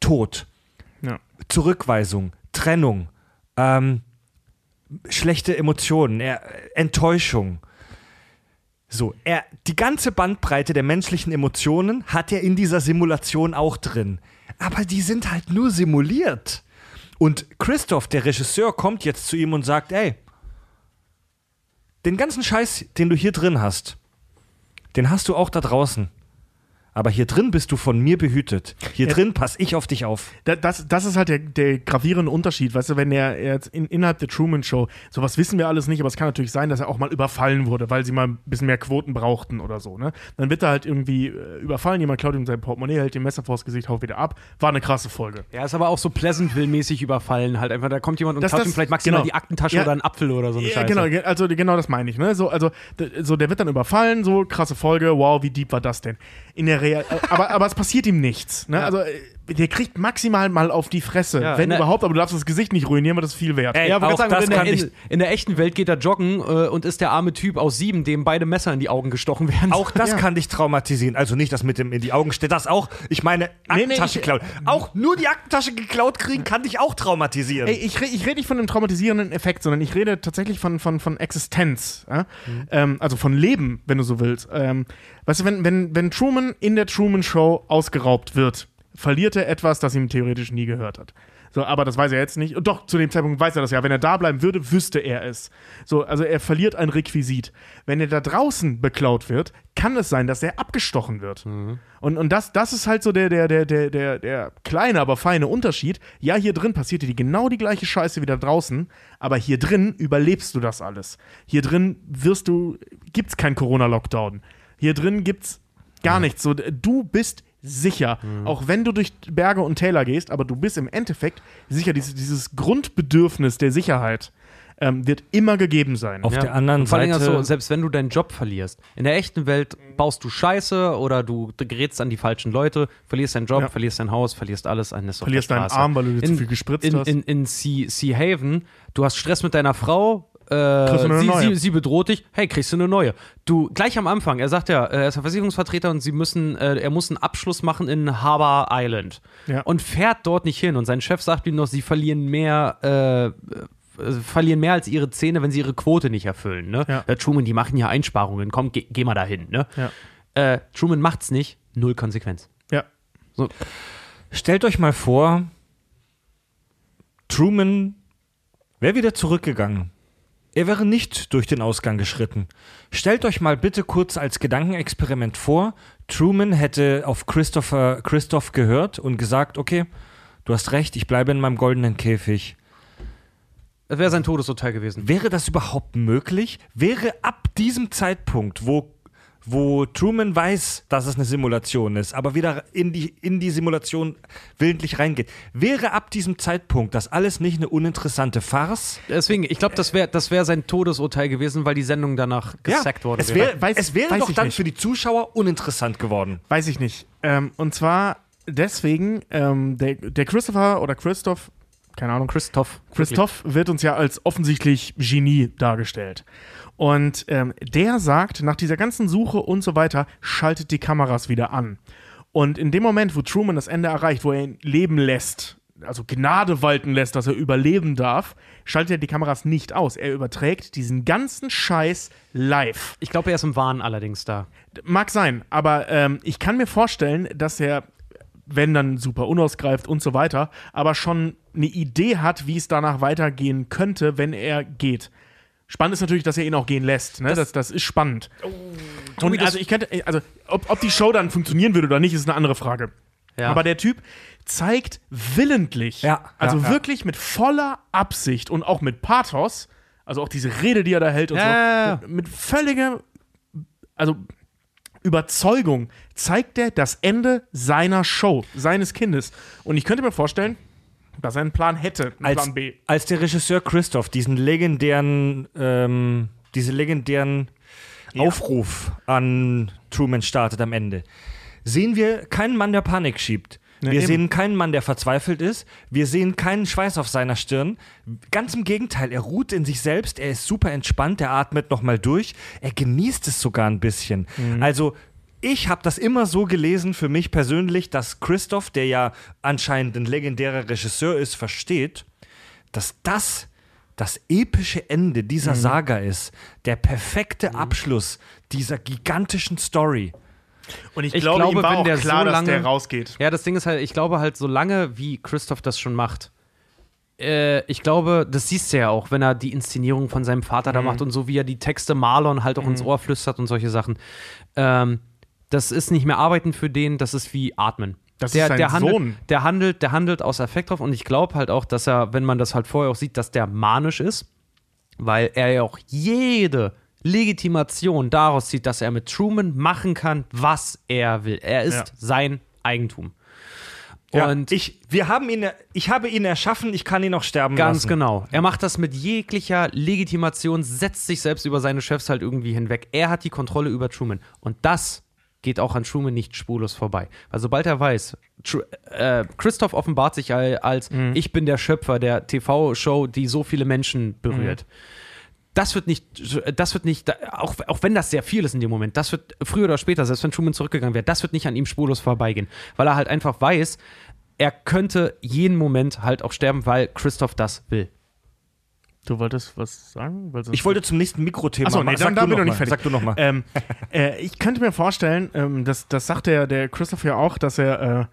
Tod, Ja. Zurückweisung, Trennung, ähm, schlechte Emotionen, er, Enttäuschung. So, er, die ganze Bandbreite der menschlichen Emotionen hat er in dieser Simulation auch drin. Aber die sind halt nur simuliert. Und Christoph, der Regisseur, kommt jetzt zu ihm und sagt, ey, den ganzen Scheiß, den du hier drin hast, den hast du auch da draußen. Aber hier drin bist du von mir behütet. Hier Ja. drin pass ich auf dich auf. Da- Das, das ist halt der, der gravierende Unterschied, weißt du, wenn er jetzt in, innerhalb der Truman Show, sowas wissen wir alles nicht, aber es kann natürlich sein, dass er auch mal überfallen wurde, weil sie mal ein bisschen mehr Quoten brauchten oder so, ne? Dann wird er halt irgendwie äh, überfallen, jemand klaut ihm sein Portemonnaie, hält dem Messer vors Gesicht, haut wieder ab. War eine krasse Folge. Ja, ist aber auch so Pleasantville-mäßig überfallen. Halt einfach, da kommt jemand und Das- klaut das- ihm vielleicht maximal genau. die Aktentasche Ja. oder einen Apfel oder so eine Ja, Scheiße. genau, ge- also genau das meine ich, ne? So, also, so der wird dann überfallen, so krasse Folge, wow, wie deep war das denn? In der Real, aber, aber es passiert ihm nichts, ne? Ja. Also, der kriegt maximal mal auf die Fresse, Ja, wenn ne- überhaupt, aber du darfst das Gesicht nicht ruinieren, weil das ist viel wert. Ey, Ja, aber auch ich sagen, das in, der, kann ich in, in der echten Welt geht er joggen äh, und ist der arme Typ aus sieben, dem beide Messer in die Augen gestochen werden. Auch das Ja. kann dich traumatisieren. Also nicht das mit dem in die Augen steht, das auch. Ich meine, Nee, nee, Aktentasche ich- klauen. Auch nur die Aktentasche geklaut kriegen kann dich auch traumatisieren. Ey, ich, ich rede nicht von einem traumatisierenden Effekt, sondern ich rede tatsächlich von, von, von Existenz. Ja? Ähm, also von Leben, wenn du so willst. Ähm, weißt du, wenn, wenn, wenn Truman in der Truman Show ausgeraubt wird, verliert er etwas, das ihm theoretisch nie gehört hat. So, aber das weiß er jetzt nicht. Und doch, zu dem Zeitpunkt weiß er das ja. Wenn er da bleiben würde, wüsste er es. So, also er verliert ein Requisit. Wenn er da draußen beklaut wird, kann es sein, dass er abgestochen wird. Und, und das, das ist halt so der, der, der, der, der, der kleine, aber feine Unterschied. Ja, hier drin passiert dir die genau die gleiche Scheiße wie da draußen, aber hier drin überlebst du das alles. Hier drin wirst du, gibt's kein Corona-Lockdown. Hier drin gibt's gar nichts. So, du bist sicher, auch wenn du durch Berge und Täler gehst, aber du bist im Endeffekt sicher. Dieses, dieses Grundbedürfnis der Sicherheit ähm, wird immer gegeben sein. Auf Ja. der anderen Und vor allem Seite. so, selbst wenn du deinen Job verlierst. In der echten Welt baust du Scheiße oder du gerätst an die falschen Leute, verlierst deinen Job, Ja. verlierst dein Haus, verlierst alles. Auf Verlierst deinen. Arm, weil du dir zu in, viel gespritzt in, hast. In, in Sea, sea Haven, du hast Stress mit deiner Frau. Äh, sie, sie, sie bedroht dich, hey, kriegst du eine neue. Du, gleich am Anfang, er sagt ja, er ist ein Versicherungsvertreter und sie müssen, äh, er muss einen Abschluss machen in Harbor Island. Ja. Und fährt dort nicht hin. Und sein Chef sagt ihm noch, sie verlieren mehr, äh, äh, verlieren mehr als ihre Zähne, wenn sie ihre Quote nicht erfüllen. Ne? Ja. Äh, Truman, die machen ja Einsparungen, komm, geh, geh mal dahin. Ne? Ja. Äh, Truman macht's nicht, null Konsequenz. ja. So, Stellt euch mal vor, Truman wäre wieder zurückgegangen. Er wäre nicht durch den Ausgang geschritten. Stellt euch mal bitte kurz als Gedankenexperiment vor, Truman hätte auf Christopher Christoph gehört und gesagt, okay, du hast recht, ich bleibe in meinem goldenen Käfig. das wäre sein Todesurteil gewesen. Wäre das überhaupt möglich? Wäre ab diesem Zeitpunkt, wo, wo Truman weiß, dass es eine Simulation ist, aber wieder in die, in die Simulation willentlich reingeht, wäre ab diesem Zeitpunkt das alles nicht eine uninteressante Farce? Deswegen, ich glaube, das wäre das wär sein Todesurteil gewesen, weil die Sendung danach gesackt worden es wäre. wäre Weiß- es wäre doch ich dann nicht. für die Zuschauer uninteressant geworden. Weiß ich nicht. Ähm, und zwar deswegen, ähm, der, der Christopher oder Christoph, keine Ahnung, Christoph. Christoph wird uns ja als offensichtlich Genie dargestellt. Und ähm, der sagt, nach dieser ganzen Suche und so weiter, schaltet die Kameras wieder an. Und in dem Moment, wo Truman das Ende erreicht, wo er ihn leben lässt, also Gnade walten lässt, dass er überleben darf, schaltet er die Kameras nicht aus. Er überträgt diesen ganzen Scheiß live. Ich glaube, er ist im Wahn allerdings da. Mag sein, aber ähm, ich kann mir vorstellen, dass er, wenn dann super unausgreift und so weiter, aber schon eine Idee hat, wie es danach weitergehen könnte, wenn er geht. Spannend ist natürlich, dass er ihn auch gehen lässt. Ne? Das, das, ist spannend. und das- also ich könnte, also ob, ob die Show dann funktionieren würde oder nicht, ist eine andere Frage. Ja. Aber der Typ zeigt willentlich, Ja, also ja, wirklich mit voller Absicht und auch mit Pathos, also auch diese Rede, die er da hält und so. Mit, mit völliger, also Überzeugung zeigt er das Ende seiner Show, seines Kindes. Und ich könnte mir vorstellen, dass er einen Plan hätte, einen Als, Plan B. als der Regisseur Christoph diesen legendären, ähm, diese legendären Aufruf an Truman startet am Ende, sehen wir keinen Mann, der Panik schiebt. Ja, wir eben. sehen keinen Mann, der verzweifelt ist. Wir sehen keinen Schweiß auf seiner Stirn. Ganz im Gegenteil, er ruht in sich selbst. Er ist super entspannt. Er atmet nochmal durch. Er genießt es sogar ein bisschen. Mhm. Also, ich habe das immer so gelesen für mich persönlich, dass Christoph, der ja anscheinend ein legendärer Regisseur ist, versteht, dass das das epische Ende dieser Saga ist, der perfekte Abschluss dieser gigantischen Story. Und ich, Ich glaube, glaube, ihm war wenn auch der klar, so dass lange- der rausgeht. Ja, das Ding ist halt, ich glaube halt, solange wie Christoph das schon macht, äh, ich glaube, das siehst du ja auch, wenn er die Inszenierung von seinem Vater Mhm. da macht und so wie er die Texte Marlon halt auch ins Ohr flüstert und solche Sachen. Ähm, das ist nicht mehr Arbeiten für den, das ist wie Atmen. Das der, ist sein der handelt, Sohn. Der handelt, der handelt aus Affekt drauf und ich glaube halt auch, dass er, wenn man das halt vorher auch sieht, dass der manisch ist, weil er ja auch jede Legitimation daraus zieht, dass er mit Truman machen kann, was er will. Er ist Ja. sein Eigentum. Ja, Und ich, wir haben ihn, ich habe ihn erschaffen, ich kann ihn auch sterben Ganz lassen. genau. Er macht das mit jeglicher Legitimation, setzt sich selbst über seine Chefs halt irgendwie hinweg. Er hat die Kontrolle über Truman. Und das geht auch an Truman nicht spurlos vorbei. Weil sobald er weiß, Tru äh, Christoph offenbart sich al- als ich bin der Schöpfer der TV-Show, die so viele Menschen berührt. Das wird nicht, das wird nicht, auch, auch wenn das sehr viel ist in dem Moment, das wird früher oder später, selbst wenn Truman zurückgegangen wäre, das wird nicht an ihm spurlos vorbeigehen. Weil er halt einfach weiß, er könnte jeden Moment halt auch sterben, weil Christoph das will. Du wolltest was sagen? Ich wollte zum nächsten Mikrothema Achso, nee, dann, Sag dann bin ich noch nicht fertig. Sag du noch mal. Ähm, äh, ich könnte mir vorstellen, ähm, das, das sagt der, der Christoph ja auch, dass er, äh,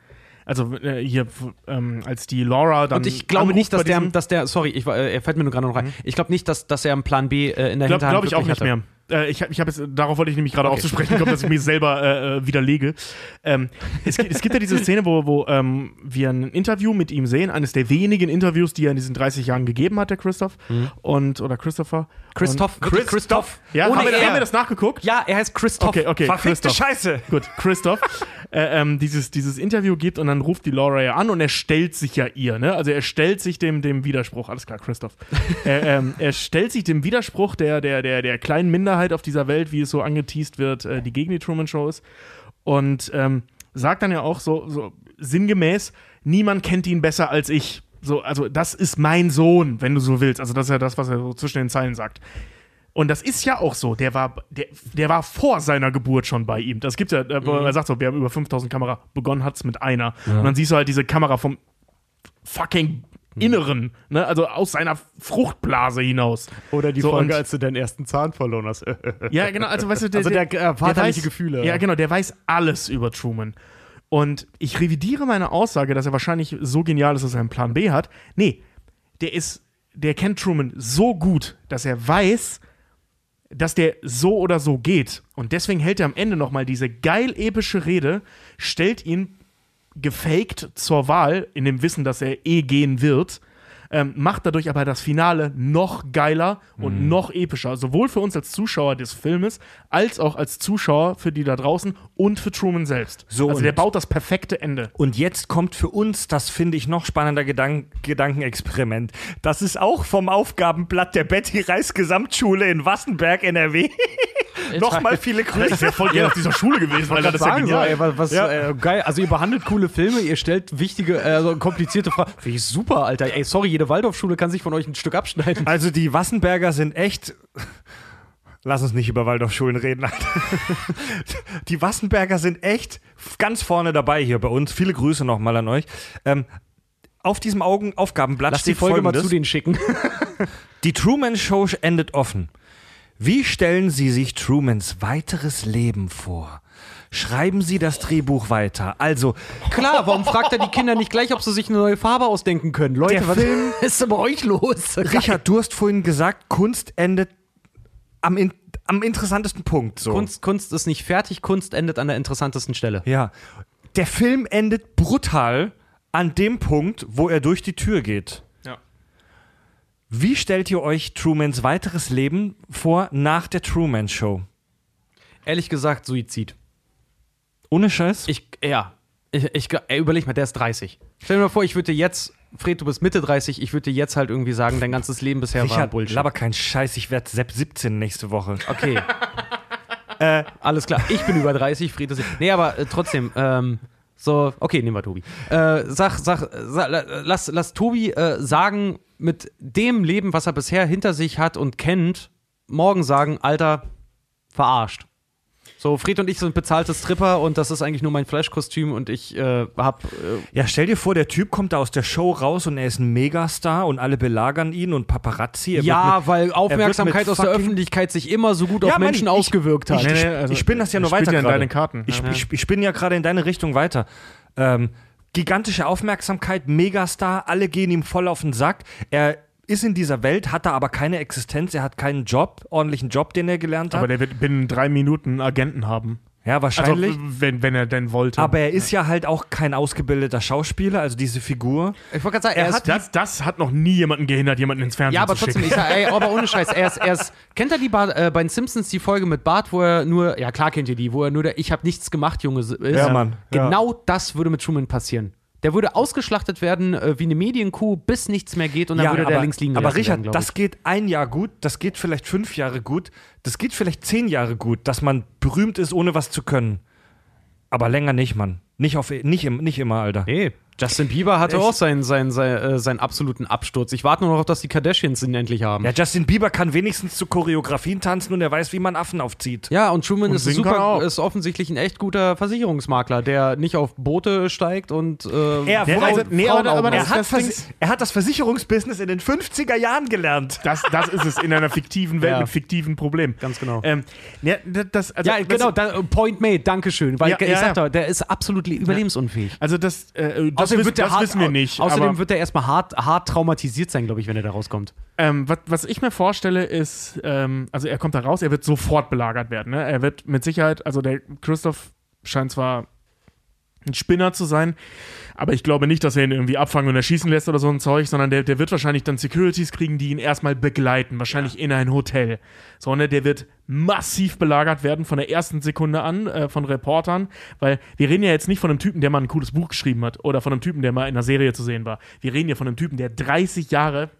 also äh, hier, ähm, als die Laura dann. Und ich glaube nicht, dass der, Mhm. dass der, sorry, ich, war- äh, er fällt mir nur gerade noch rein. Ich glaube nicht, dass, dass er einen Plan B äh, in der Glaube Hinterhand glaub ich auch nicht hatte. mehr. Äh, ich habe ich hab jetzt, darauf wollte ich nämlich gerade Okay. auch zu sprechen kommen, dass ich mir selber äh, äh, widerlege. Ähm, es, gibt, es gibt ja diese Szene, wo, wo ähm, wir ein Interview mit ihm sehen, eines der wenigen Interviews, die er in diesen 30 Jahren gegeben hat, der Christoph. Und, oder Christopher. Christoph, Und, wirklich Christoph. ja, ohne haben wir, haben wir das nachgeguckt? Ja, er heißt Christoph. Okay, okay. Verfickte Christoph. Scheiße! Gut, Christoph äh, ähm, dieses, dieses Interview gibt und dann ruft die Laura ja an und er stellt sich ja ihr, ne? Also er stellt sich dem, dem Widerspruch, alles klar, Christoph. äh, ähm, er stellt sich dem Widerspruch der, der, der, der kleinen Minderheit auf dieser Welt, wie es so angeteased wird, äh, die gegen die Truman Show ist. Und ähm, sagt dann ja auch so, so sinngemäß, niemand kennt ihn besser als ich. So, also das ist mein Sohn, wenn du so willst. Also das ist ja das, was er so zwischen den Zeilen sagt. Und das ist ja auch so. Der war, der, der war vor seiner Geburt schon bei ihm. Das gibt ja, äh, wo er sagt so, wir haben über 5000 Kamera, begonnen hat's mit einer. Und dann siehst du halt diese Kamera vom fucking Inneren, ne? also aus seiner Fruchtblase hinaus. Oder die So, Folge, als du deinen ersten Zahn verloren hast. Ja, genau, also weißt du, der, Also der, äh, vaterliche weiß, Gefühle. Ja, genau, der weiß alles über Truman. Und ich revidiere meine Aussage, dass er wahrscheinlich so genial ist, dass er einen Plan B hat. Nee, der ist, der kennt Truman so gut, dass er weiß, dass der so oder so geht. Und deswegen hält er am Ende nochmal diese geil epische Rede, stellt ihn gefaked zur Wahl, in dem Wissen, dass er eh gehen wird, ähm, macht dadurch aber das Finale noch geiler Mhm. und noch epischer. Sowohl für uns als Zuschauer des Filmes, als auch als Zuschauer für die da draußen und für Truman selbst. So, also der baut das perfekte Ende. Und jetzt kommt für uns, das finde ich noch spannender Gedank Gedankenexperiment. Das ist auch vom Aufgabenblatt der Betty Reis Gesamtschule in Wassenberg, NRW. Nochmal viele Das Grüße. wäre voll gerne auf dieser Schule gewesen, weil das ist ja sagen so, genial. ey, was, was äh, geil. Also ihr behandelt coole Filme, ihr stellt wichtige, äh, so komplizierte Fragen. Finde ich super, Alter. Ey, sorry, jede Waldorfschule kann sich von euch ein Stück abschneiden. Also die Wassenberger sind echt. Lass uns nicht über Waldorfschulen reden. Alter. Die Wassenberger sind echt ganz vorne dabei hier bei uns. Viele Grüße nochmal an euch. Ähm, auf diesem Augen Aufgabenblatt Lass die steht Folge mal folgendes. zu denen schicken. Die Truman Show endet offen. Wie stellen Sie sich Trumans weiteres Leben vor? Schreiben Sie das Drehbuch weiter. Also, Klar, warum fragt er die Kinder nicht gleich, ob sie sich eine neue Farbe ausdenken können? Leute, Der was Film- ist denn bei euch los? Richard, du hast vorhin gesagt, Kunst endet am, in, am interessantesten Punkt. So. Kunst, Kunst ist nicht fertig, Kunst endet an der interessantesten Stelle. Ja. Der Film endet brutal an dem Punkt, wo er durch die Tür geht. Ja. Wie stellt ihr euch Trumans weiteres Leben vor nach der Truman Show? Ehrlich gesagt, Suizid. Ohne Scheiß? Ich, ja. Ich, ich, ey, überleg mal, der ist 30. Stell dir mal vor, ich würde dir jetzt, Fred, du bist Mitte 30, ich würde dir jetzt halt irgendwie sagen, dein ganzes Leben bisher war Richard, Bullshit. laber kein Scheiß, ich werde Sepp 17 nächste Woche. Okay. äh, alles klar. Ich bin über 30, Friede. ist- Nee, aber äh, trotzdem, ähm, so, okay, nehmen wir Tobi. Äh, sag, sag, sag, lass, lass Tobi äh, sagen, mit dem Leben, was er bisher hinter sich hat und kennt, morgen sagen, Alter, verarscht. So, Fred und ich sind bezahlte Stripper und das ist eigentlich nur mein Flash-Kostüm und ich äh, hab. Äh, Ja, stell dir vor, der Typ kommt da aus der Show raus und er ist ein Megastar und alle belagern ihn und Paparazzi. Er ja, mit, weil Aufmerksamkeit aus der Öffentlichkeit sich immer so gut Ja, auf Mann, Menschen ich- ausgewirkt hat. ich- ich spinne das ja nur weiter ja in deine Karten. Ich, ja. ich, ich bin ja gerade in deine Richtung weiter. Ähm, gigantische Aufmerksamkeit, Megastar, alle gehen ihm voll auf den Sack. Er ist in dieser Welt, hat da aber keine Existenz, er hat keinen Job, ordentlichen Job, den er gelernt hat. Aber der wird binnen drei Minuten einen Agenten haben. ja, Also, wahrscheinlich. wenn, wenn er denn wollte. aber er ist ja halt auch kein ausgebildeter Schauspieler, also diese Figur. Ich wollte gerade sagen, er, Er hat das, das hat noch nie jemanden gehindert, jemanden ins Fernsehen Ja, aber zu trotzdem, schicken. ich sag, ey, aber ohne Scheiß, er ist, er ist kennt ihr die Bar, äh, bei den Simpsons die Folge mit Bart, wo er nur, ja klar kennt ihr die, wo er nur der Ich hab nichts gemacht, Junge ist? Ja, Mann, ja. Genau das würde mit Truman passieren. Der würde ausgeschlachtet werden äh, wie eine Medienkuh, bis nichts mehr geht und dann würde der links liegen aber Richard, werden, das geht ein Jahr gut, das geht vielleicht fünf Jahre gut, das geht vielleicht zehn Jahre gut, dass man berühmt ist, ohne was zu können. Aber länger nicht, Mann. Nicht, auf, nicht, im, nicht immer, Alter. Nee, Justin Bieber hatte Ich- auch seinen, seinen, seinen, äh, seinen absoluten Absturz. Ich warte nur noch auf, dass die Kardashians ihn endlich haben. Ja, Justin Bieber kann wenigstens zu Choreografien tanzen und er weiß, wie man Affen aufzieht. Ja, und Truman Und ist, er super, ist offensichtlich ein echt guter Versicherungsmakler, der nicht auf Boote steigt und äh, Er, also- nee, aber- aber er, hat das Vers- er hat das Versicherungsbusiness in den 50er Jahren gelernt. Das, das ist es in einer fiktiven Welt Ja. mit fiktiven Problemen. Ganz genau. Ähm, ja, das, also, Ja, das, genau, da, Point made, Dankeschön. Weil Ja, ich ja, sag ja. doch, der ist absolut überlebensunfähig. Also das, äh, das, Außerdem wird der das hart, wissen wir nicht. Außerdem wird der erstmal hart, hart traumatisiert sein, glaube ich, wenn er da rauskommt. ähm, was, was ich mir vorstelle, ist, ähm, also er kommt da raus, er wird sofort belagert werden. Ne? Er wird mit Sicherheit, also der Christoph scheint zwar ein Spinner zu sein, aber ich glaube nicht, dass er ihn irgendwie abfangen und erschießen lässt oder so ein Zeug, sondern der, der wird wahrscheinlich dann Securities kriegen, die ihn erstmal begleiten, wahrscheinlich in ein Hotel. So, ne, der wird massiv belagert werden von der ersten Sekunde an äh, von Reportern, weil wir reden ja jetzt nicht von einem Typen, der mal ein cooles Buch geschrieben hat oder von einem Typen, der mal in einer Serie zu sehen war. Wir reden ja von einem Typen, der 30 Jahre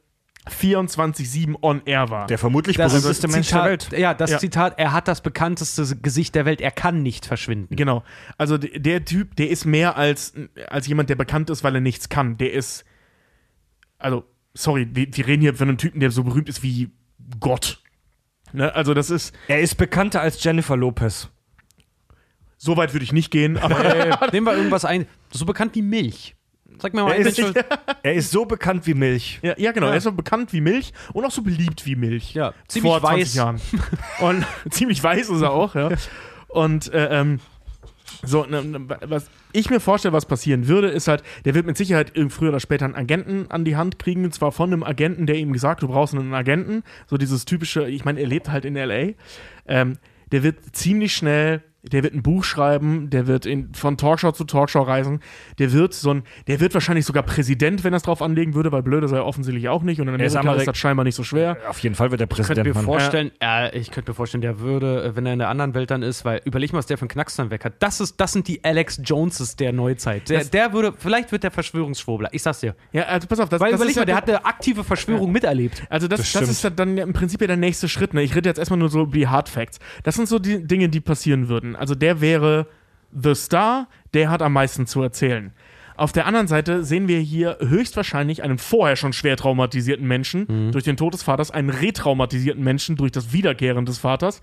24-7 on air war. Der vermutlich Das berühmteste Mensch der Zitat, Welt. Ja, das Ja. Zitat, er hat das bekannteste Gesicht der Welt, er kann nicht verschwinden. Genau. Also der Typ, der ist mehr als, als jemand, der bekannt ist, weil er nichts kann. Der ist. Also, sorry, wir, wir reden hier von einem Typen, der so berühmt ist wie Gott. Ne? Also, das ist. Er ist bekannter als Jennifer Lopez. So weit würde ich nicht gehen, aber. Äh, nehmen wir irgendwas ein, so bekannt wie Milch. Sag mir mal, Er ist, Mensch, er ist so bekannt wie Milch. ja, ja, genau. Ja. Er ist so bekannt wie Milch und auch so beliebt wie Milch. Ja, ziemlich Vor 20 weiß. Jahren. Und ziemlich weiß ist er auch, ja. Und äh, ähm, so, ne, ne, was ich mir vorstelle, was passieren würde, ist halt, der wird mit Sicherheit irgend früher oder später einen Agenten an die Hand kriegen, und zwar von einem Agenten, der ihm gesagt, du brauchst einen Agenten. So dieses typische, ich meine, er lebt halt in L.A. Ähm, der wird ziemlich schnell, der wird ein Buch schreiben, der wird in, von Talkshow zu Talkshow reisen, der wird so ein, der wird wahrscheinlich sogar Präsident, wenn er es drauf anlegen würde, weil blöde sei er offensichtlich auch nicht und in Er ist Amerika ist das scheinbar nicht so schwer. Auf jeden Fall wird er Ich könnte Präsident. mir vorstellen, äh, ich könnte mir vorstellen, der würde, äh, wenn er in der anderen Welt dann ist, weil überleg mal, was der für einen Knacks dann weg hat. Das, ist, das sind die Alex Joneses der Neuzeit. Der, Das- der würde, vielleicht wird der Verschwörungsschwurbler. Ich sag's dir. Ja, also pass auf, das, Weil das überleg ist mal, ja der hat eine aktive Verschwörung miterlebt. Also das, Das das, ist ja dann im Prinzip ja der nächste Schritt. Ne? Ich rede jetzt erstmal nur so über die Hard Facts. Das sind so die Dinge, die passieren würden. Also der wäre The Star, der hat am meisten zu erzählen. Auf der anderen Seite sehen wir hier höchstwahrscheinlich einen vorher schon schwer traumatisierten Menschen durch den Tod des Vaters, einen retraumatisierten Menschen durch das Wiederkehren des Vaters.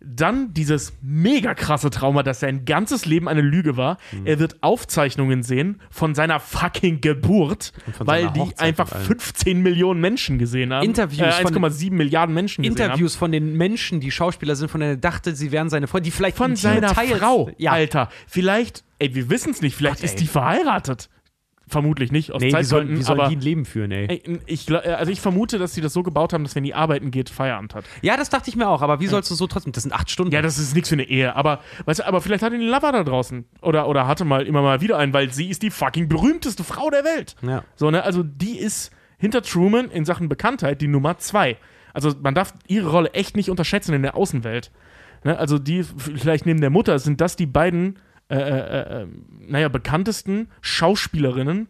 Dann dieses mega krasse Trauma, dass sein ganzes Leben eine Lüge war. Er wird Aufzeichnungen sehen von seiner fucking Geburt, weil die Hochzeit einfach und allem. 15 Millionen Menschen gesehen haben. Interviews äh, von- 1,7 Milliarden Menschen gesehen Interviews von den Menschen, die Schauspieler sind, von denen er dachte, sie wären seine Freunde, die vielleicht haben. Von seiner Teils- Frau, Ja, Alter. Vielleicht, ey, wir wissen es nicht, vielleicht Gott, ist die verheiratet. Vermutlich nicht, aus nee, wie sollen, Zeitgründen, wie sollen aber die ein Leben führen, ey? ey, ich, äh, also ich vermute, dass sie das so gebaut haben, dass wenn die arbeiten geht, Feierabend hat. Ja, das dachte ich mir auch, aber wie sollst du so trotzdem? Das sind acht Stunden. Ja, das ist nichts für eine Ehe, aber, weißt du, aber vielleicht hat er einen Lover da draußen. Oder, oder hatte mal immer mal wieder einen, weil sie ist die fucking berühmteste Frau der Welt. Ja. So, ne? Also die ist hinter Truman in Sachen Bekanntheit die Nummer zwei. Also man darf ihre Rolle echt nicht unterschätzen in der Außenwelt. Ne? Also die, vielleicht neben der Mutter, sind das die beiden, äh, äh, äh, naja, bekanntesten Schauspielerinnen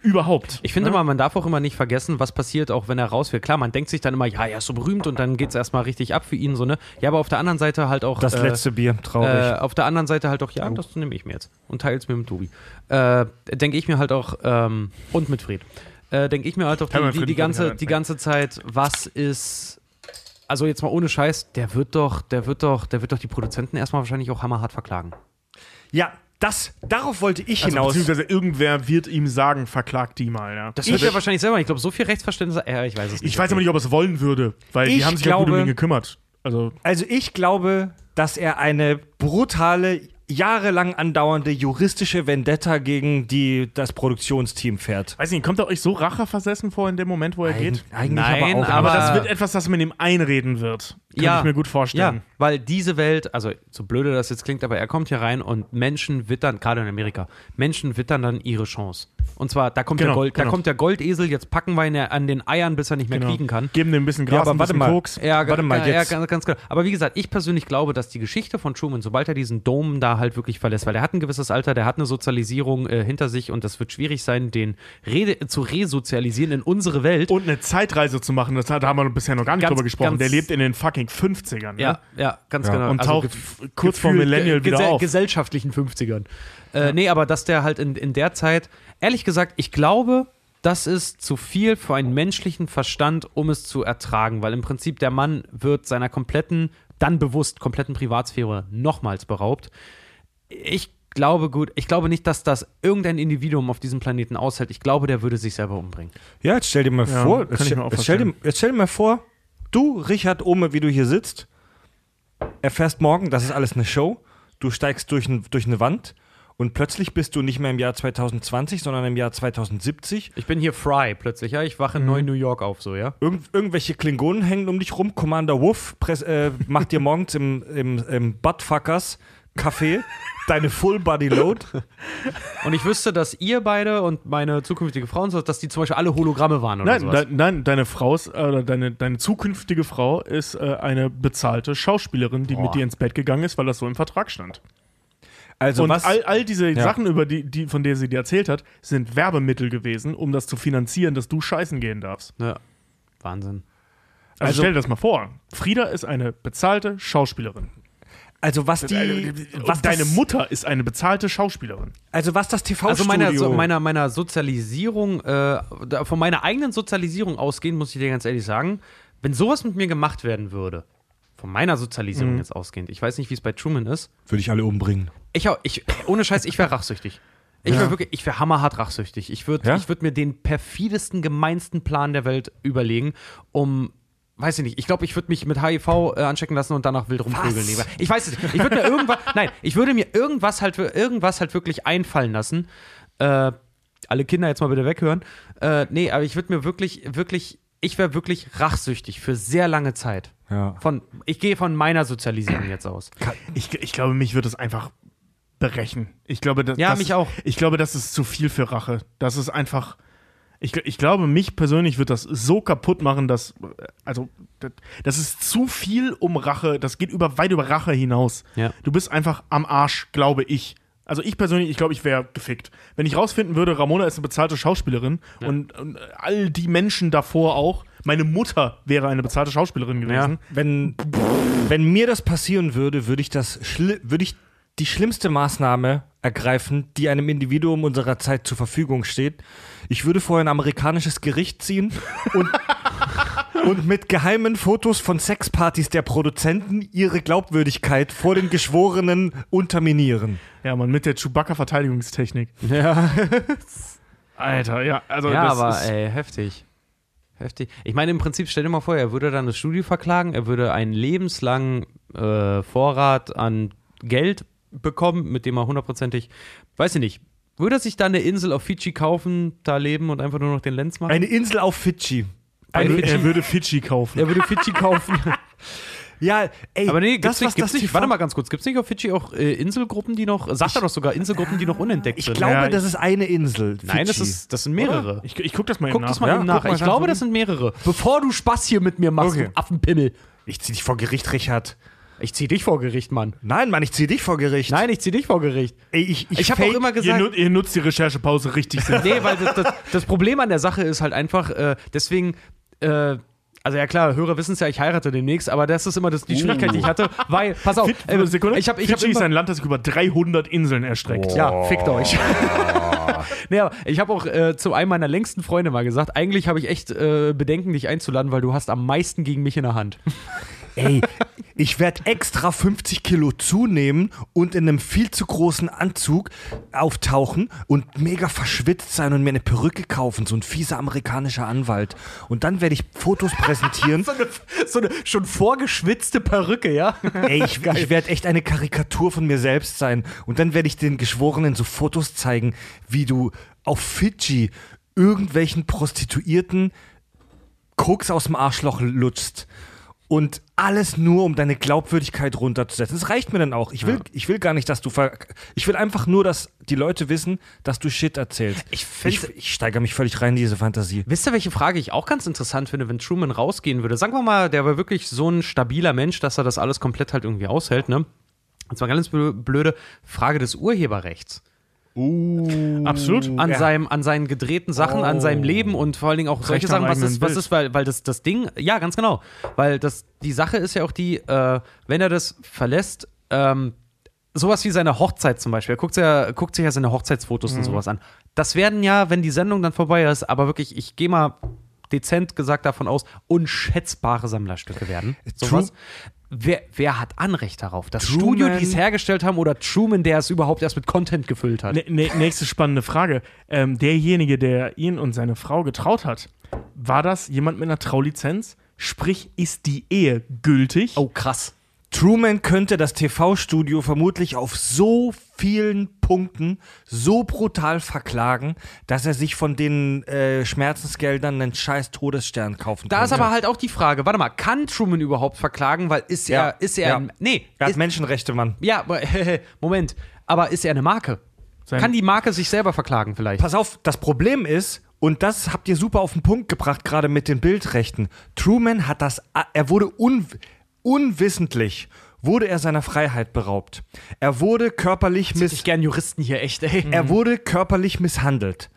überhaupt. Ich finde ne? mal, man darf auch immer nicht vergessen, was passiert, auch wenn er raus wird. Klar, man denkt sich dann immer, ja, er ist so berühmt und dann geht es erstmal richtig ab für ihn, so, ne? Ja, aber auf der anderen Seite halt auch. Das äh, letzte Bier, traurig. Äh, auf der anderen Seite halt auch, ja, das nehme ich mir jetzt und teile es mir mit Tobi. Äh, denke ich mir halt auch, ähm, und mit Fred, äh, denke ich mir halt auch die, die, die, ganze, die ganze Zeit, was ist, also jetzt mal ohne Scheiß, der wird doch, der wird doch, der wird doch die Produzenten erstmal wahrscheinlich auch hammerhart verklagen. Ja, das, darauf wollte ich Also, hinaus. beziehungsweise irgendwer wird ihm sagen, verklag die mal. Ja. Das wird er wahrscheinlich selber. Ich glaube, so viel Rechtsverständnis. Ja, ich weiß es nicht. ich weiß aber nicht, ob er es wollen würde, weil die haben sich ja gut um glaube- ihn gekümmert. Also, Also ich glaube, dass er eine brutale, jahrelang andauernde juristische Vendetta gegen die, das Produktionsteam fährt. weiß nicht, kommt er euch so racheversessen vor in dem Moment, wo er geht? Eigentlich Nein, aber auch. Aber Aber- das wird etwas, das man ihm einreden wird. Kann Ja. ich mir gut vorstellen. Ja, weil diese Welt, also so blöde das jetzt klingt, aber er kommt hier rein und Menschen wittern, gerade in Amerika, Menschen wittern dann ihre Chance. Und zwar, da kommt, Genau, der, Gold, da genau. kommt der Goldesel, jetzt packen wir ihn an den Eiern, bis er nicht mehr Genau. quieken kann. Geben dem ein bisschen Gras, Ja, aber ein warte bisschen mal. Koks. Ja, Warte mal, jetzt- Ja, ganz, ganz genau. Aber wie gesagt, ich persönlich glaube, dass die Geschichte von Truman, sobald er diesen Dom da halt wirklich verlässt, weil er hat ein gewisses Alter, der hat eine Sozialisierung äh, hinter sich und das wird schwierig sein, den Rede, zu resozialisieren in unsere Welt. Und eine Zeitreise zu machen, das, da haben wir bisher noch gar nicht Ganz- drüber gesprochen. der lebt in den fucking 50ern. Ne? ja, ja, ganz Ja. genau. Und Also taucht kurz vor Millennial wieder gesell- auf. gesellschaftlichen 50ern. Äh, Nee, aber dass der halt in, in der Zeit, ehrlich gesagt, ich glaube, das ist zu viel für einen menschlichen Verstand, um es zu ertragen, weil im Prinzip der Mann wird seiner kompletten, dann bewusst kompletten Privatsphäre nochmals beraubt. Ich glaube gut, ich glaube nicht, dass das irgendein Individuum auf diesem Planeten aushält. Ich glaube, der würde sich selber umbringen. Ja, jetzt stell dir mal Ja, vor, kann jetzt, ich stell- mir auch jetzt, stell dir, jetzt stell dir mal vor, du, Richard Ohme, wie du hier sitzt, erfährst morgen, das ist alles eine Show, du steigst durch, ein, durch eine Wand und plötzlich bist du nicht mehr im Jahr 2020, sondern im Jahr 2070. Ich bin hier Fry plötzlich, ja. Ich wache in Mhm. Neu New York auf, so, ja. Irgend, irgendwelche Klingonen hängen um dich rum, Commander Wolf äh, macht dir morgens im, im, im Buttfuckers Café deine Full Body Load. Und ich wüsste, dass ihr beide und meine zukünftige Frau und so, dass die zum Beispiel alle Hologramme waren oder Nein, sowas. de, nein, deine Frau ist, äh, oder deine, deine zukünftige Frau ist äh, eine bezahlte Schauspielerin, die Boah. mit dir ins Bett gegangen ist, weil das so im Vertrag stand. Also und was, all, all diese Ja. Sachen, über die, die, von der sie dir erzählt hat, sind Werbemittel gewesen, um das zu finanzieren, dass du scheißen gehen darfst. Ja. Wahnsinn. Also, Also- stell dir das mal vor. Frieda ist eine bezahlte Schauspielerin. Also was die, Und was deine das, Mutter ist eine bezahlte Schauspielerin. also was das TV-Studio, Also meiner, so, meiner, meiner Sozialisierung, äh, von meiner eigenen Sozialisierung ausgehend, muss ich dir ganz ehrlich sagen, wenn sowas mit mir gemacht werden würde, von meiner Sozialisierung Mhm. jetzt ausgehend, ich weiß nicht, wie es bei Truman ist, würde ich alle umbringen. ich, auch- ich ohne Scheiß, ich wäre rachsüchtig. Ich wäre wirklich, ich wäre hammerhart rachsüchtig. Ich würde Ja? ich würd mir den perfidesten, gemeinsten Plan der Welt überlegen, um, weiß ich nicht, ich glaube, ich würde mich mit HIV äh, anstecken lassen und danach wild rumprügeln. Was? Ich weiß es nicht. Ich würde mir irgendwas, nein, ich würde mir irgendwas halt, irgendwas halt wirklich einfallen lassen. Äh, alle Kinder jetzt mal bitte weghören. Äh, nee, aber ich würde mir wirklich, wirklich, ich wäre wirklich rachsüchtig für sehr lange Zeit. Ja. Von, ich gehe von meiner Sozialisierung jetzt aus. Ich, ich glaube, mich wird es einfach brechen. Ich glaube, das, Ja, das mich auch. Ich glaube, das ist zu viel für Rache. Das ist einfach. Ich, ich glaube, mich persönlich wird das so kaputt machen, dass. Also, das, das ist zu viel um Rache. Das geht über, weit über Rache hinaus. Ja. Du bist einfach am Arsch, glaube ich. Also ich persönlich, ich glaube, ich wäre gefickt. Wenn ich rausfinden würde, Ramona ist eine bezahlte Schauspielerin und, und all die Menschen davor auch, meine Mutter wäre eine bezahlte Schauspielerin gewesen. Wenn, wenn mir das passieren würde, würde ich das schli- würde ich die schlimmste Maßnahme ergreifen, die einem Individuum unserer Zeit zur Verfügung steht. Ich würde vor ein amerikanisches Gericht ziehen und, und mit geheimen Fotos von Sexpartys der Produzenten ihre Glaubwürdigkeit vor den Geschworenen unterminieren. Ja, man, mit der Chewbacca-Verteidigungstechnik. Ja. Alter, ja, also Ja, das aber ist, ey, heftig. Heftig. Ich meine, im Prinzip, stell dir mal vor, er würde dann das Studio verklagen, er würde einen lebenslangen äh, Vorrat an Geld bekommen, mit dem er hundertprozentig, weiß ich nicht, würde er sich da eine Insel auf Fidschi kaufen, da leben und einfach nur noch den Lenz machen? Eine Insel auf Fidschi. Bei er, Fidschi? er würde Fidschi kaufen. er würde Fidschi kaufen. Ja, ey, Aber nee, gibt's das, nicht, was gibt's das nicht, warte mal ganz kurz, gibt's nicht auf Fidschi auch äh, Inselgruppen, die noch, sagt er doch sogar, Inselgruppen, die noch unentdeckt Ich sind? glaube, Ja, das ist eine Insel. Nein, das, Fidschi. ist, das sind mehrere. Ich, ich guck das mal Guck eben das nach. mal Ja, eben nach. guck mal Ich glaube, das sind mehrere. Bevor du Spaß hier mit mir machst, Okay. du Affenpimmel. Ich zieh dich vor Gericht, Richard. Ich zieh dich vor Gericht, Mann. Nein, Mann, ich zieh dich vor Gericht. Nein, ich zieh dich vor Gericht. Ey, ich, ich, Ich habe auch immer Ihr, gesagt. nut, ihr nutzt die Recherchepause richtig. Nee, weil das, das, das Problem an der Sache ist halt einfach, äh, deswegen, äh, also ja klar, Hörer wissen es ja, ich heirate demnächst, aber das ist immer das, die Schwierigkeit, die ich hatte, weil, pass auf, Fit, äh, Sekunde. ich habe ich hab Fidschi ist immer, ein Land, das sich über 300 Inseln erstreckt. ja, fickt euch. Nee, aber ich habe auch äh, zu einem meiner längsten Freunde mal gesagt, eigentlich habe ich echt äh, Bedenken, dich einzuladen, weil du hast am meisten gegen mich in der Hand. Ey, ich werde extra 50 Kilo zunehmen und in einem viel zu großen Anzug auftauchen und mega verschwitzt sein und mir eine Perücke kaufen, so ein fieser amerikanischer Anwalt. Und dann werde ich Fotos präsentieren. so, eine, so eine schon vorgeschwitzte Perücke, ja? Ey, ich, ich werde echt eine Karikatur von mir selbst sein. Und dann werde ich den Geschworenen so Fotos zeigen, wie du auf Fidschi irgendwelchen Prostituierten Koks aus dem Arschloch lutschst. Und alles nur, um deine Glaubwürdigkeit runterzusetzen. Das reicht mir dann auch. Ich will, ich will gar nicht, dass du ver Ich will einfach nur, dass die Leute wissen, dass du Shit erzählst. Ich ich, ich steigere mich völlig rein in diese Fantasie. Wisst ihr, welche Frage ich auch ganz interessant finde, wenn Truman rausgehen würde? Sagen wir mal, der war wirklich so ein stabiler Mensch, dass er das alles komplett halt irgendwie aushält, ne? Und zwar ganz blö- blöde Frage des Urheberrechts. Absolut. An, Ja. seinem, an seinen gedrehten Sachen, an seinem Leben und vor allen Dingen auch solche Recht Sachen, was ist, was Bild. ist, weil, weil das, das Ding, ja, ganz genau. Weil das, die Sache ist ja auch die, äh, wenn er das verlässt, ähm, sowas wie seine Hochzeit zum Beispiel. Er guckt, ja, guckt sich ja seine Hochzeitsfotos Mhm. und sowas an. Das werden ja, wenn die Sendung dann vorbei ist, aber wirklich, ich gehe mal dezent gesagt davon aus, unschätzbare Sammlerstücke werden. Sowas. Wer, wer hat Anrecht darauf? Das Truman- Studio, die es hergestellt haben, oder Truman, der es überhaupt erst mit Content gefüllt hat? Ne, ne, nächste spannende Frage. Ähm, derjenige, der ihn und seine Frau getraut hat, war das jemand mit einer Traulizenz? Sprich, ist die Ehe gültig? Oh, krass. Truman könnte das TV-Studio vermutlich auf so vielen Punkten so brutal verklagen, dass er sich von den äh, Schmerzensgeldern einen scheiß Todesstern kaufen Da könnte. ist aber halt auch die Frage, warte mal, kann Truman überhaupt verklagen, weil ist Ja, er, ist er, ja. ein, nee, er hat ist, Menschenrechte, Mann. ja, aber, Moment, aber ist er eine Marke? Sein- Kann die Marke sich selber verklagen vielleicht? Pass auf, das Problem ist, und das habt ihr super auf den Punkt gebracht, gerade mit den Bildrechten. Truman hat das, er wurde un, unwissentlich, wurde er seiner Freiheit beraubt. Er wurde körperlich Ich miss, gern Juristen hier, echt, ey. er wurde körperlich misshandelt.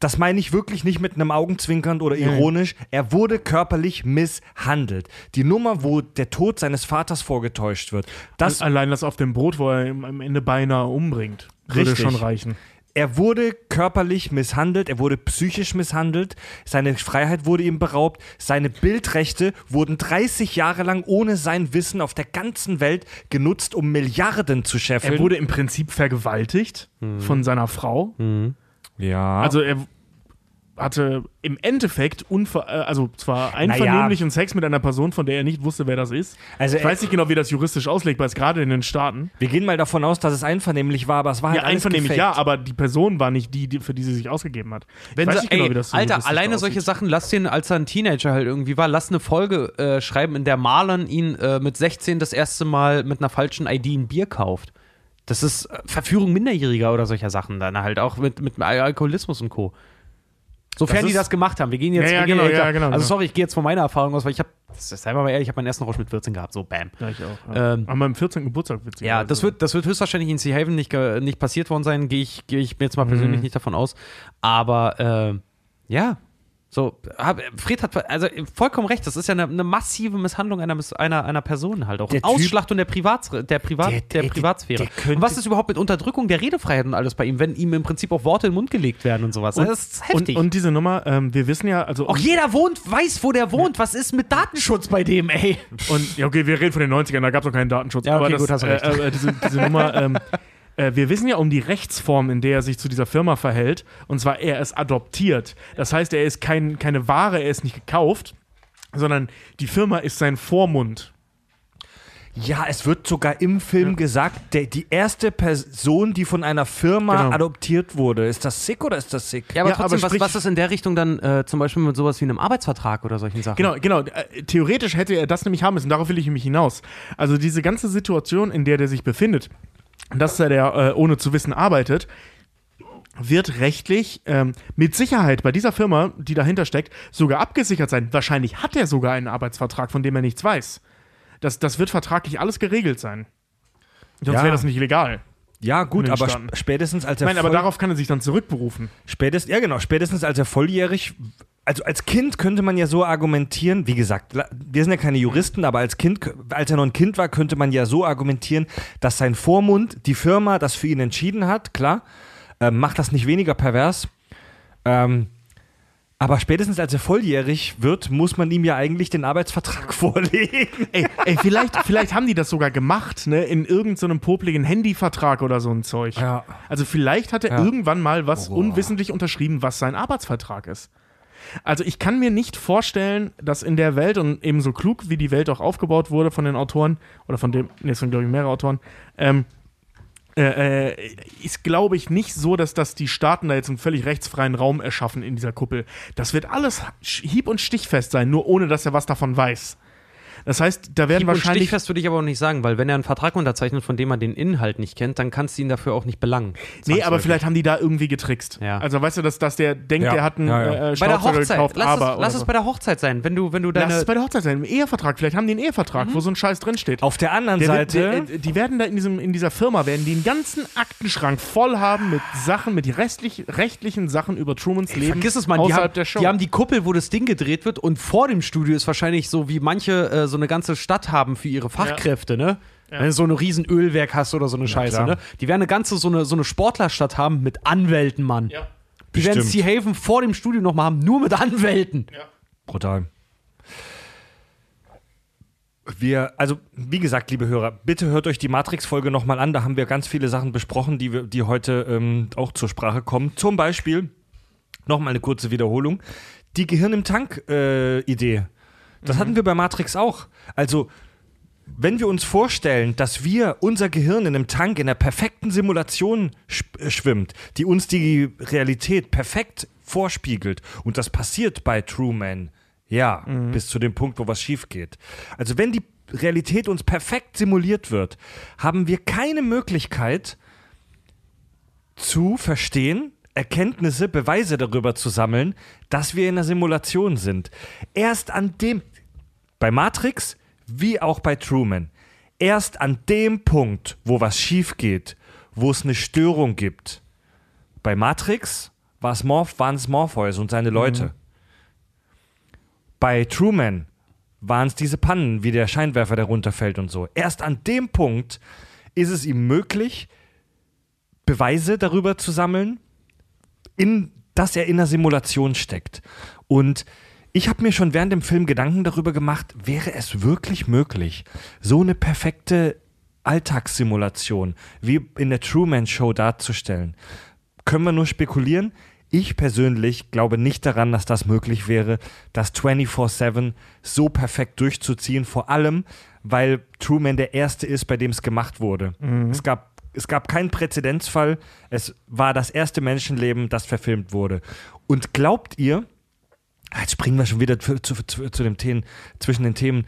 Das meine ich wirklich nicht mit einem Augenzwinkern oder ironisch. Er wurde körperlich misshandelt. Die Nummer, wo der Tod seines Vaters vorgetäuscht wird, das Allein das auf dem Brot, wo er am Ende beinahe umbringt, würde Richtig. schon reichen. Er wurde körperlich misshandelt, er wurde psychisch misshandelt, seine Freiheit wurde ihm beraubt, seine Bildrechte wurden 30 Jahre lang ohne sein Wissen auf der ganzen Welt genutzt, um Milliarden zu scheffeln. Er wurde im Prinzip vergewaltigt von seiner Frau. ja. Also er hatte im Endeffekt unver äh, also zwar einvernehmlichen Sex mit einer Person, von der er nicht wusste, wer das ist. Also ich weiß nicht genau, wie das juristisch auslegbar ist, gerade in den Staaten. wir gehen mal davon aus, dass es einvernehmlich war, aber es war halt Ja, alles einvernehmlich gefaked. ja, aber die Person war nicht die, die, für die sie sich ausgegeben hat. Wenn ich weiß sie, nicht genau, ey, wie das so Alter, alleine solche Sachen, lass den, als er ein Teenager halt irgendwie war, lass eine Folge äh, schreiben, in der Marlon ihn äh, mit 16 das erste Mal mit einer falschen ID ein Bier kauft. Das ist äh, Verführung Minderjähriger oder solcher Sachen dann halt auch mit, mit Al- Alkoholismus und Co. Sofern Das die das gemacht haben. Wir gehen jetzt. Ja, ja, gehen genau, ja, genau, Also, genau. sorry, ich gehe jetzt von meiner Erfahrung aus, weil ich habe, sei mal ehrlich, ich habe meinen ersten Rausch mit 14 gehabt, so bam. Ja, ich auch. Ja. Ähm, An meinem 14. Geburtstag witzig. Ja, das wird, das wird höchstwahrscheinlich in Sea Haven nicht, nicht passiert worden sein, gehe ich, gehe ich mir jetzt mal persönlich nicht davon aus. Aber äh, ja, so, Fred hat also vollkommen recht, das ist ja eine, eine massive Misshandlung einer, einer, einer Person halt auch. Der Ausschlachtung der, Privats, der, Privat, Der- der, der- Privatsphäre. der und was ist überhaupt mit Unterdrückung der Redefreiheit und alles bei ihm, wenn ihm im Prinzip auch Worte in den Mund gelegt werden und sowas? und, das ist heftig. Und, und diese Nummer, ähm, wir wissen ja, also. auch jeder wohnt, weiß, wo der wohnt. Was ist mit Datenschutz bei dem, ey? Und ja, okay, wir reden von den 90ern, da gab es noch keinen Datenschutz. Ja, okay, aber das, gut, hast recht. Äh, äh, diese, diese Nummer, ähm, äh, wir wissen ja um die Rechtsform, in der er sich zu dieser Firma verhält. Und zwar, er ist adoptiert. Das heißt, er ist kein, keine Ware, er ist nicht gekauft, sondern die Firma ist sein Vormund. Ja, es wird sogar im Film gesagt, der, die erste Person, die von einer Firma Genau. adoptiert wurde. Ist das sick oder ist das sick? Ja, aber Ja, aber trotzdem, was, sprich- was ist in der Richtung dann äh, zum Beispiel mit sowas wie einem Arbeitsvertrag oder solchen Sachen? Genau, genau. Äh, Theoretisch hätte er das nämlich haben müssen. Darauf will ich nämlich hinaus. Also diese ganze Situation, in der der sich befindet, dass er der äh, ohne zu wissen arbeitet, wird rechtlich ähm, mit Sicherheit bei dieser Firma, die dahinter steckt, sogar abgesichert sein. Wahrscheinlich hat er sogar einen Arbeitsvertrag, von dem er nichts weiß. Das, das wird vertraglich alles geregelt sein. Sonst Ja. wäre das nicht legal. Ja, gut, aber sp- spätestens als er Nein, aber darauf kann er sich dann zurückberufen. Spätestens, ja genau, spätestens als er volljährig, also als Kind könnte man ja so argumentieren, wie gesagt, wir sind ja keine Juristen, aber als Kind, als er noch ein Kind war, könnte man ja so argumentieren, dass sein Vormund die Firma das für ihn entschieden hat, klar. ähm, macht das nicht weniger pervers. Ähm, aber spätestens als er volljährig wird, muss man ihm ja eigentlich den Arbeitsvertrag vorlegen. Ey, ey vielleicht, vielleicht haben die das sogar gemacht, ne? In irgendeinem popligen Handyvertrag oder so ein Zeug. Ja. Also vielleicht hat er Ja. irgendwann mal was Boah. unwissentlich unterschrieben, was sein Arbeitsvertrag ist. Also ich kann mir nicht vorstellen, dass in der Welt und ebenso klug, wie die Welt auch aufgebaut wurde von den Autoren, oder von dem, ne, es sind glaube ich mehrere Autoren, ähm, äh, äh, ist, glaube ich, nicht so, dass das die Staaten da jetzt einen völlig rechtsfreien Raum erschaffen in dieser Kuppel. Das wird alles hieb- und stichfest sein, nur ohne, dass er was davon weiß. Das heißt, da werden Hieb und wahrscheinlich. Stichfest würde ich aber auch nicht sagen, weil wenn er einen Vertrag unterzeichnet, von dem man den Inhalt nicht kennt, dann kannst du ihn dafür auch nicht belangen. Nee, aber vielleicht haben die da irgendwie getrickst. Ja. Also weißt du, dass, dass der denkt, Ja. der hat einen Ja, ja. äh, bei der Hochzeit, gekauft, lass, aber es, lass oder es so. bei der Hochzeit sein, wenn du, wenn du Lass deine. es bei der Hochzeit sein, im Ehevertrag. Vielleicht haben die einen Ehevertrag, wo so ein Scheiß drinsteht. Auf der anderen Der, Seite. der, der, die werden da in, diesem, in dieser Firma, werden die einen ganzen Aktenschrank voll haben mit Sachen, mit rechtlich, rechtlichen Sachen über Trumans Leben Vergiss es mal, die außerhalb haben, der Show. die haben die Kuppel, wo das Ding gedreht wird und vor dem Studio ist wahrscheinlich so, wie manche äh, so eine ganze Stadt haben für ihre Fachkräfte, ne? Ja. Wenn du so ein riesen Ölwerk hast oder so eine Scheiße, klar. ne? Die werden eine ganze so eine, so eine Sportlerstadt haben mit Anwälten, Mann. ja. Die werden Bestimmt. Sea Haven vor dem Studio nochmal haben, nur mit Anwälten. Brutal. Wir, also wie gesagt, liebe Hörer, bitte hört euch die Matrix-Folge nochmal an. Da haben wir ganz viele Sachen besprochen, die, wir, die heute ähm, auch zur Sprache kommen. Zum Beispiel, nochmal eine kurze Wiederholung, die Gehirn im Tank-Idee. Das hatten wir bei Matrix auch. Also, wenn wir uns vorstellen, dass wir unser Gehirn in einem Tank in einer perfekten Simulation sch- äh, schwimmt, die uns die Realität perfekt vorspiegelt, und das passiert bei Truman, ja, bis zu dem Punkt, wo was schief geht. Also wenn die Realität uns perfekt simuliert wird, haben wir keine Möglichkeit zu verstehen, Erkenntnisse, Beweise darüber zu sammeln, dass wir in einer Simulation sind. Erst an dem, bei Matrix wie auch bei Truman, erst an dem Punkt, wo was schief geht, wo es eine Störung gibt. Bei Matrix war es Morph, waren es Morpheus und seine Leute. Bei Truman waren es diese Pannen, wie der Scheinwerfer, der runterfällt und so. Erst an dem Punkt ist es ihm möglich, Beweise darüber zu sammeln, in, dass er in einer Simulation steckt. Und ich habe mir schon während dem Film Gedanken darüber gemacht, wäre es wirklich möglich, so eine perfekte Alltagssimulation wie in der Truman Show darzustellen? Können wir nur spekulieren? Ich persönlich glaube nicht daran, dass das möglich wäre, das 24-7 so perfekt durchzuziehen, vor allem, weil Truman der Erste ist, bei dem es gemacht wurde. Es gab es gab keinen Präzedenzfall. Es war das erste Menschenleben, das verfilmt wurde. Und glaubt ihr, jetzt springen wir schon wieder zu, zu, zu, den Themen, zwischen den Themen.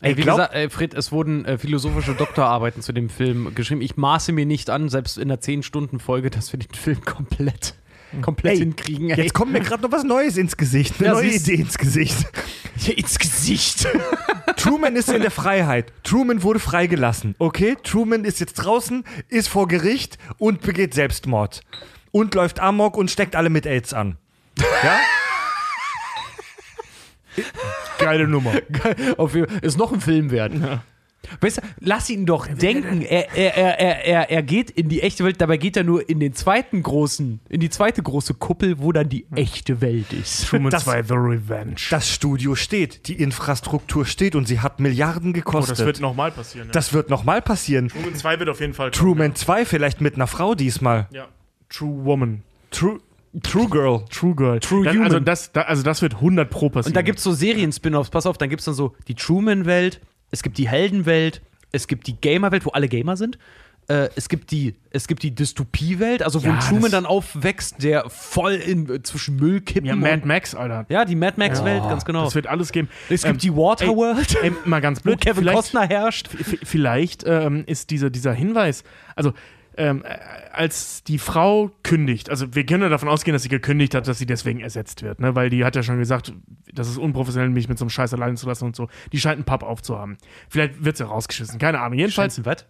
Ey, wie glaubt- gesagt, ey, Fred, es wurden äh, philosophische Doktorarbeiten zu dem Film geschrieben. Ich maße mir nicht an, selbst in einer 10-Stunden-Folge, dass wir den Film komplett, komplett Ey, hinkriegen. Ey. Jetzt kommt mir gerade noch was Neues ins Gesicht, eine Ja, neue Idee ins Gesicht. ins Gesicht. Truman ist in der Freiheit. Truman wurde freigelassen. Okay, Truman ist jetzt draußen, ist vor Gericht und begeht Selbstmord. Und läuft Amok und steckt alle mit AIDS an. Ja? Geile Nummer. Fall. Ist noch ein Film wert. Weißt du, lass ihn doch denken, er, er, er, er, er, geht in die echte Welt, dabei geht er nur in den zweiten großen, in die zweite große Kuppel, wo dann die echte Welt ist. Truman Das- 2 The Revenge. Das Studio steht, die Infrastruktur steht und sie hat Milliarden oh, gekostet. das wird nochmal passieren. Ja. das wird nochmal passieren. Truman 2 wird auf jeden Fall kommen, Truman 2 vielleicht mit einer Frau diesmal. Ja. True Woman. True, True Girl. True Girl. True dann, Human. Also das, da, also das wird 100 pro passieren. Und da gibt es so Serien-Spin-Offs, pass auf, dann gibt es dann so die Truman-Welt, es gibt die Heldenwelt, es gibt die Gamer-Welt, wo alle Gamer sind. Äh, es gibt die, es gibt die Dystopie-Welt, also wo Ja, ein Truman dann aufwächst, der voll in, äh, zwischen Müllkippen ja, und Mad Max, Alter. Ja, die Mad Max-Welt, ganz genau. Das wird alles geben. es gibt Ähm, die Waterworld, Ey, mal ganz wo blöd. Kevin vielleicht, Costner herrscht. vielleicht ähm, ist dieser, dieser Hinweis, also ähm, äh, als die Frau kündigt, also wir können ja davon ausgehen, dass sie gekündigt hat, dass sie deswegen ersetzt wird, ne? weil die hat ja schon gesagt, das ist unprofessionell, mich mit so einem Scheiß allein zu lassen und so. Die scheint einen Pub aufzuhaben. Vielleicht wird sie rausgeschissen, keine Ahnung. Jedenfalls, ein was?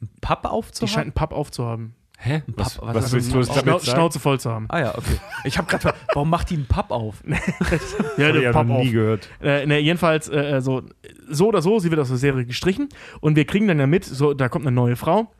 Ein Papp die aufzuhaben? scheint einen Pub aufzuhaben. Hä? Was- Was, was was willst du damit Schnau sagen? Schnauze voll zu haben. Ah ja, okay. Ich habe gerade, warum macht die einen Papp auf? Ja, ja Pub noch auf. nie gehört. Äh, ne, jedenfalls, äh, äh, so, so oder so, sie wird aus der Serie gestrichen und wir kriegen dann ja mit, so, da kommt eine neue Frau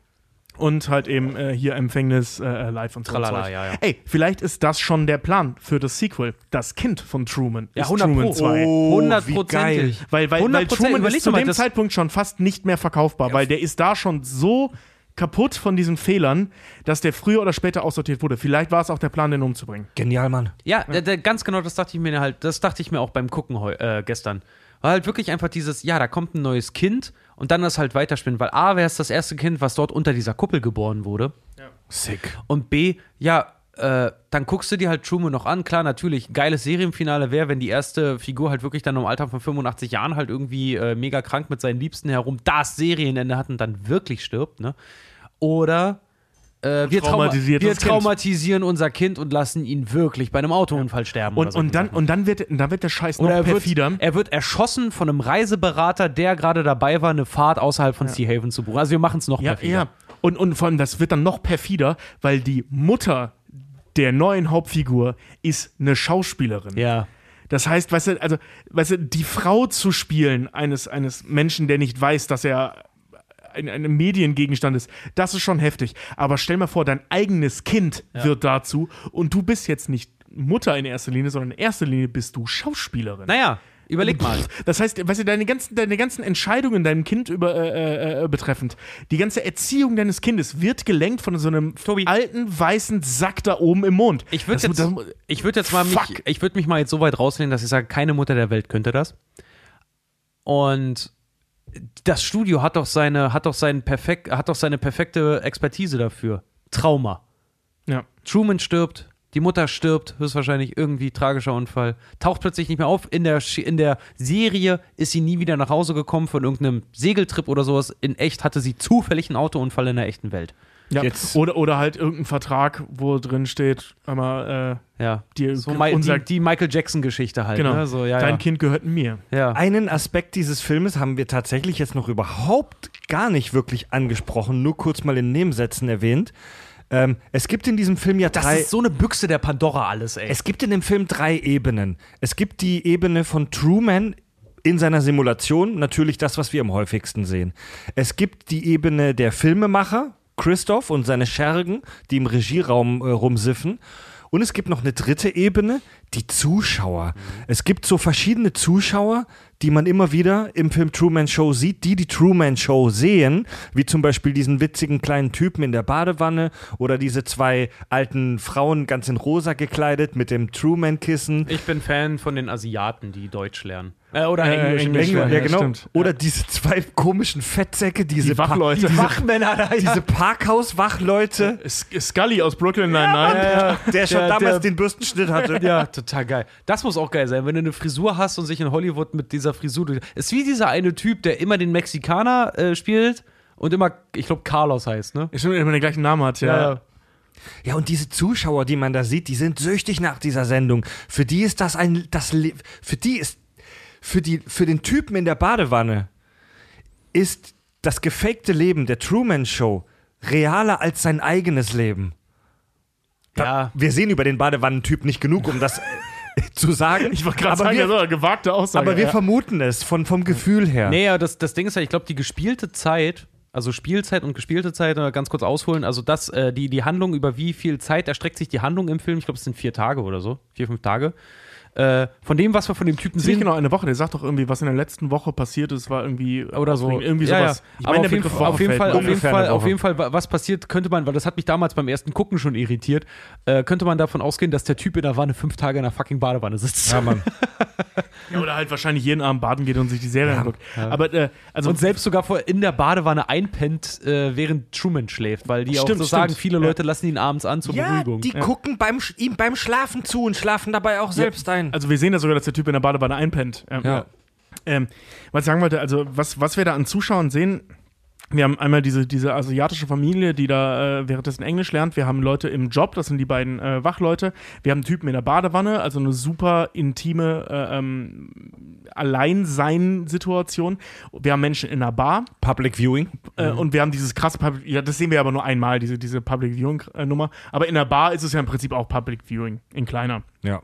und halt eben äh, hier Empfängnis äh, live und so. Tralala, ja, ja. Ey, vielleicht ist das schon der Plan für das Sequel. Das Kind von Truman Ja, ist 100 Truman Pro. 2. Oh, Hundertprozentig. Weil, weil, weil 100%, Truman überleg ist zu dem das- Zeitpunkt schon fast nicht mehr verkaufbar, weil der ist da schon so kaputt von diesen Fehlern, dass der früher oder später aussortiert wurde. Vielleicht war es auch der Plan, den umzubringen. Genial, Mann. Ja, da- ganz genau, das dachte ich mir halt, das dachte ich mir auch beim Gucken heu, äh, gestern. War halt wirklich einfach dieses, ja, da kommt ein neues Kind und dann das halt weiterspinnen, weil A, wäre es das erste Kind, was dort unter dieser Kuppel geboren wurde. Sick. Und B, ja, äh, dann guckst du dir halt Truman noch an. Klar, natürlich, geiles Serienfinale wäre, wenn die erste Figur halt wirklich dann im Alter von 85 Jahren halt irgendwie äh, mega krank mit seinen Liebsten herum das Serienende hat und dann wirklich stirbt, ne? Oder äh, wir, trauma wir das Kind. traumatisieren unser Kind und lassen ihn wirklich bei einem Autounfall sterben. Und, so. und, dann, und dann, wird, dann wird der Scheiß noch Oder er wird, perfider. er wird erschossen von einem Reiseberater, der gerade dabei war, eine Fahrt außerhalb von Sea Haven zu buchen. Also wir machen es noch Ja, perfider. ja. Und, und vor allem, das wird dann noch perfider, weil die Mutter der neuen Hauptfigur ist eine Schauspielerin. Ja. Das heißt, weißt du, also, weißt du, die Frau zu spielen eines, eines Menschen, der nicht weiß, dass er ein, ein Mediengegenstand ist, das ist schon heftig. Aber stell mal vor, dein eigenes Kind wird dazu und du bist jetzt nicht Mutter in erster Linie, sondern in erster Linie bist du Schauspielerin. Naja, überleg mal. Das heißt, weißt du, deine ganzen, deine ganzen Entscheidungen deinem Kind über, äh, äh, betreffend, die ganze Erziehung deines Kindes wird gelenkt von so einem Tobi. alten weißen Sack da oben im Mond. Ich würde jetzt, das- ich würd jetzt mal mich, ich würde mich mal jetzt so weit rauslehnen, dass ich sage, keine Mutter der Welt könnte das. Und das Studio hat doch seine, hat doch seinen perfekt, hat doch seine perfekte Expertise dafür. Trauma. ja. Truman stirbt, die Mutter stirbt, höchstwahrscheinlich irgendwie tragischer Unfall, taucht plötzlich nicht mehr auf. In der, in der Serie ist sie nie wieder nach Hause gekommen von irgendeinem Segeltrip oder sowas. In echt hatte sie zufällig einen Autounfall in der echten Welt. Ja. Jetzt- Oder, oder halt irgendein Vertrag, wo drin steht, einmal, Ja. äh, die, So unser, die, die Michael Jackson-Geschichte halt. genau, Ne? So, ja, dein ja. Kind gehört mir. ja. Einen Aspekt dieses Filmes haben wir tatsächlich jetzt noch überhaupt gar nicht wirklich angesprochen, nur kurz mal in Nebensätzen erwähnt. Ähm, es gibt in diesem Film ja Das drei. ist so eine Büchse der Pandora alles, ey. Es gibt in dem Film drei Ebenen. Es gibt die Ebene von Truman in seiner Simulation, natürlich das, was wir am häufigsten sehen. Es gibt die Ebene der Filmemacher, Christoph und seine Schergen, die im Regieraum äh, rumsiffen. Und es gibt noch eine dritte Ebene, die Zuschauer. Es gibt so verschiedene Zuschauer, die man immer wieder im Film Truman Show sieht, die die Truman Show sehen, wie zum Beispiel diesen witzigen kleinen Typen in der Badewanne oder diese zwei alten Frauen ganz in rosa gekleidet mit dem Truman-Kissen. Ich bin Fan von den Asiaten, die Deutsch lernen. Äh, oder Äh, Englisch. Englisch Englisch. Ja, Ja, genau. stimmt. Oder diese zwei komischen Fettsäcke, diese Die Wachleute. Diese, Wachmänner da, ja. diese Parkhaus-Wachleute, S- Scully aus Brooklyn Nine-Nine. der schon Der- damals der- den Bürstenschnitt hatte. Ja, total geil. Das muss auch geil sein, wenn du eine Frisur hast und sich in Hollywood mit dieser Frisur. durch- Ist wie dieser eine Typ, der immer den Mexikaner äh, spielt und immer, ich glaube, Carlos heißt, ne? Stimmt, wenn man den gleichen Namen hat, ja. Ja, und diese Zuschauer, die man da sieht, die sind süchtig nach dieser Sendung. Für die ist das ein, das, für die ist, für die, für den Typen in der Badewanne ist das gefakte Leben der Truman Show realer als sein eigenes Leben. Da, Ja. Wir sehen über den Badewannentyp nicht genug, um das zu sagen. Ich wollte gerade sagen, wir, das ist eine gewagte Aussage. aber wir ja. vermuten es von, vom Gefühl her. Nee, ja, das, das Ding ist ja, ich glaube, die gespielte Zeit, also Spielzeit und gespielte Zeit, äh, ganz kurz ausholen, also das, äh, die, die Handlung, über wie viel Zeit erstreckt sich die Handlung im Film, ich glaube, es sind vier Tage oder so, vier, fünf Tage. Äh, von dem, was wir von dem Typen ist nicht sehen. genau eine Woche. Der sagt doch irgendwie, was in der letzten Woche passiert ist, war irgendwie oder so. Irgendwie Ja, sowas. ja. Ich Aber meine, auf, jeden, Fall- auf jeden Fall, auf jeden Fall, auf jeden was passiert, könnte man, weil das hat mich damals beim ersten Gucken schon irritiert, äh, könnte man davon ausgehen, dass der Typ in der Wanne fünf Tage in der fucking Badewanne sitzt. Ja, Mann. Ja, oder halt wahrscheinlich jeden Abend baden geht und sich die Serie anguckt. Aber äh, also Und selbst sogar vor in der Badewanne einpennt, äh, während Truman schläft, weil die auch Stimmt, so sagen, stimmt. viele Ja. Leute lassen ihn abends an zur Ja, Beruhigung. die gucken beim, ihm beim Schlafen zu und schlafen dabei auch selbst ein. Also wir sehen ja sogar, dass der Typ in der Badewanne einpennt. Ja. Ja. Ähm, was ich sagen wollte, also was, was wir da an Zuschauern sehen, wir haben einmal diese, diese asiatische Familie, die da äh, währenddessen Englisch lernt. Wir haben Leute im Job, das sind die beiden äh, Wachleute. Wir haben einen Typen in der Badewanne, also eine super intime äh, ähm, Alleinsein-Situation. Wir haben Menschen in einer Bar Public Viewing. äh, und wir haben dieses krasse Public, ja, das sehen wir aber nur einmal, diese, diese Public Viewing-Nummer. Aber in der Bar ist es ja im Prinzip auch Public Viewing, in kleiner. Ja.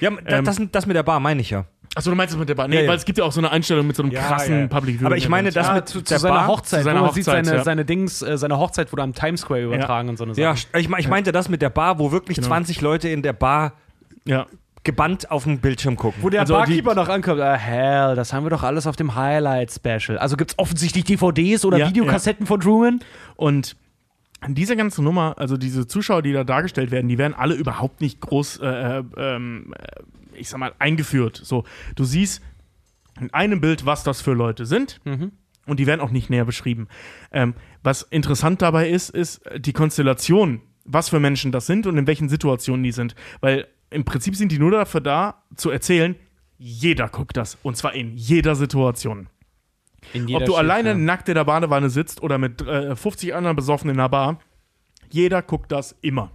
Ja, Ähm, das, das mit der Bar meine ich ja. Achso, du meinst das mit der Bar? Nee, Ja, ja. weil es gibt ja auch so eine Einstellung mit so einem Ja, krassen ja. Public Viewing. Aber ich meine, das Ja, mit zu, zu der seiner Bar- Hochzeit, zu seiner wo man sieht Hochzeit, seine, ja. seine Dings, äh, seine Hochzeit wurde am Times Square übertragen und so eine Ja, Sachen. ich, ich meinte das mit der Bar, wo wirklich Genau. 20 Leute in der Bar ja. gebannt auf dem Bildschirm gucken. Wo der Also Barkeeper noch ankommt, ah, hell, das haben wir doch alles auf dem Highlight-Special. Also gibt es offensichtlich DVDs oder Ja, Videokassetten von Truman? Und diese ganze Nummer, also diese Zuschauer, die da dargestellt werden, die werden alle überhaupt nicht groß, äh, äh, ähm, äh, ich sag mal, eingeführt. So, du siehst in einem Bild, was das für Leute sind. Und die werden auch nicht näher beschrieben. Ähm, was interessant dabei ist, ist die Konstellation, was für Menschen das sind und in welchen Situationen die sind. Weil im Prinzip sind die nur dafür da, zu erzählen, jeder guckt das. Und zwar in jeder Situation. Ob du alleine nackt in der Badewanne sitzt oder mit äh, 50 anderen Besoffenen in der Bar, jeder guckt das immer.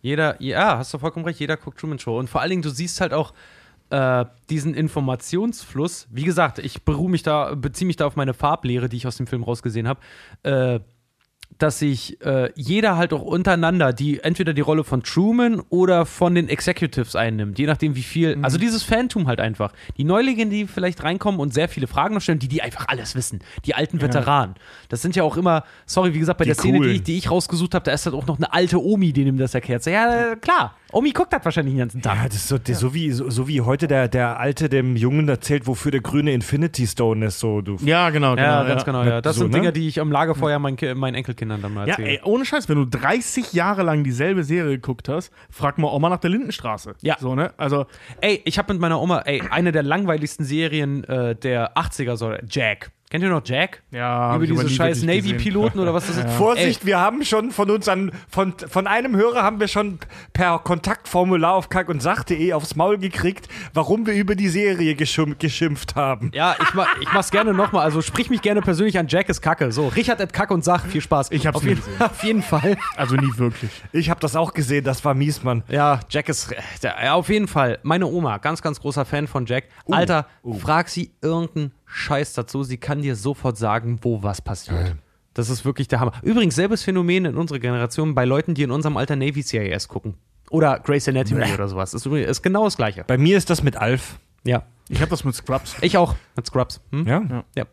Jeder, ja, hast du vollkommen recht, jeder guckt Truman Show. Und vor allen Dingen, du siehst halt auch äh, diesen Informationsfluss. Wie gesagt, ich beruhe mich da, beziehe mich da auf meine Farblehre, die ich aus dem Film rausgesehen habe. Äh, dass sich äh, jeder halt auch untereinander die entweder die Rolle von Truman oder von den Executives einnimmt, je nachdem wie viel. Mhm. Also dieses Fantum halt einfach. Die Neulinge, die vielleicht reinkommen und sehr viele Fragen noch stellen, die die einfach alles wissen. Die alten Veteranen. Das sind ja auch immer, sorry, wie gesagt, bei Die der Szene, die ich, die ich rausgesucht habe, da ist halt auch noch eine alte Omi, die ihm das erklärt. So, ja, klar, Omi guckt das wahrscheinlich den ganzen Tag. Ja, das ist so, das so, wie, so, so wie heute der, der Alte dem Jungen erzählt, wofür der grüne Infinity Stone ist. So, du. Ja, genau. Ja, genau, ganz genau, ja. Das So, sind ne? Dinge, die ich am Lagerfeuer meinen, meinen Enkelkindern dann mal Ja, erzähle. ey, ohne Scheiß, wenn du 30 Jahre lang dieselbe Serie geguckt hast, frag mal Oma nach der Lindenstraße. Ja. So, ne? Also, Ey, ich habe mit meiner Oma, ey, eine der langweiligsten Serien äh, der 80er, so, Jack. Kennt ihr noch Jack? ja. hab Über diese scheiß. Navy-Piloten oder was das ist? Vorsicht, wir haben schon von uns an, von, von einem Hörer haben wir schon per Kontaktformular auf kack und sach.de aufs Maul gekriegt, warum wir über die Serie geschim geschimpft haben. Ja, ich, mach, ich mach's gerne nochmal. Also sprich mich gerne persönlich an Jack ist Kacke. So, Richard at Kacke und Sach, viel Spaß. Ich hab's auf nie jeden, gesehen. auf jeden Fall. Also nie wirklich. Ich habe das auch gesehen, das war mies, Mann. Ja, Jack ist. äh, Ja, auf jeden Fall. Meine Oma, ganz, ganz großer Fan von Jack. Alter, frag sie irgendeinen Scheiß dazu. Sie kann dir sofort sagen, wo was passiert. Das ist wirklich der Hammer. Übrigens, selbes Phänomen in unserer Generation bei Leuten, die in unserem Alter Navy CIS gucken. Oder Grey's Anatomy oder sowas. Ist, ist genau das Gleiche. Bei mir ist das mit Alf. Ja. Ich habe das mit Scrubs. Ich auch. Mit Scrubs. Hm? Ja? Ja.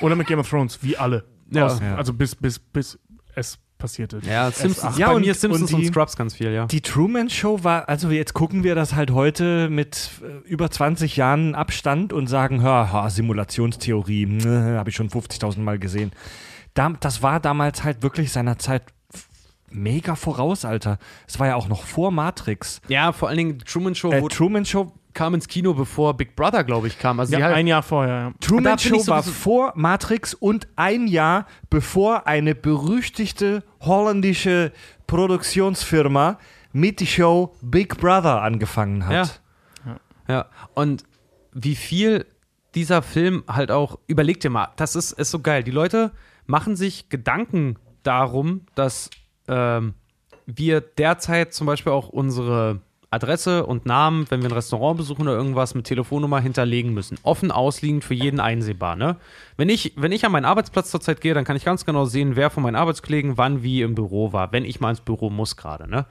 Oder mit Game of Thrones, wie alle. Ja. Aus, Ja. Also bis, bis, bis es passierte. Ja, Simpsons. Ja, bei und- mir Simpsons und und, die- Scrubs ganz viel, ja. Die Truman Show war, also jetzt gucken wir das halt heute mit äh, über 20 Jahren Abstand und sagen, ha, ha Simulationstheorie, habe ich schon 50.000 Mal gesehen. Da, das war damals halt wirklich seiner Zeit mega voraus, Alter. Es war ja auch noch vor Matrix. Ja, vor allen Dingen Truman Show Äh, Truman Show, kam ins Kino, bevor Big Brother, glaube ich, kam. Also Ja, halt, ein Jahr vorher. Ja. Truman Show war vor Matrix und ein Jahr bevor eine berüchtigte holländische Produktionsfirma mit die Show Big Brother angefangen hat. Ja. Ja, und wie viel dieser Film halt auch, überleg dir mal, das ist, ist so geil. Die Leute machen sich Gedanken darum, dass ähm, wir derzeit zum Beispiel auch unsere Adresse und Namen, wenn wir ein Restaurant besuchen oder irgendwas mit Telefonnummer hinterlegen müssen. Offen ausliegend für jeden einsehbar. Ne? Wenn, ich, wenn ich an meinen Arbeitsplatz zurzeit gehe, dann kann ich ganz genau sehen, wer von meinen Arbeitskollegen wann wie im Büro war, wenn ich mal ins Büro muss gerade. Ne?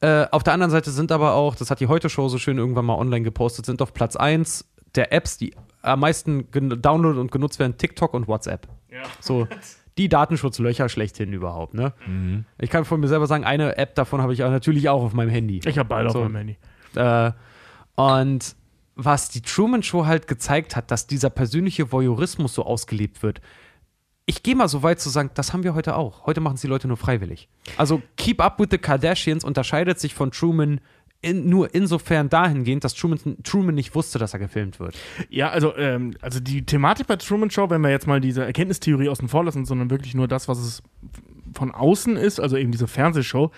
Äh, auf der anderen Seite sind aber auch, das hat die Heute-Show so schön irgendwann mal online gepostet, sind auf Platz 1 der Apps, die am meisten downloadet und genutzt werden, TikTok und WhatsApp. So die Datenschutzlöcher schlechthin überhaupt. Ne? Ich kann von mir selber sagen, eine App davon habe ich auch natürlich auch auf meinem Handy. Ich habe beide So. auf meinem Handy. Äh, und was die Truman Show halt gezeigt hat, dass dieser persönliche Voyeurismus so ausgelebt wird. Ich gehe mal so weit zu sagen, das haben wir heute auch. Heute machen es die Leute nur freiwillig. Also Keep Up with the Kardashians unterscheidet sich von Truman in, nur insofern dahingehend, dass Truman, Truman nicht wusste, dass er gefilmt wird. Ja, also, ähm, also die Thematik bei Truman Show, wenn wir jetzt mal diese Erkenntnistheorie außen vor lassen, sondern wirklich nur das, was es von außen ist, also eben diese Fernsehshow,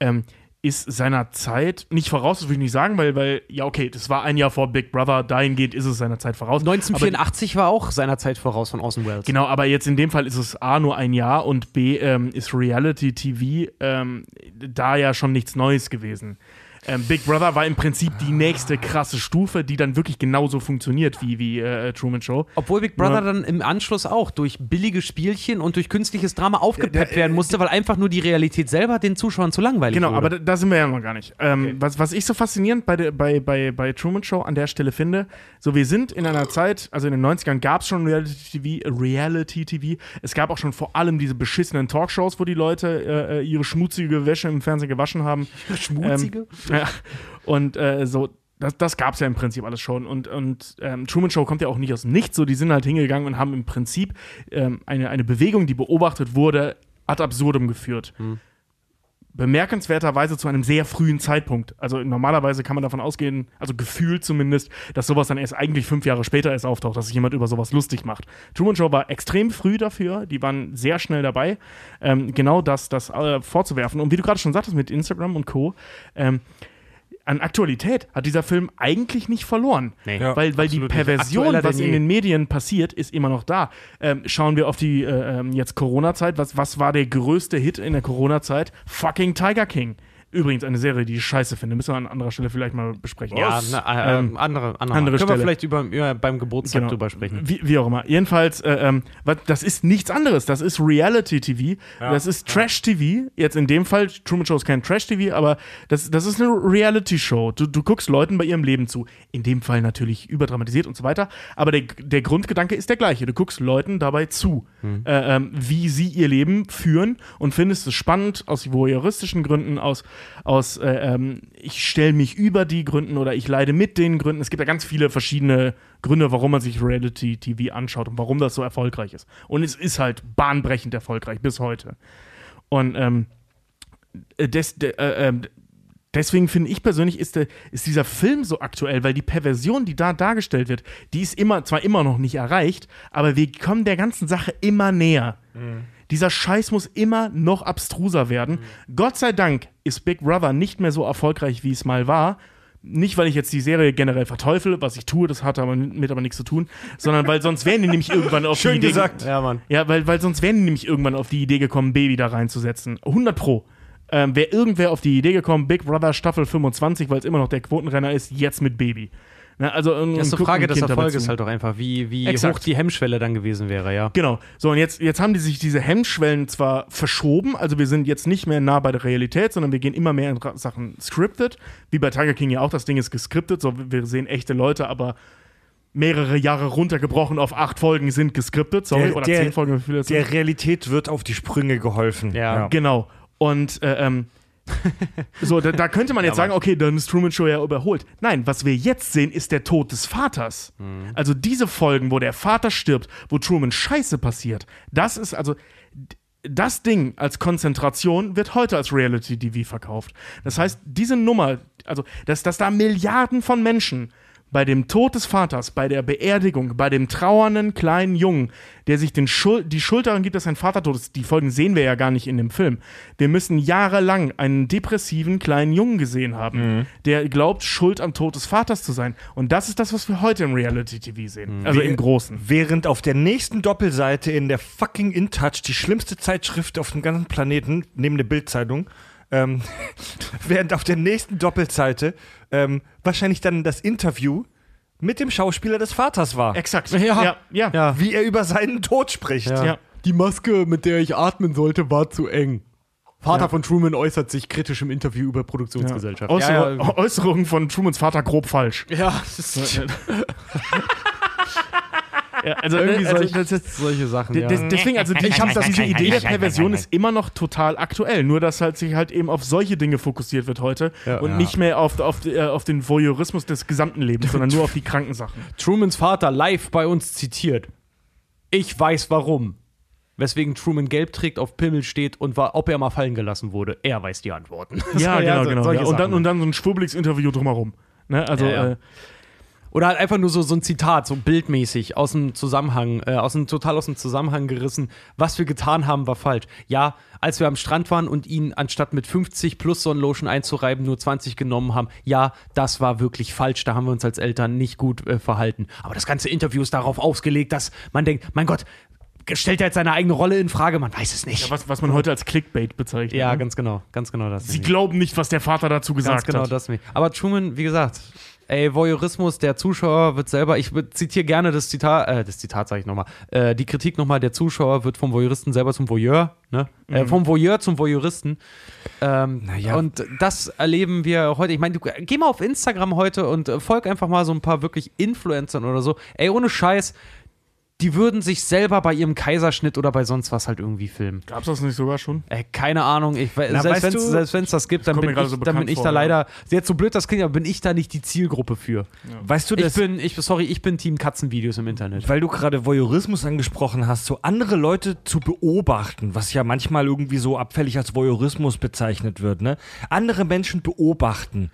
ähm, ist seiner Zeit nicht voraus, das will ich nicht sagen, weil, weil, ja, okay, das war ein Jahr vor Big Brother, dahingehend ist es seiner Zeit voraus. 1984 war auch seiner Zeit voraus von Orson Welles. Genau, aber jetzt in dem Fall ist es A nur ein Jahr und B ähm, ist Reality TV ähm, da ja schon nichts Neues gewesen. Ähm, Big Brother war im Prinzip die nächste krasse Stufe, die dann wirklich genauso funktioniert wie, wie äh, Truman Show. Obwohl Big Brother Ja. dann im Anschluss auch durch billige Spielchen und durch künstliches Drama aufgepeppt der- werden musste, weil einfach nur die Realität selber den Zuschauern zu langweilig Genau, wurde. aber da, da sind wir ja noch gar nicht. Ähm, was, was ich so faszinierend bei, der, bei, bei, bei Truman Show an der Stelle finde, so wir sind in einer Zeit, also in den 90ern gab es schon Reality-TV, Reality-TV. Es gab auch schon vor allem diese beschissenen Talkshows, wo die Leute äh, äh, ihre schmutzige Wäsche im Fernsehen gewaschen haben. Schmutzige? Ähm, ja, und äh, so, das, das gab es ja im Prinzip alles schon. Und, und ähm, Truman Show kommt ja auch nicht aus Nichts. So, die sind halt hingegangen und haben im Prinzip ähm, eine, eine Bewegung, die beobachtet wurde, ad absurdum geführt. Bemerkenswerterweise zu einem sehr frühen Zeitpunkt. Also normalerweise kann man davon ausgehen, also gefühlt zumindest, dass sowas dann erst eigentlich fünf Jahre später erst auftaucht, dass sich jemand über sowas lustig macht. Truman Show war extrem früh dafür, die waren sehr schnell dabei, ähm, genau das, das äh, vorzuwerfen. Und wie du gerade schon sagtest mit Instagram und Co., ähm, an Aktualität hat dieser Film eigentlich nicht verloren. Nee, Ja, weil weil die. Perversion, was in den Medien passiert, ist immer noch da. Ähm, schauen wir auf die äh, ähm, jetzt Corona-Zeit. Was, was war der größte Hit in der Corona-Zeit? Fucking Tiger King. Übrigens eine Serie, die ich scheiße finde. Müssen wir an anderer Stelle vielleicht mal besprechen. ja, na, äh, Ähm, andere, andere, andere Können Stelle. wir vielleicht über, ja, beim Geburtstag Genau. drüber sprechen. Wie, wie auch immer. Jedenfalls, äh, ähm, das ist nichts anderes. Das ist Reality-TV. das ist Trash-TV. Jetzt in dem Fall, Truman Show ist kein Trash-TV, aber das, das ist eine Reality-Show. Du, du guckst Leuten bei ihrem Leben zu. In dem Fall natürlich überdramatisiert und so weiter. Aber der, der Grundgedanke ist der gleiche. Du guckst Leuten dabei zu, äh, ähm, wie sie ihr Leben führen und findest es spannend aus voyeuristischen Gründen, aus, aus äh, ähm, ich stelle mich über die Gründen oder ich leide mit den Gründen. Es gibt ja ganz viele verschiedene Gründe, warum man sich Reality-TV anschaut und warum das so erfolgreich ist. Und es ist halt bahnbrechend erfolgreich bis heute. Und ähm, äh, des, de, äh, ähm, deswegen finde ich persönlich, ist, der, ist dieser Film so aktuell, weil die Perversion, die da dargestellt wird, die ist immer, zwar immer noch nicht erreicht, aber wir kommen der ganzen Sache immer näher. Dieser Scheiß muss immer noch abstruser werden. Gott sei Dank ist Big Brother nicht mehr so erfolgreich, wie es mal war. Nicht, weil ich jetzt die Serie generell verteufel, was ich tue, das hat aber mit aber nichts zu tun, sondern weil sonst wären die nämlich irgendwann auf die Schön Idee gesagt. Ja, Mann. ja, weil, weil sonst wären die nämlich irgendwann auf die Idee gekommen, Baby da reinzusetzen. 100 Pro. Ähm, Wäre irgendwer auf die Idee gekommen, Big Brother Staffel 25, weil es immer noch der Quotenrenner ist, jetzt mit Baby. Ne, also, Die erste Frage des Erfolges halt doch einfach, wie, wie Exakt. hoch die Hemmschwelle dann gewesen wäre, ja. Genau. So, und jetzt, jetzt haben die sich diese Hemmschwellen zwar verschoben, also wir sind jetzt nicht mehr nah bei der Realität, sondern wir gehen immer mehr in Sachen scripted, wie bei Tiger King ja auch, das Ding ist gescriptet, so wir sehen echte Leute, aber mehrere Jahre runtergebrochen auf acht Folgen sind gescriptet, sorry, Der- oder der- zehn Folgen. Der Realität wird auf die Sprünge geholfen. Ja. Genau. Und äh, ähm, so, da, da könnte man jetzt sagen, okay, dann ist Truman Show ja überholt. Nein, was wir jetzt sehen, ist der Tod des Vaters. Also diese Folgen, wo der Vater stirbt, wo Truman Scheiße passiert, das ist also das Ding als Konzentration wird heute als Reality TV verkauft. Das heißt, diese Nummer, also dass, dass da Milliarden von Menschen bei dem Tod des Vaters, bei der Beerdigung, bei dem trauernden kleinen Jungen, der sich den Schul die Schuld daran gibt, dass sein Vater tot ist, die Folgen sehen wir ja gar nicht in dem Film. Wir müssen jahrelang einen depressiven kleinen Jungen gesehen haben, der glaubt, schuld am Tod des Vaters zu sein. Und das ist das, was wir heute im Reality-TV sehen. Also im Großen. Während auf der nächsten Doppelseite in der fucking InTouch, die schlimmste Zeitschrift auf dem ganzen Planeten, neben der Bildzeitung, ähm, während auf der nächsten Doppelseite ähm, wahrscheinlich dann das Interview mit dem Schauspieler des Vaters war. Exakt. Ja. ja. ja. Ja. Wie er über seinen Tod spricht. Ja. Ja. Die Maske, mit der ich atmen sollte, war zu eng. Vater von Truman äußert sich kritisch im Interview über Produktionsgesellschaft. Ja, ja. Äußerungen von Trumans Vater grob falsch. Ja, das ist Ja, also irgendwie also, solche, das ist- solche Sachen. Ja. des- Deswegen, also die, ich hab das, diese Idee der Perversion ist immer noch total aktuell. Nur, dass halt sich halt eben auf solche Dinge fokussiert wird heute Ja. und Ja. nicht mehr auf, auf, äh, auf den Voyeurismus des gesamten Lebens, sondern nur auf die kranken Sachen. Trumans Vater live bei uns zitiert. Ich weiß warum. Weswegen Truman gelb trägt, auf Pimmel steht und war, ob er mal fallen gelassen wurde. Er weiß die Antworten. Ja, genau, genau. Und, dann, und dann so ein schwurbeliges Interview drumherum. Ne? Also, Ja, ja. Äh, Oder halt einfach nur so, so ein Zitat, so bildmäßig, aus dem Zusammenhang, äh, aus dem, total aus dem Zusammenhang gerissen. Was wir getan haben, war falsch. Ja, als wir am Strand waren und ihn anstatt mit 50 plus Sonnenlotion einzureiben, nur 20 genommen haben, ja, das war wirklich falsch. Da haben wir uns als Eltern nicht gut äh, verhalten. Aber das ganze Interview ist darauf ausgelegt, dass man denkt, mein Gott, stellt er jetzt seine eigene Rolle in Frage? Man weiß es nicht. Ja, was, was man heute als Clickbait bezeichnet. Ja, ne? ganz genau, ganz genau das. Sie nämlich. glauben nicht, was der Vater dazu Ganz gesagt genau hat. das. nämlich. Aber Truman, wie gesagt, ey, Voyeurismus, der Zuschauer wird selber, ich zitiere gerne das Zitat, äh, das Zitat sage ich nochmal, äh, die Kritik nochmal, der Zuschauer wird vom Voyeuristen selber zum Voyeur, ne? Äh, vom Voyeur zum Voyeuristen. Ähm, Naja. Und das erleben wir heute. Ich meine, geh mal auf Instagram heute und äh, folg einfach mal so ein paar wirklich Influencern oder so. Ey, ohne Scheiß, die würden sich selber bei ihrem Kaiserschnitt oder bei sonst was halt irgendwie filmen. Gab's das nicht sogar schon? Ey, keine Ahnung. Ich, Na, selbst wenn es das gibt, dann bin, ich, so dann bin ich vor, da ja. leider, jetzt so blöd das klingt, aber bin ich da nicht die Zielgruppe für. Weißt du, Ich das, bin, ich, sorry, ich bin Team Katzenvideos im Internet. weil du gerade Voyeurismus angesprochen hast, so andere Leute zu beobachten, was ja manchmal irgendwie so abfällig als Voyeurismus bezeichnet wird, ne? Andere Menschen beobachten.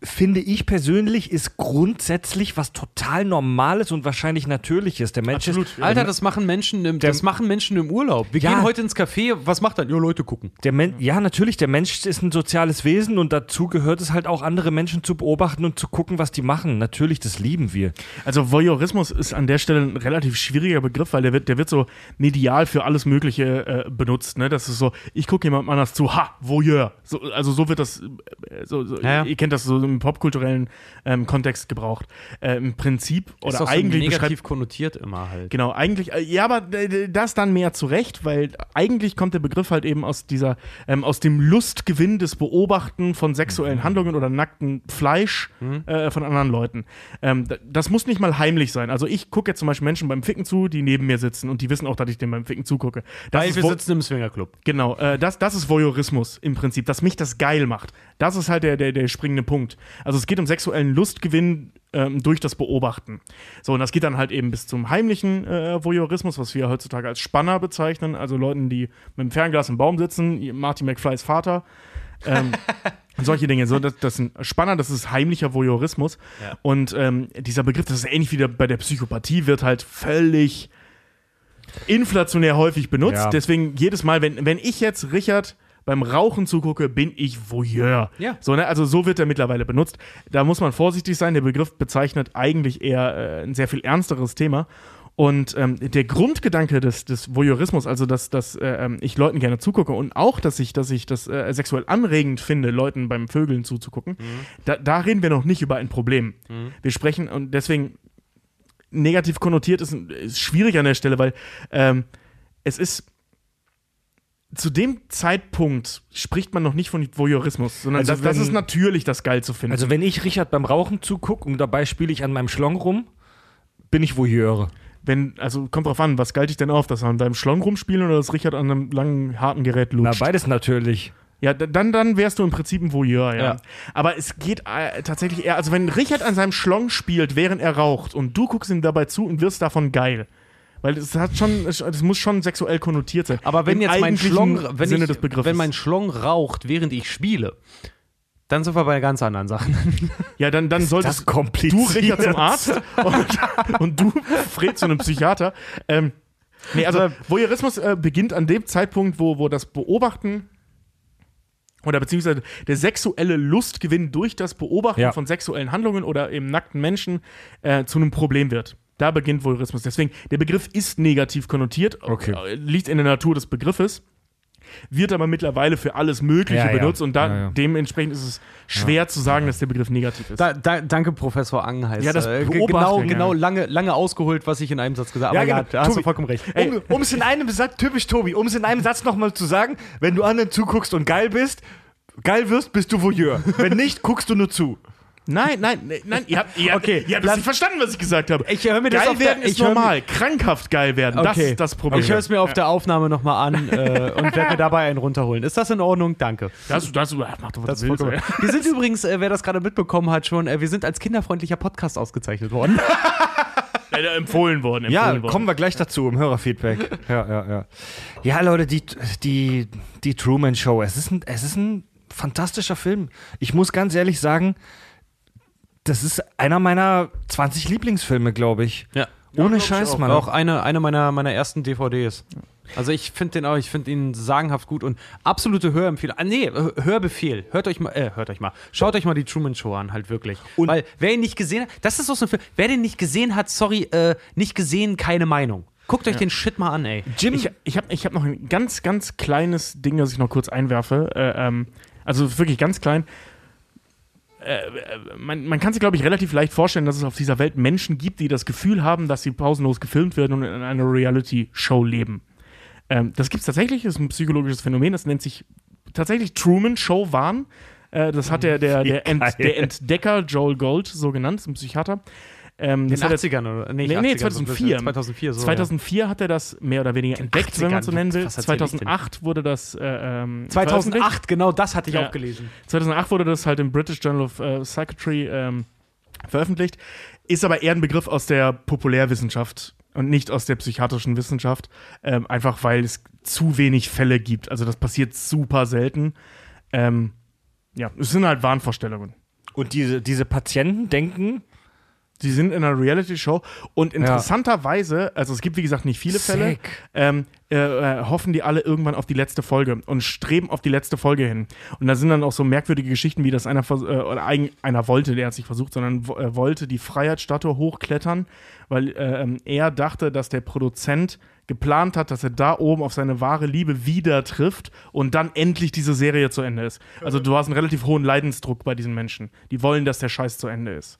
Finde ich persönlich ist grundsätzlich was total Normales und wahrscheinlich Natürliches. Der Mensch Absolut. ist, Alter, das machen Menschen im, das machen Menschen im Urlaub. Wir Ja. gehen heute ins Café, was macht dann? Ja, Leute gucken. Der Men ja, natürlich, der Mensch ist ein soziales Wesen und dazu gehört es halt auch, andere Menschen zu beobachten und zu gucken, was die machen. Natürlich, das lieben wir. Also Voyeurismus ist an der Stelle ein relativ schwieriger Begriff, weil der wird, der wird so medial für alles Mögliche äh, benutzt. Ne? Das ist so, ich gucke jemandem anders zu, ha, Voyeur. So, also so wird das, äh, so, so, Ja, ja. ihr kennt das so im popkulturellen ähm, Kontext gebraucht. Äh, Im Prinzip, Ist oder doch so eigentlich negativ beschreibt konnotiert immer halt. Genau, eigentlich, äh, ja, aber äh, das dann mehr zurecht, weil eigentlich kommt der Begriff halt eben aus dieser, ähm, aus dem Lustgewinn des Beobachten von sexuellen Handlungen oder nackten Fleisch äh, von anderen Leuten. Ähm, das muss nicht mal heimlich sein. Also ich gucke jetzt zum Beispiel Menschen beim Ficken zu, die neben mir sitzen und die wissen auch, dass ich dem beim Ficken zugucke. Das Weil ist wir sitzen im Swingerclub. Genau, äh, das, das ist Voyeurismus im Prinzip, dass mich das geil macht. Das ist halt der, der, der springende Punkt. Also es geht um sexuellen Lustgewinn ähm, durch das Beobachten. So, und das geht dann halt eben bis zum heimlichen äh, Voyeurismus, was wir heutzutage als Spanner bezeichnen, also Leuten, die mit dem Fernglas im Baum sitzen, Marty McFlys Vater. Ähm, solche Dinge. So, das, das sind Spanner, das ist heimlicher Voyeurismus. Ja. Und ähm, dieser Begriff, das ist ähnlich wie der, bei der Psychopathie, wird halt völlig inflationär häufig benutzt. Ja. Deswegen jedes Mal, wenn, wenn ich jetzt Richard beim Rauchen zugucke, bin ich Voyeur. Ja. So, ne? Also so wird er mittlerweile benutzt. Da muss man vorsichtig sein. Der Begriff bezeichnet eigentlich eher äh, ein sehr viel ernsteres Thema. Und ähm, der Grundgedanke des, des Voyeurismus, also dass, dass äh, ähm, ich Leuten gerne zugucke und auch, dass ich, dass ich das äh, sexuell anregend finde, Leuten beim Vögeln zuzugucken, da, da reden wir noch nicht über ein Problem. Wir sprechen und deswegen negativ konnotiert ist, ist schwierig an der Stelle, weil ähm, es ist zu dem Zeitpunkt spricht man noch nicht von Voyeurismus, sondern Also das, das wenn- ist natürlich das geil zu finden. Also wenn ich Richard beim Rauchen zugucke und dabei spiele ich an meinem Schlong rum, bin ich Voyeure. wenn, also kommt drauf an, was galt ich denn auf, dass er an deinem Schlong rumspielen oder dass Richard an einem langen, harten Gerät Na, lutscht? beides natürlich. Ja, dann, dann wärst du im Prinzip ein Voyeur, ja. Ja. Aber es geht äh, tatsächlich eher, also wenn Richard an seinem Schlong spielt, während er raucht und du guckst ihm dabei zu und wirst davon geil. Weil es hat schon, es muss schon sexuell konnotiert sein. Aber wenn Im jetzt mein Schlong, wenn, Sinne ich, wenn mein Schlong raucht, während ich spiele, dann sind wir bei ganz anderen Sachen. ja, dann, dann solltest das du Richard zum Arzt und, und du Fred zu einem Psychiater. Ähm, nee, also Voyeurismus äh, beginnt an dem Zeitpunkt, wo, wo das Beobachten oder beziehungsweise der sexuelle Lustgewinn durch das Beobachten Ja. von sexuellen Handlungen oder eben nackten Menschen äh, zu einem Problem wird. Da beginnt Voyeurismus. Deswegen, der Begriff ist negativ konnotiert, Okay. äh, liegt in der Natur des Begriffes, wird aber mittlerweile für alles Mögliche Ja, ja. benutzt und da, Ja, ja. dementsprechend ist es schwer zu sagen, dass der Begriff negativ ist. Da, da, danke, Professor Angenheiß. Ja, das Äh, genau, wir genau lange, lange ausgeholt, was ich in einem Satz gesagt habe. Aber ja, da hast du Tobi, vollkommen recht. Um es in einem Satz, typisch Tobi, um es in einem Satz nochmal zu sagen, wenn du anderen zuguckst und geil bist, geil wirst, bist du Voyeur. Wenn nicht, guckst du nur zu. Nein, nein, nein, nein, ihr habt, ihr Okay, ihr habt es nicht verstanden, was ich gesagt habe. Ich höre mir das geil auf der- werden ist hör mir- normal, krankhaft geil werden, das Okay. ist das Problem. Ich höre es mir auf der Aufnahme nochmal an äh, und werde mir dabei einen runterholen. Ist das in Ordnung? Danke. das, das, ach, mach doch, was Das du ist willst. Wir sind übrigens, äh, wer das gerade mitbekommen hat, schon, äh, wir sind als kinderfreundlicher Podcast ausgezeichnet worden. Empfohlen worden, Ja, empfohlen worden. kommen wir gleich dazu im Hörerfeedback. Ja, ja, ja. Ja, Leute, die, die, die Truman Show, es ist, ein, es ist ein fantastischer Film. Ich muss ganz ehrlich sagen, das ist einer meiner 20 Lieblingsfilme, glaube ich. Ja. Ohne ich Scheiß, auch. Mann. Auch eine, eine meiner, meiner ersten DVDs. Also ich finde den auch, ich finde ihn sagenhaft gut und absolute Hörempfehlung. Ah, nee, Hör- Hörbefehl. Hört euch mal, äh, hört euch mal. Schaut euch mal die Truman Show an, halt wirklich. Weil wer ihn nicht gesehen hat, das ist auch so ein Film, wer den nicht gesehen hat, sorry, äh, nicht gesehen, keine Meinung. Guckt euch den Shit mal an, ey. Jim, Ich, ich habe ich hab noch ein ganz, ganz kleines Ding, das ich noch kurz einwerfe. Äh, ähm, also wirklich ganz klein. Äh, man, man kann sich, glaube ich, relativ leicht vorstellen, dass es auf dieser Welt Menschen gibt, die das Gefühl haben, dass sie pausenlos gefilmt werden und in einer Reality-Show leben. Ähm, das gibt es tatsächlich, das ist ein psychologisches Phänomen, das nennt sich tatsächlich Truman Show Wahn. Äh, das hat der, der, der, Ent, der Entdecker Joel Gold so genannt, ist ein Psychiater. Ähm, In den hat er 80ern oder? Nee, nee, 80ern, 2004. 2004, so. 2004 hat er das mehr oder weniger entdeckt, wenn man so 80ern, nennen will. was erzähl ich denn? 2008 wurde das äh, ähm, ja. 2008, genau das hatte ich Ja. auch gelesen. 2008 wurde das halt im British Journal of äh, Psychiatry ähm, veröffentlicht. Ist aber eher ein Begriff aus der Populärwissenschaft und nicht aus der psychiatrischen Wissenschaft. Ähm, einfach weil es zu wenig Fälle gibt. Also das passiert super selten. Ähm, ja, es sind halt Wahnvorstellungen. und diese, diese Patienten denken, Sie sind in einer Reality-Show und interessanterweise, also es gibt wie gesagt nicht viele Fälle, Sick. ähm, äh, äh, hoffen die alle irgendwann auf die letzte Folge und streben auf die letzte Folge hin. Und da sind dann auch so merkwürdige Geschichten, wie das einer, äh, einer wollte, der hat sich versucht, sondern äh, wollte die Freiheitsstatue hochklettern, weil äh, ähm, er dachte, dass der Produzent geplant hat, dass er da oben auf seine wahre Liebe wieder trifft und dann endlich diese Serie zu Ende ist. Also du hast einen relativ hohen Leidensdruck bei diesen Menschen. Die wollen, dass der Scheiß zu Ende ist.